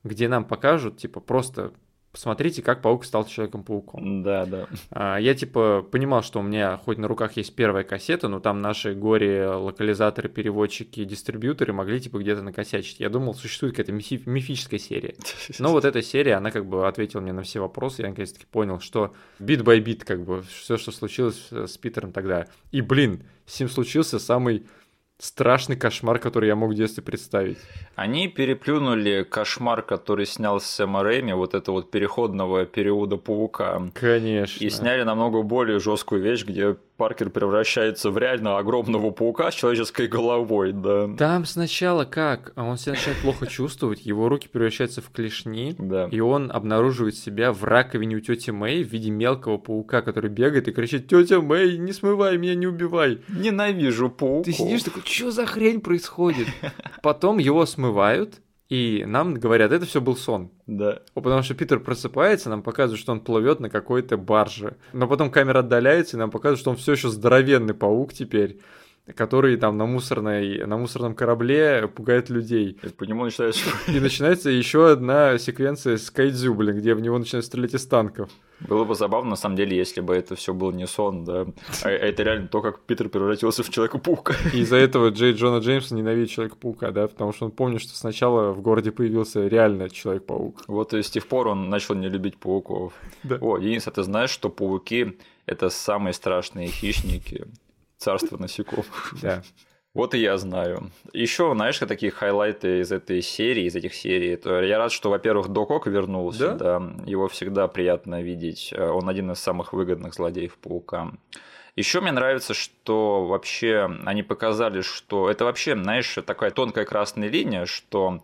где нам покажут, типа, просто посмотрите, как паук стал Человеком-пауком. Да, да. А, Я, типа, понимал, что у меня хоть на руках есть первая кассета, но там наши горе-локализаторы, переводчики, дистрибьюторы могли, типа, где-то накосячить. Я думал, существует какая-то мифи- мифическая серия. Но вот эта серия, она как бы ответила мне на все вопросы. Я наконец-таки понял, что бит бай бит, как бы, все, что случилось э, с Питером тогда. И, блин, с ним случился самый страшный кошмар, который я мог в детстве представить. Они переплюнули кошмар, который снял Сэма Рэйми, вот это вот переходного периода паука. Конечно. И сняли намного более жесткую вещь, где Паркер превращается в реально огромного паука с человеческой головой, да. Там сначала как? Он себя начинает плохо чувствовать, его руки превращаются в клешни, Да. и он обнаруживает себя в раковине у тети Мэй в виде мелкого паука, который бегает и кричит «Тетя Мэй, не смывай меня, не убивай!» Ненавижу пауков. Ты сидишь такой, что за хрень происходит? Потом его смывают, и нам говорят, это все был сон. Да. Потому что Питер просыпается, нам показывают, что он плывет на какой-то барже. Но потом камера отдаляется, и нам показывают, что он все еще здоровенный паук теперь. Который там на, мусорной, на мусорном корабле пугает людей. И по нему начинается... И начинается еще одна секвенция с Кайдзю, блин, где в него начинают стрелять из танков. Было бы забавно, на самом деле, если бы это все был не сон, да. А это реально то, как Питер превратился в Человека-паука. И из-за этого Джей Джона Джеймса ненавидит Человека-паука, да, потому что он помнит, что сначала в городе появился реально Человек-паук. Вот и с тех пор он начал не любить пауков. Да. О, Денис, а ты знаешь, что пауки – это самые страшные хищники царства насекомых? Да. Вот и я знаю. Еще, знаешь, такие хайлайты из этой серии, из этих серий. То я рад, что, во-первых, Док Ок вернулся. Да? Да? Его всегда приятно видеть. Он один из самых выгодных злодеев паука. Еще мне нравится, что вообще они показали, что это вообще, знаешь, такая тонкая красная линия, что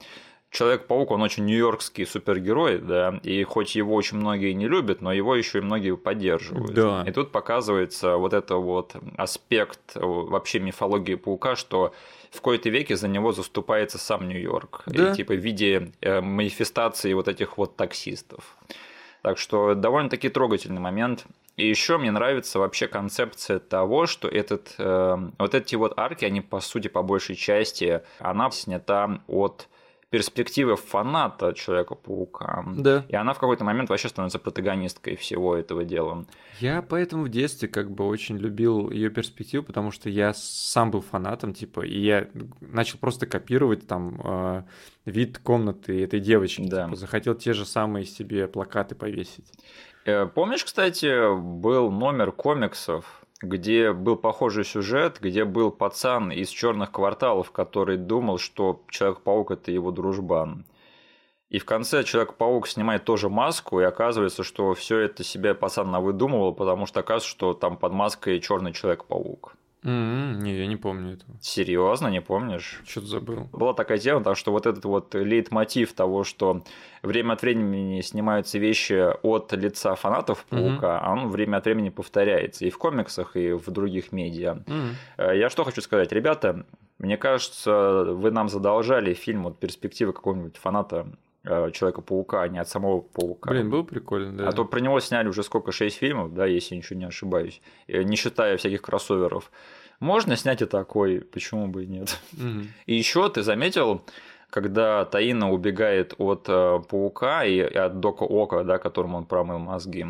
Человек-паук, он очень нью-йоркский супергерой, да, и хоть его очень многие не любят, но его еще и многие поддерживают. Да. И тут показывается вот это вот аспект вообще мифологии паука, что в какой-то веке за него заступается сам Нью-Йорк. Да. И, типа в виде э, манифестации вот этих вот таксистов. Так что довольно-таки трогательный момент. И еще мне нравится вообще концепция того, что этот, э, вот эти вот арки, они по сути по большей части, она снята от перспективы фаната Человека-паука. Да. И она в какой-то момент вообще становится протагонисткой всего этого дела. Я поэтому в детстве как бы очень любил ее перспективу, потому что я сам был фанатом, типа, и я начал просто копировать там э, вид комнаты этой девочки. Да. Типа, захотел те же самые себе плакаты повесить. Э, Помнишь, кстати, был номер комиксов, где был похожий сюжет, где был пацан из черных кварталов, который думал, что Человек-паук это его дружбан. И в конце Человек-паук снимает тоже маску, и оказывается, что все это себе пацан навыдумывал, потому что оказывается, что там под маской черный Человек-паук. М-м, не, я не помню этого. Серьезно, не помнишь? Что-то забыл. Была такая тема, так что вот этот вот лейтмотив того, что время от времени снимаются вещи от лица фанатов Паука, а он время от времени повторяется и в комиксах, и в других медиа. Э, Я что хочу сказать, ребята, мне кажется, вы нам задолжали фильм от перспективы какого-нибудь фаната Человека-паука, а не от самого Паука. Блин, было прикольно, да. А то про него сняли уже сколько, шесть фильмов, да, если я ничего не ошибаюсь, э, не считая всяких кроссоверов. Можно снять и такой, почему бы и нет. Мгм. И еще ты заметил, когда Таина убегает от э, паука и и от Дока Ока, да, которому он промыл мозги,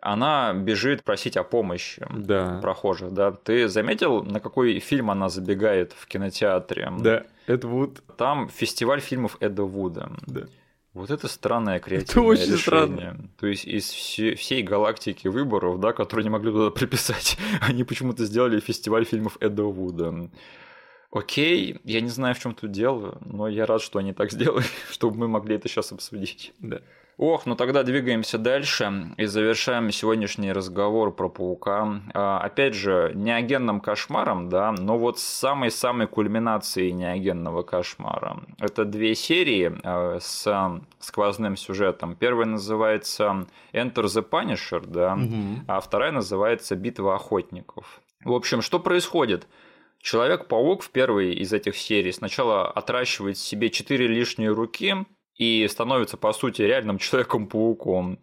она бежит просить о помощи Да. прохожих, да. Ты заметил, на какой фильм она забегает в кинотеатре? Да, это вот... Там фестиваль фильмов Эда Вуда. Да. Вот это странное креативное очень решение. странно. То есть из все- всей галактики выборов, да, которые не могли туда приписать, они почему-то сделали фестиваль фильмов Эда Вуда. Окей, я не знаю, в чем тут дело, но я рад, что они так сделали, чтобы мы могли это сейчас обсудить. Да. Ох, ну тогда двигаемся дальше и завершаем сегодняшний разговор про паука. А, опять же, неогенным кошмаром, да, но вот с самой-самой кульминацией неогенного кошмара. Это две серии а, с сквозным сюжетом. Первая называется Enter the Punisher, да, Мгм. а вторая называется Битва охотников. В общем, что происходит? Человек-паук в первой из этих серий сначала отращивает себе четыре лишние руки и становится, по сути, реальным Человеком-пауком.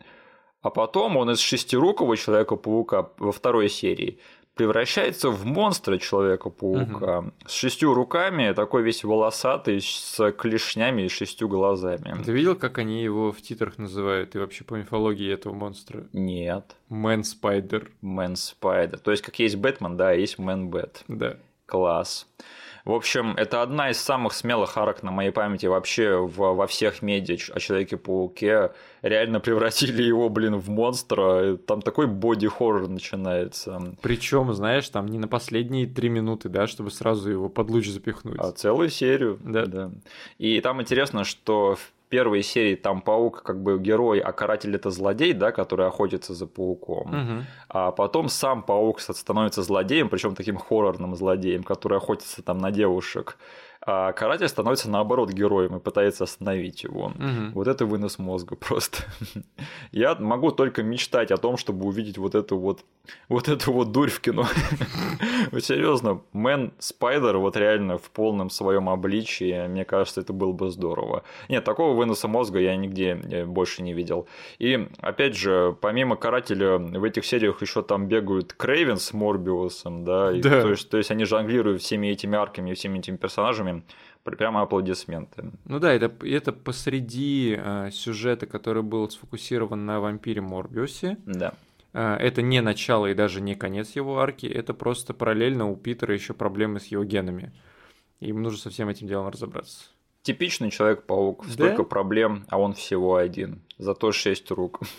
А потом он из шестирукого Человека-паука во второй серии превращается в монстра Человека-паука с шестью руками, такой весь волосатый, с клешнями и шестью глазами. Ты видел, как они его в титрах называют? И вообще по мифологии этого монстра? Нет, Man-Spider. Man-Spider. То есть, как есть Бэтмен, да, есть Man-Bat. Да. Класс. В общем, это одна из самых смелых арок на моей памяти вообще в- во всех медиа о Человеке-пауке. Реально превратили его, блин, в монстра. Там такой боди-хоррор начинается. Причем, знаешь, там не на последние три минуты, да, чтобы сразу его под луч запихнуть. А целую серию. Да. И там интересно, что в первой серии там паук как бы герой, а каратель это злодей, да, который охотится за пауком. Мгм. А потом сам паук становится злодеем, причем таким хоррорным злодеем, который охотится там на девушек. А каратель становится наоборот героем и пытается остановить его. Мгм. Вот это вынос мозга просто. Я могу только мечтать о том, чтобы увидеть вот эту вот, вот эту вот дурь в кино. Вот серьезно, Man-Spider вот реально в полном своем обличии, мне кажется, это было бы здорово. Нет, такого выноса мозга я нигде э, больше не видел. И опять же, помимо карателя, в этих сериях еще там бегают Крейвен с Морбиусом, да, и Да. то есть, то есть они жонглируют всеми этими арками и всеми этими персонажами, Пр- прямо аплодисменты. Ну да, это, это посреди э, сюжета, который был сфокусирован на вампире Морбиусе. Да. Э, это не начало и даже не конец его арки, это просто параллельно у Питера еще проблемы с его генами. И Ему нужно со всем этим делом разобраться. Типичный человек-паук, Да? столько проблем, а он всего один. Зато шесть рук.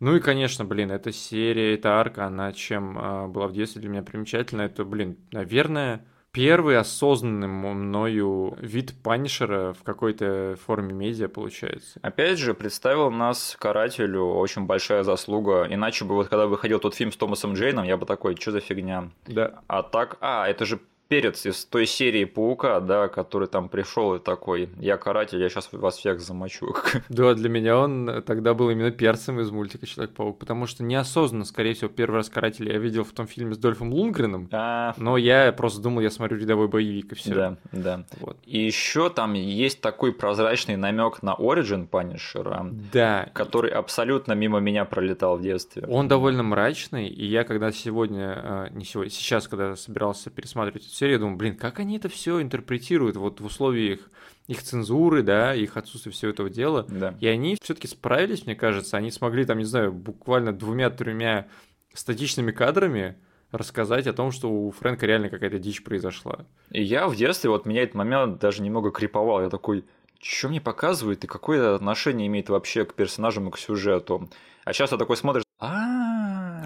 Ну и, конечно, блин, эта серия, эта арка, она чем а, была в детстве для меня примечательна, это, блин, наверное, первый осознанный мною вид панишера в какой-то форме медиа получается. Опять же, представил нас карателю очень большая заслуга. Иначе бы вот когда выходил тот фильм с Томасом Джейном, я бы такой, что за фигня? Да. А так, а, это же перец из той серии Паука, да, который там пришел и такой, я каратель, я сейчас вас всех замочу. Да, для меня он тогда был именно перцем из мультика Человек-паук, потому что неосознанно, скорее всего, первый раз карателя я видел в том фильме с Дольфом Лунгреном, А, но я просто думал, я смотрю рядовой боевик и все. да, да. Вот. И еще там есть такой прозрачный намек на Origin Панишера, Да, который абсолютно мимо меня пролетал в детстве. Он довольно мрачный, и я когда сегодня, а, не сегодня, сейчас, когда собирался пересматривать серию, я думаю, блин, как они это все интерпретируют вот в условиях их цензуры, да, их отсутствия всего этого дела. Да. И они все-таки справились, мне кажется, они смогли там, не знаю, буквально двумя-тремя статичными кадрами рассказать о том, что у Фрэнка реально какая-то дичь произошла. И я в детстве, вот меня этот момент даже немного криповал. Я такой, что мне показывают и какое это отношение имеет вообще к персонажам и к сюжету. А сейчас ты такой смотришь, а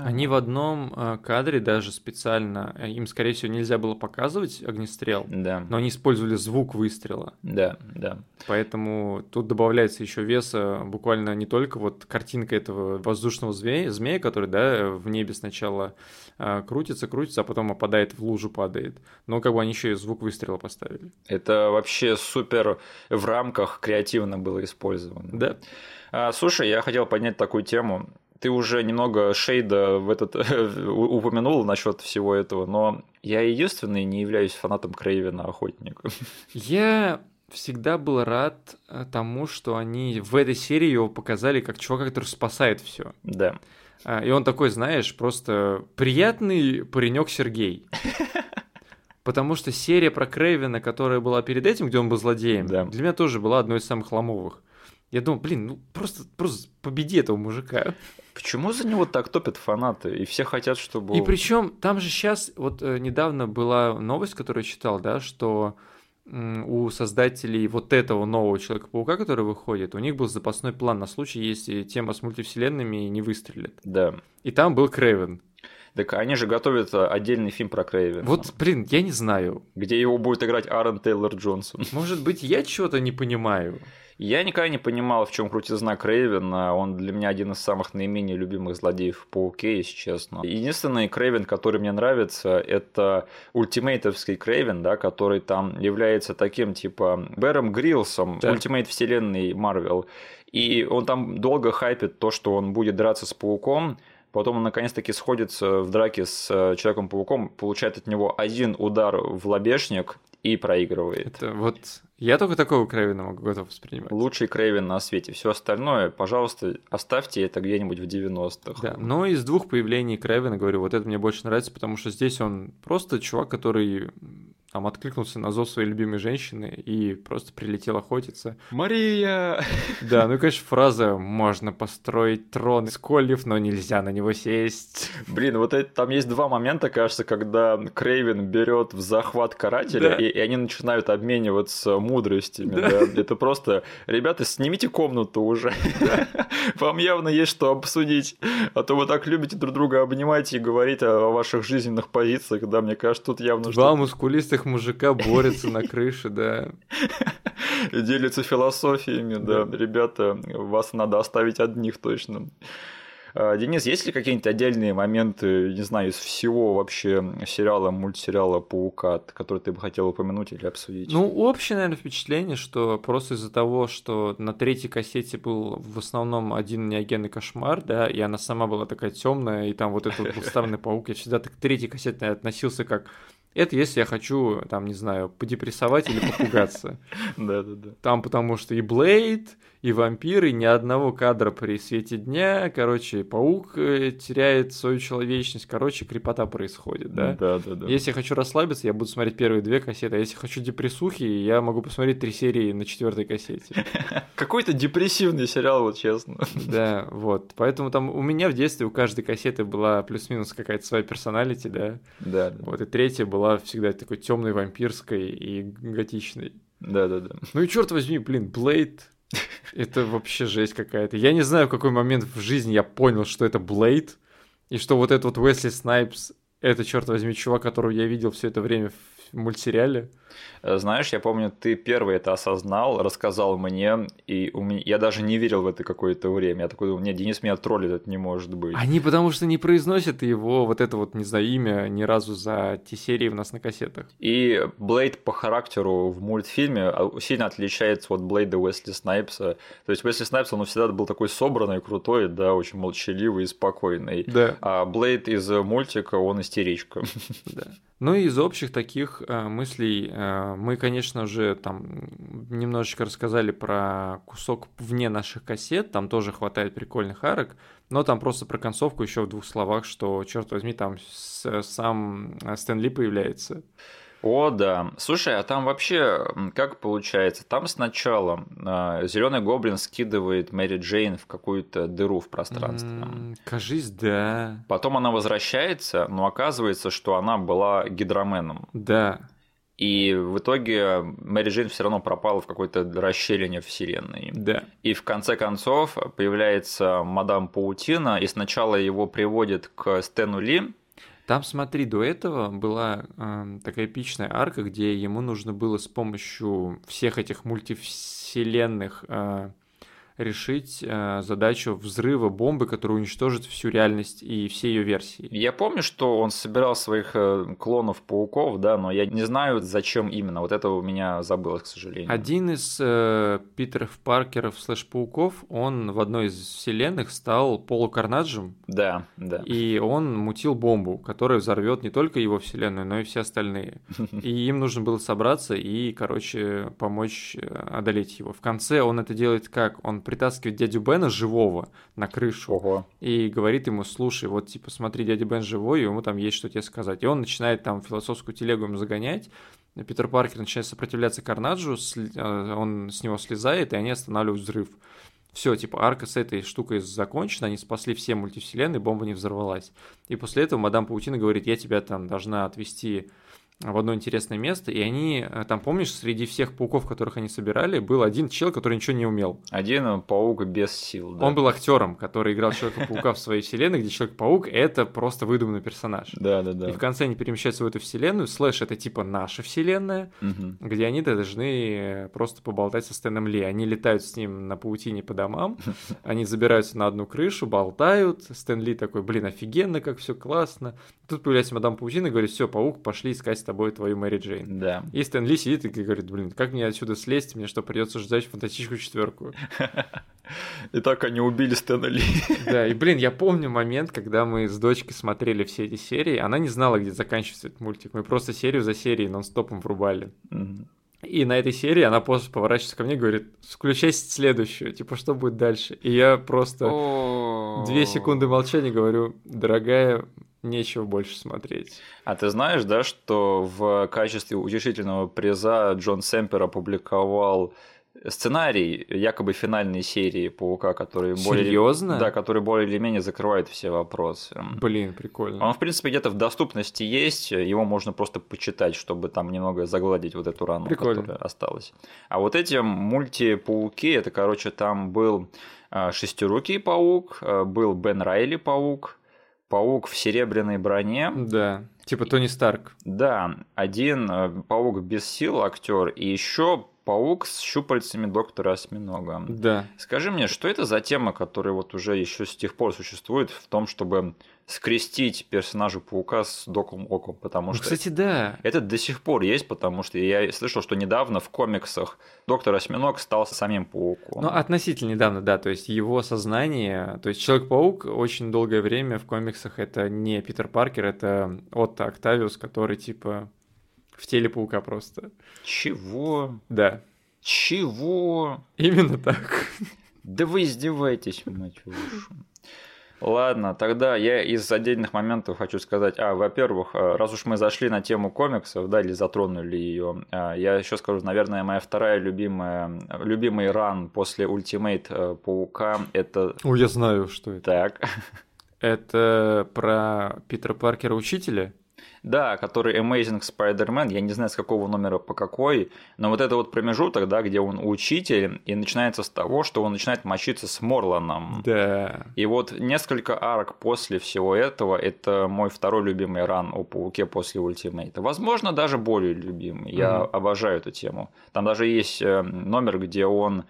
Они в одном а, кадре даже специально, э, им, скорее всего, нельзя было показывать огнестрел, Да, но они использовали звук выстрела. да, да. Поэтому тут добавляется еще веса буквально не только вот картинка этого воздушного змея, змея который, да, в небе сначала а, крутится, крутится, а потом опадает в лужу, падает. Но как бы они еще и звук выстрела поставили. Это вообще супер в рамках креативно было использовано. Да. А, слушай, я хотел поднять такую тему. Ты уже немного шейда в этот упомянул насчет всего этого, но я единственный не являюсь фанатом Крейвена охотника. Я всегда был рад э, тому, что они в этой серии его показали как чувака, который спасает все. Да. И он такой, знаешь, просто приятный паренек Сергей. Потому что серия про Крейвена, которая была перед этим, где он был злодеем, Да. для меня тоже была одной из самых ломовых. Я думал, блин, ну просто, просто победи этого мужика. Почему за него так топят фанаты? И все хотят, чтобы... И причем там же сейчас, вот э, недавно была новость, которую я читал, да, что у создателей вот этого нового Человека-паука, который выходит, у них был запасной план на случай, если тема с мультивселенными не выстрелит. Да. И там был Крейвен. Так они же готовят а, отдельный фильм про Крейвена. Вот, блин, я не знаю. Где его будет играть Аарон Тейлор Джонсон. Может быть, я чего-то не понимаю. Я никогда не понимал, в чем крутизна Крейвена. Он для меня один из самых наименее любимых злодеев в Пауке, если честно. Единственный Крейвен, который мне нравится, это ультимейтовский Крейвен, да, который там является таким, типа, Бэром Грилсом, Да. ультимейт вселенной Марвел. И он там долго хайпит то, что он будет драться с Пауком, Потом он наконец-таки сходится в драке с э, Человеком-пауком, получает от него один удар в лобешник и проигрывает. Это вот... Я только такого Крейвена могу готов воспринимать. Лучший Крейвен на свете. Все остальное, пожалуйста, оставьте это где-нибудь в 90-х. Да, но из двух появлений Крейвена, говорю, вот это мне больше нравится, потому что здесь он просто чувак, который там откликнулся на зов своей любимой женщины и просто прилетел охотиться. Мария! Да, ну и, конечно, фраза «можно построить трон из кольев, но нельзя на него сесть». Блин, вот это, там есть два момента, кажется, когда Крейвен берет в захват карателя, Да. и, и они начинают обмениваться мудростями. Да. да. Это просто, ребята, снимите комнату уже. Вам явно есть что обсудить. А то вы так любите друг друга обнимать и говорить о ваших жизненных позициях. Да, мне кажется, тут явно Два что мускулистых мужика борются на крыше, да. делятся философиями. Да, ребята, вас надо оставить одних точно. А, Денис, есть ли какие-нибудь отдельные моменты, не знаю, из всего вообще сериала, мультсериала «Паука», которые ты бы хотел упомянуть или обсудить? Ну, общее, наверное, впечатление, что просто из-за того, что на третьей кассете был в основном один неогенный кошмар, да, и она сама была такая темная, и там вот этот странный паук, я всегда так к третьей кассете относился как это если я хочу, там, не знаю, подепрессовать или попугаться. Да-да-да. Там потому что и Блейд, и вампиры, ни одного кадра при свете дня, короче, паук э, теряет свою человечность, короче, крепота происходит, да? Да, да, да. Если я хочу расслабиться, я буду смотреть первые две кассеты, а если хочу депрессухи, я могу посмотреть три серии на четвертой кассете. Какой-то депрессивный сериал, вот честно. Да, вот. Поэтому там у меня в детстве у каждой кассеты была плюс-минус какая-то своя персоналити, да? Да, да. Вот, и третья была всегда такой темной, вампирской и готичной. Да, да, да. Ну и черт возьми, блин, Блейд, это вообще жесть какая-то. Я не знаю, в какой момент в жизни я понял, что это Блейд, и что вот этот вот Уэсли Снайпс, это, черт возьми, чувак, которого я видел все это время в мультсериале. Э, знаешь, я помню, ты первый это осознал, рассказал мне, и у меня... я даже не верил в это какое-то время. Я такой думал, нет, Денис меня троллит, это не может быть. Они потому что не произносят его, вот это вот, не знаю, имя ни разу за те серии у нас на кассетах. И Блейд по характеру в мультфильме а, сильно отличается от Блейда Уэсли Снайпса. То есть Уэсли Снайпс, он всегда был такой собранный, крутой, да, очень молчаливый и спокойный. Да. А Блейд из мультика, он истеричка. Да. Ну и из общих таких э, мыслей мы, конечно же, там немножечко рассказали про кусок вне наших кассет, там тоже хватает прикольных арок, но там просто про концовку еще в двух словах, что, черт возьми, там сам Стэн Ли появляется. О, да. Слушай, а там вообще как получается? Там сначала э, зеленый гоблин скидывает Мэри Джейн в какую-то дыру в пространстве. М, Кажись, да. Потом она возвращается, но оказывается, что она была гидроменом. Да. И в итоге Мэри Джейн все равно пропала в какой-то расщелине вселенной. Да. И в конце концов появляется мадам Паутина, и сначала его приводит к Стэну Ли, Там, смотри, до этого была э, такая эпичная арка, где ему нужно было с помощью всех этих мультивселенных э, решить э, задачу взрыва бомбы, которая уничтожит всю реальность и все ее версии. Я помню, что он собирал своих э, клонов пауков, да, но я не знаю, зачем именно. Вот это у меня забылось, к сожалению. Один из э, Питеров Паркеров слэш пауков, он в одной из вселенных стал полукарнаджем, Да, да. и он мутил бомбу, которая взорвет не только его вселенную, но и все остальные. И им нужно было собраться и, короче, помочь э, одолеть его. В конце он это делает как? Он притаскивает дядю Бена живого на крышу Ого. и говорит ему, слушай, вот типа смотри, дядя Бен живой, и ему там есть что тебе сказать. И он начинает там философскую телегу ему загонять, Питер Паркер начинает сопротивляться Карнаджу, э, он с него слезает, и они останавливают взрыв. Все, типа, арка с этой штукой закончена, они спасли все мультивселенные, бомба не взорвалась. И после этого мадам Паутина говорит, я тебя там должна отвезти в одно интересное место, и они, э, там, помнишь, среди всех пауков, которых они собирали, был один чел, который ничего не умел. Один паук без сил, да. Он был актером, который играл Человека-паука в своей вселенной, где Человек-паук — это просто выдуманный персонаж. Да, да, да. И в конце они перемещаются в эту вселенную, слэш — это типа наша вселенная, где они должны просто поболтать со Стэном Ли. Они летают с ним на паутине по домам, они забираются на одну крышу, болтают. Стэн Ли такой, блин, офигенно, как все классно. Тут появляется мадам Паутина и говорит, все, паук, пошли искать тобой твою Мэри Джейн. Да. И Стэн Ли сидит и говорит, блин, как мне отсюда слезть? Мне что, придется ждать фантастическую четверку? И так они убили Стэна Ли. Да, и, блин, я помню момент, когда мы с дочкой смотрели все эти серии, она не знала, где заканчивается этот мультик. Мы просто серию за серией нон-стопом врубали. И на этой серии она просто поворачивается ко мне и говорит, включай следующую, типа, что будет дальше? И я просто две секунды молчания говорю, дорогая, нечего больше смотреть. А ты знаешь, да, что в качестве утешительного приза Джон Сэмпер опубликовал сценарий якобы финальной серии Паука, который более... Серьезно? Да, который более или менее закрывает все вопросы. Блин, прикольно. Он, в принципе, где-то в доступности есть, его можно просто почитать, чтобы там немного загладить вот эту рану, Прикольно. которая осталась. А вот эти мультипауки, это, короче, там был а, шестирукий паук, а, был Бен Райли паук, паук в серебряной броне, Да. Типа Тони Старк. Да, один э, паук без сил актер, и еще паук с щупальцами доктора осьминога. Да. Скажи мне, что это за тема, которая вот уже еще с тех пор существует в том, чтобы скрестить персонажа паука с Доком Оком, потому Ну, что кстати, да. это до сих пор есть, потому что я слышал, что недавно в комиксах доктор Осьминог стал самим пауком. Ну, относительно недавно, да, то есть его сознание, то есть Человек-паук очень долгое время в комиксах это не Питер Паркер, это Отто Октавиус, который типа в теле паука просто. Чего? Да, Чего? именно так. Да вы издеваетесь, мать вашу. Ладно, тогда я из отдельных моментов хочу сказать. А, во-первых, э, раз уж мы зашли на тему комиксов, да, или затронули ее, я еще скажу, наверное, моя вторая любимая, любимый run после Ultimate э, Паука это Ой, я знаю, что это. так. Это про Питера Паркера учителя? Да, который Amazing Spider-Man, я не знаю с какого номера по какой, но вот это вот промежуток, да, где он учитель, и начинается с того, что он начинает мочиться с Морланом. Да. И вот несколько арок после всего этого, это мой второй любимый ран о Пауке после Ультимейта. Возможно, даже более любимый. Я Мгм. обожаю эту тему. Там даже есть э, номер, где он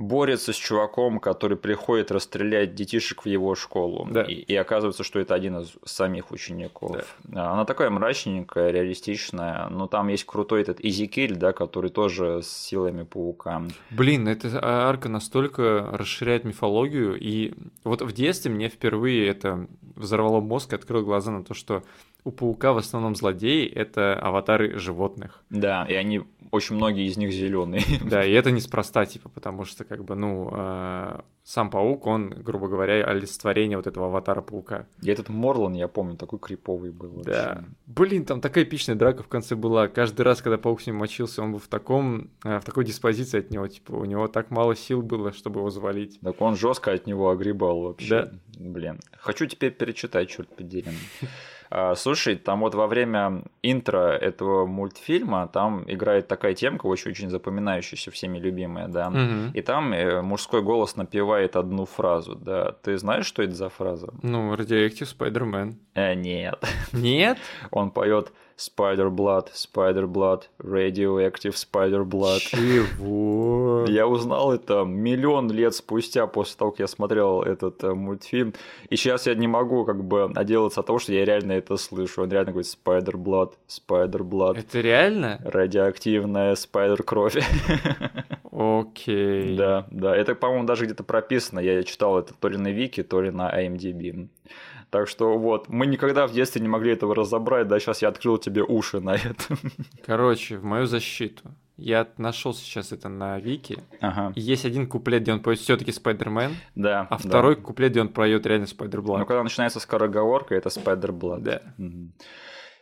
борется с чуваком, который приходит расстрелять детишек в его школу. Да. И, и оказывается, что это один из самих учеников. А, Она такая мрачненькая, реалистичная, но там есть крутой этот Изикель, да, который тоже с силами паука. Блин, эта арка настолько расширяет мифологию, и вот в детстве мне впервые это взорвало мозг и открыл глаза на то, что у паука в основном злодеи — это аватары животных. Да, и они, очень многие из них зеленые. Да, и это неспроста, типа, потому что, как бы, ну, э, сам паук, он, грубо говоря, олицетворение вот этого аватара паука. И этот Морлан, я помню, такой криповый был. вообще. Да. Блин, там такая эпичная драка в конце была. Каждый раз, когда паук с ним мочился, он был в таком, э, в такой диспозиции от него, типа, у него так мало сил было, чтобы его завалить. Так он жестко от него огребал вообще. Да. Блин. Хочу теперь перечитать, черт подери. А, Слушай, там вот во время интро этого мультфильма там играет такая темка, очень-очень запоминающаяся, всеми любимая, да. Мгм. И там э, мужской голос напевает одну фразу, да. Ты знаешь, что это за фраза? Ну, Radioactive Spider-Man. Э, нет. Нет? Он поет Spider Blood, Spider Blood, Radioactive Spider Blood. Чего? Я узнал это миллион лет спустя после того, как я смотрел этот э, мультфильм. И сейчас я не могу как бы отделаться от того, что я реально это слышу. Он реально говорит Spider Blood, Spider Blood. Это реально? Радиоактивная спайдер кровь. Окей. Да, да. Это, по-моему, даже где-то прописано. Я читал это то ли на Вики, то ли на IMDb. Так что вот, мы никогда в детстве не могли этого разобрать, да, сейчас я открыл тебе уши на это. Короче, в мою защиту. Я нашел сейчас это на Вики. Ага, И есть один куплет, где он поет все-таки Спайдермен, да. а да. второй куплет, где он поет реально Ну, Спайдерблад. когда начинается скороговорка, это Blood. Да.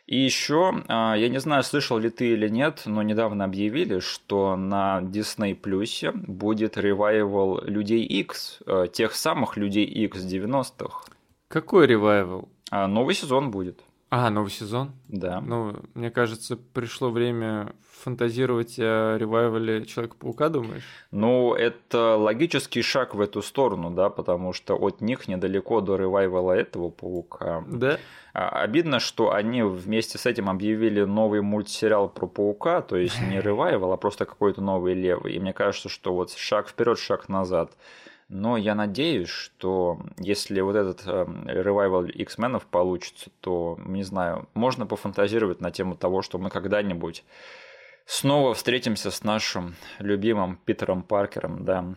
И еще, я не знаю, слышал ли ты или нет, но недавно объявили, что на Disney Плюсе будет ревайвал Людей X, э, тех самых Людей X 90-х. Какой ревайвал? А новый сезон будет, А, новый сезон? да. Ну, мне кажется, пришло время фантазировать о ревайвале Человека-паука, думаешь? Ну, это логический шаг в эту сторону, да, потому что от них недалеко до ревайвала этого паука. Да? А, Обидно, что они вместе с этим объявили новый мультсериал про паука, то есть не ревайвал, а просто какой-то новый левый. И мне кажется, что вот шаг вперед, шаг назад. Но я надеюсь, что если вот этот ревайвал X-менов получится, то, не знаю, можно пофантазировать на тему того, что мы когда-нибудь снова встретимся с нашим любимым Питером Паркером, да.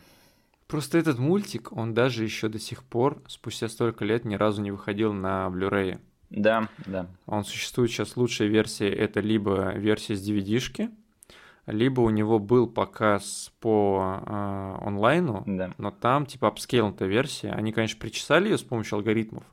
Просто этот мультик, он даже еще до сих пор, спустя столько лет, ни разу не выходил на Blu-ray. Да, да. Он существует сейчас лучшая версия, это либо версия с DVD-шки, либо у него был показ по э, онлайну, Да. но там типа апскейлнутая версия. Они, конечно, причесали ее с помощью алгоритмов.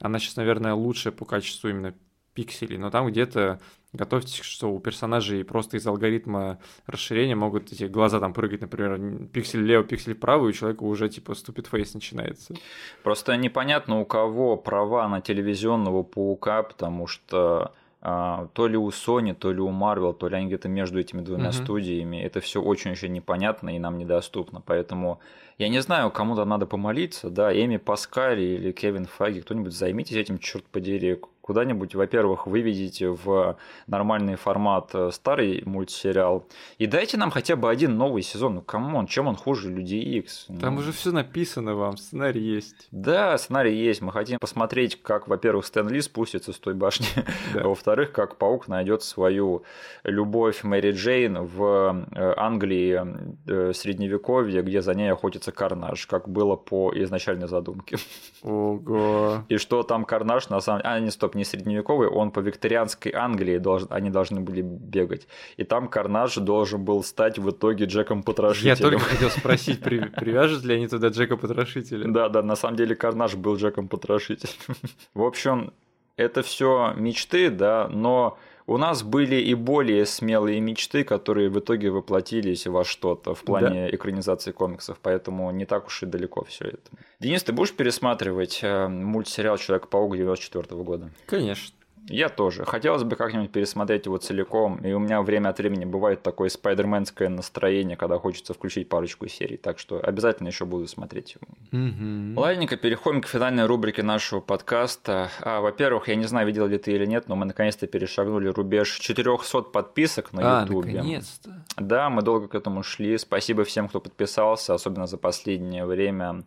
Она сейчас, наверное, лучшая по качеству именно пикселей, но там где-то готовьтесь, что у персонажей просто из алгоритма расширения могут эти глаза там прыгать, например, пиксель влево, пиксель вправо, и у человека уже типа ступит фейс начинается. Просто непонятно, у кого права на телевизионного паука, потому что то ли у Sony, то ли у Marvel, то ли они где-то между этими двумя Мгм. студиями. Это все очень-очень непонятно и нам недоступно. Поэтому я не знаю, кому-то надо помолиться, да, Эми Паскаль или Кевин Файги, кто-нибудь займитесь этим, черт подери, Куда-нибудь, во-первых, выведите в нормальный формат э, старый мультсериал. И дайте нам хотя бы один новый сезон. Ну, come on, чем он хуже Людей Икс? Там ну... уже все написано вам, сценарий есть. Да, сценарий есть. Мы хотим посмотреть, как, во-первых, Стэн Ли спустится с той башни, да. а во-вторых, как Паук найдет свою любовь Мэри Джейн в э, Англии э, средневековья, где за ней охотится Карнаж, как было по изначальной задумке. Ого. И что там Карнаж на самом деле... А, не, стоп, не средневековый, он по викторианской Англии должен... они должны были бегать. И там Карнаж должен был стать в итоге Джеком Потрошителем. Я только хотел спросить, при... привяжут ли они туда Джека Потрошителя? Да, да, на самом деле Карнаж был Джеком Потрошителем. В общем, это все мечты, да, но у нас были и более смелые мечты, которые в итоге воплотились во что-то в плане да. экранизации комиксов, поэтому не так уж и далеко все это. Денис, ты будешь пересматривать э, мультсериал Человек-паук 94 года? Конечно. Я тоже. Хотелось бы как-нибудь пересмотреть его целиком. И у меня время от времени бывает такое спайдерменское настроение, когда хочется включить парочку серий. Так что обязательно еще буду смотреть его. Угу. Ладненько, переходим к финальной рубрике нашего подкаста. А, во-первых, я не знаю, видел ли ты или нет, но мы наконец-то перешагнули рубеж 400 подписок на YouTube. А, наконец-то. Да, мы долго к этому шли. Спасибо всем, кто подписался, особенно за последнее время.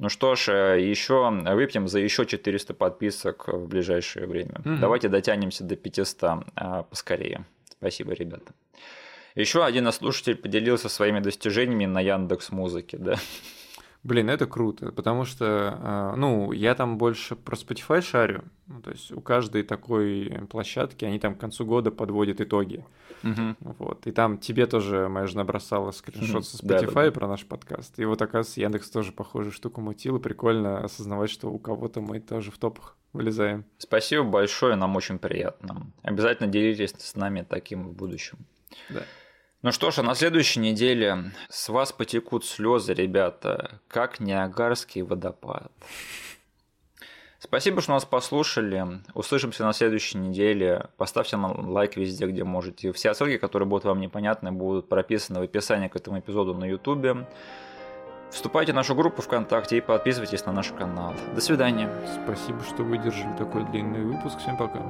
Ну что ж, э, еще выпьем за еще 400 подписок в ближайшее время. Угу. Давайте дотянемся до 500 а, поскорее. Спасибо, ребята. Еще один слушатель поделился своими достижениями на Яндекс Музыке, да. Блин, это круто, потому что, а, ну, я там больше про Spotify шарю, ну, то есть у каждой такой площадки они там к концу года подводят итоги. Угу. Вот. И там тебе тоже моя жена бросала скриншот со Spotify да, да, да. про наш подкаст. И вот, оказывается, Яндекс тоже похожую штуку мутил, и прикольно осознавать, что у кого-то мы тоже в топах вылезаем. Спасибо большое, нам очень приятно. Обязательно делитесь с нами таким в будущем. Да. Ну что ж, а на следующей неделе с вас потекут слезы, ребята, как Ниагарский водопад. Спасибо, что нас послушали. Услышимся на следующей неделе. Поставьте нам лайк везде, где можете. Все ссылки, которые будут вам непонятны, будут прописаны в описании к этому эпизоду на YouTube. Вступайте в нашу группу ВКонтакте и подписывайтесь на наш канал. До свидания. Спасибо, что выдержали такой длинный выпуск. Всем пока.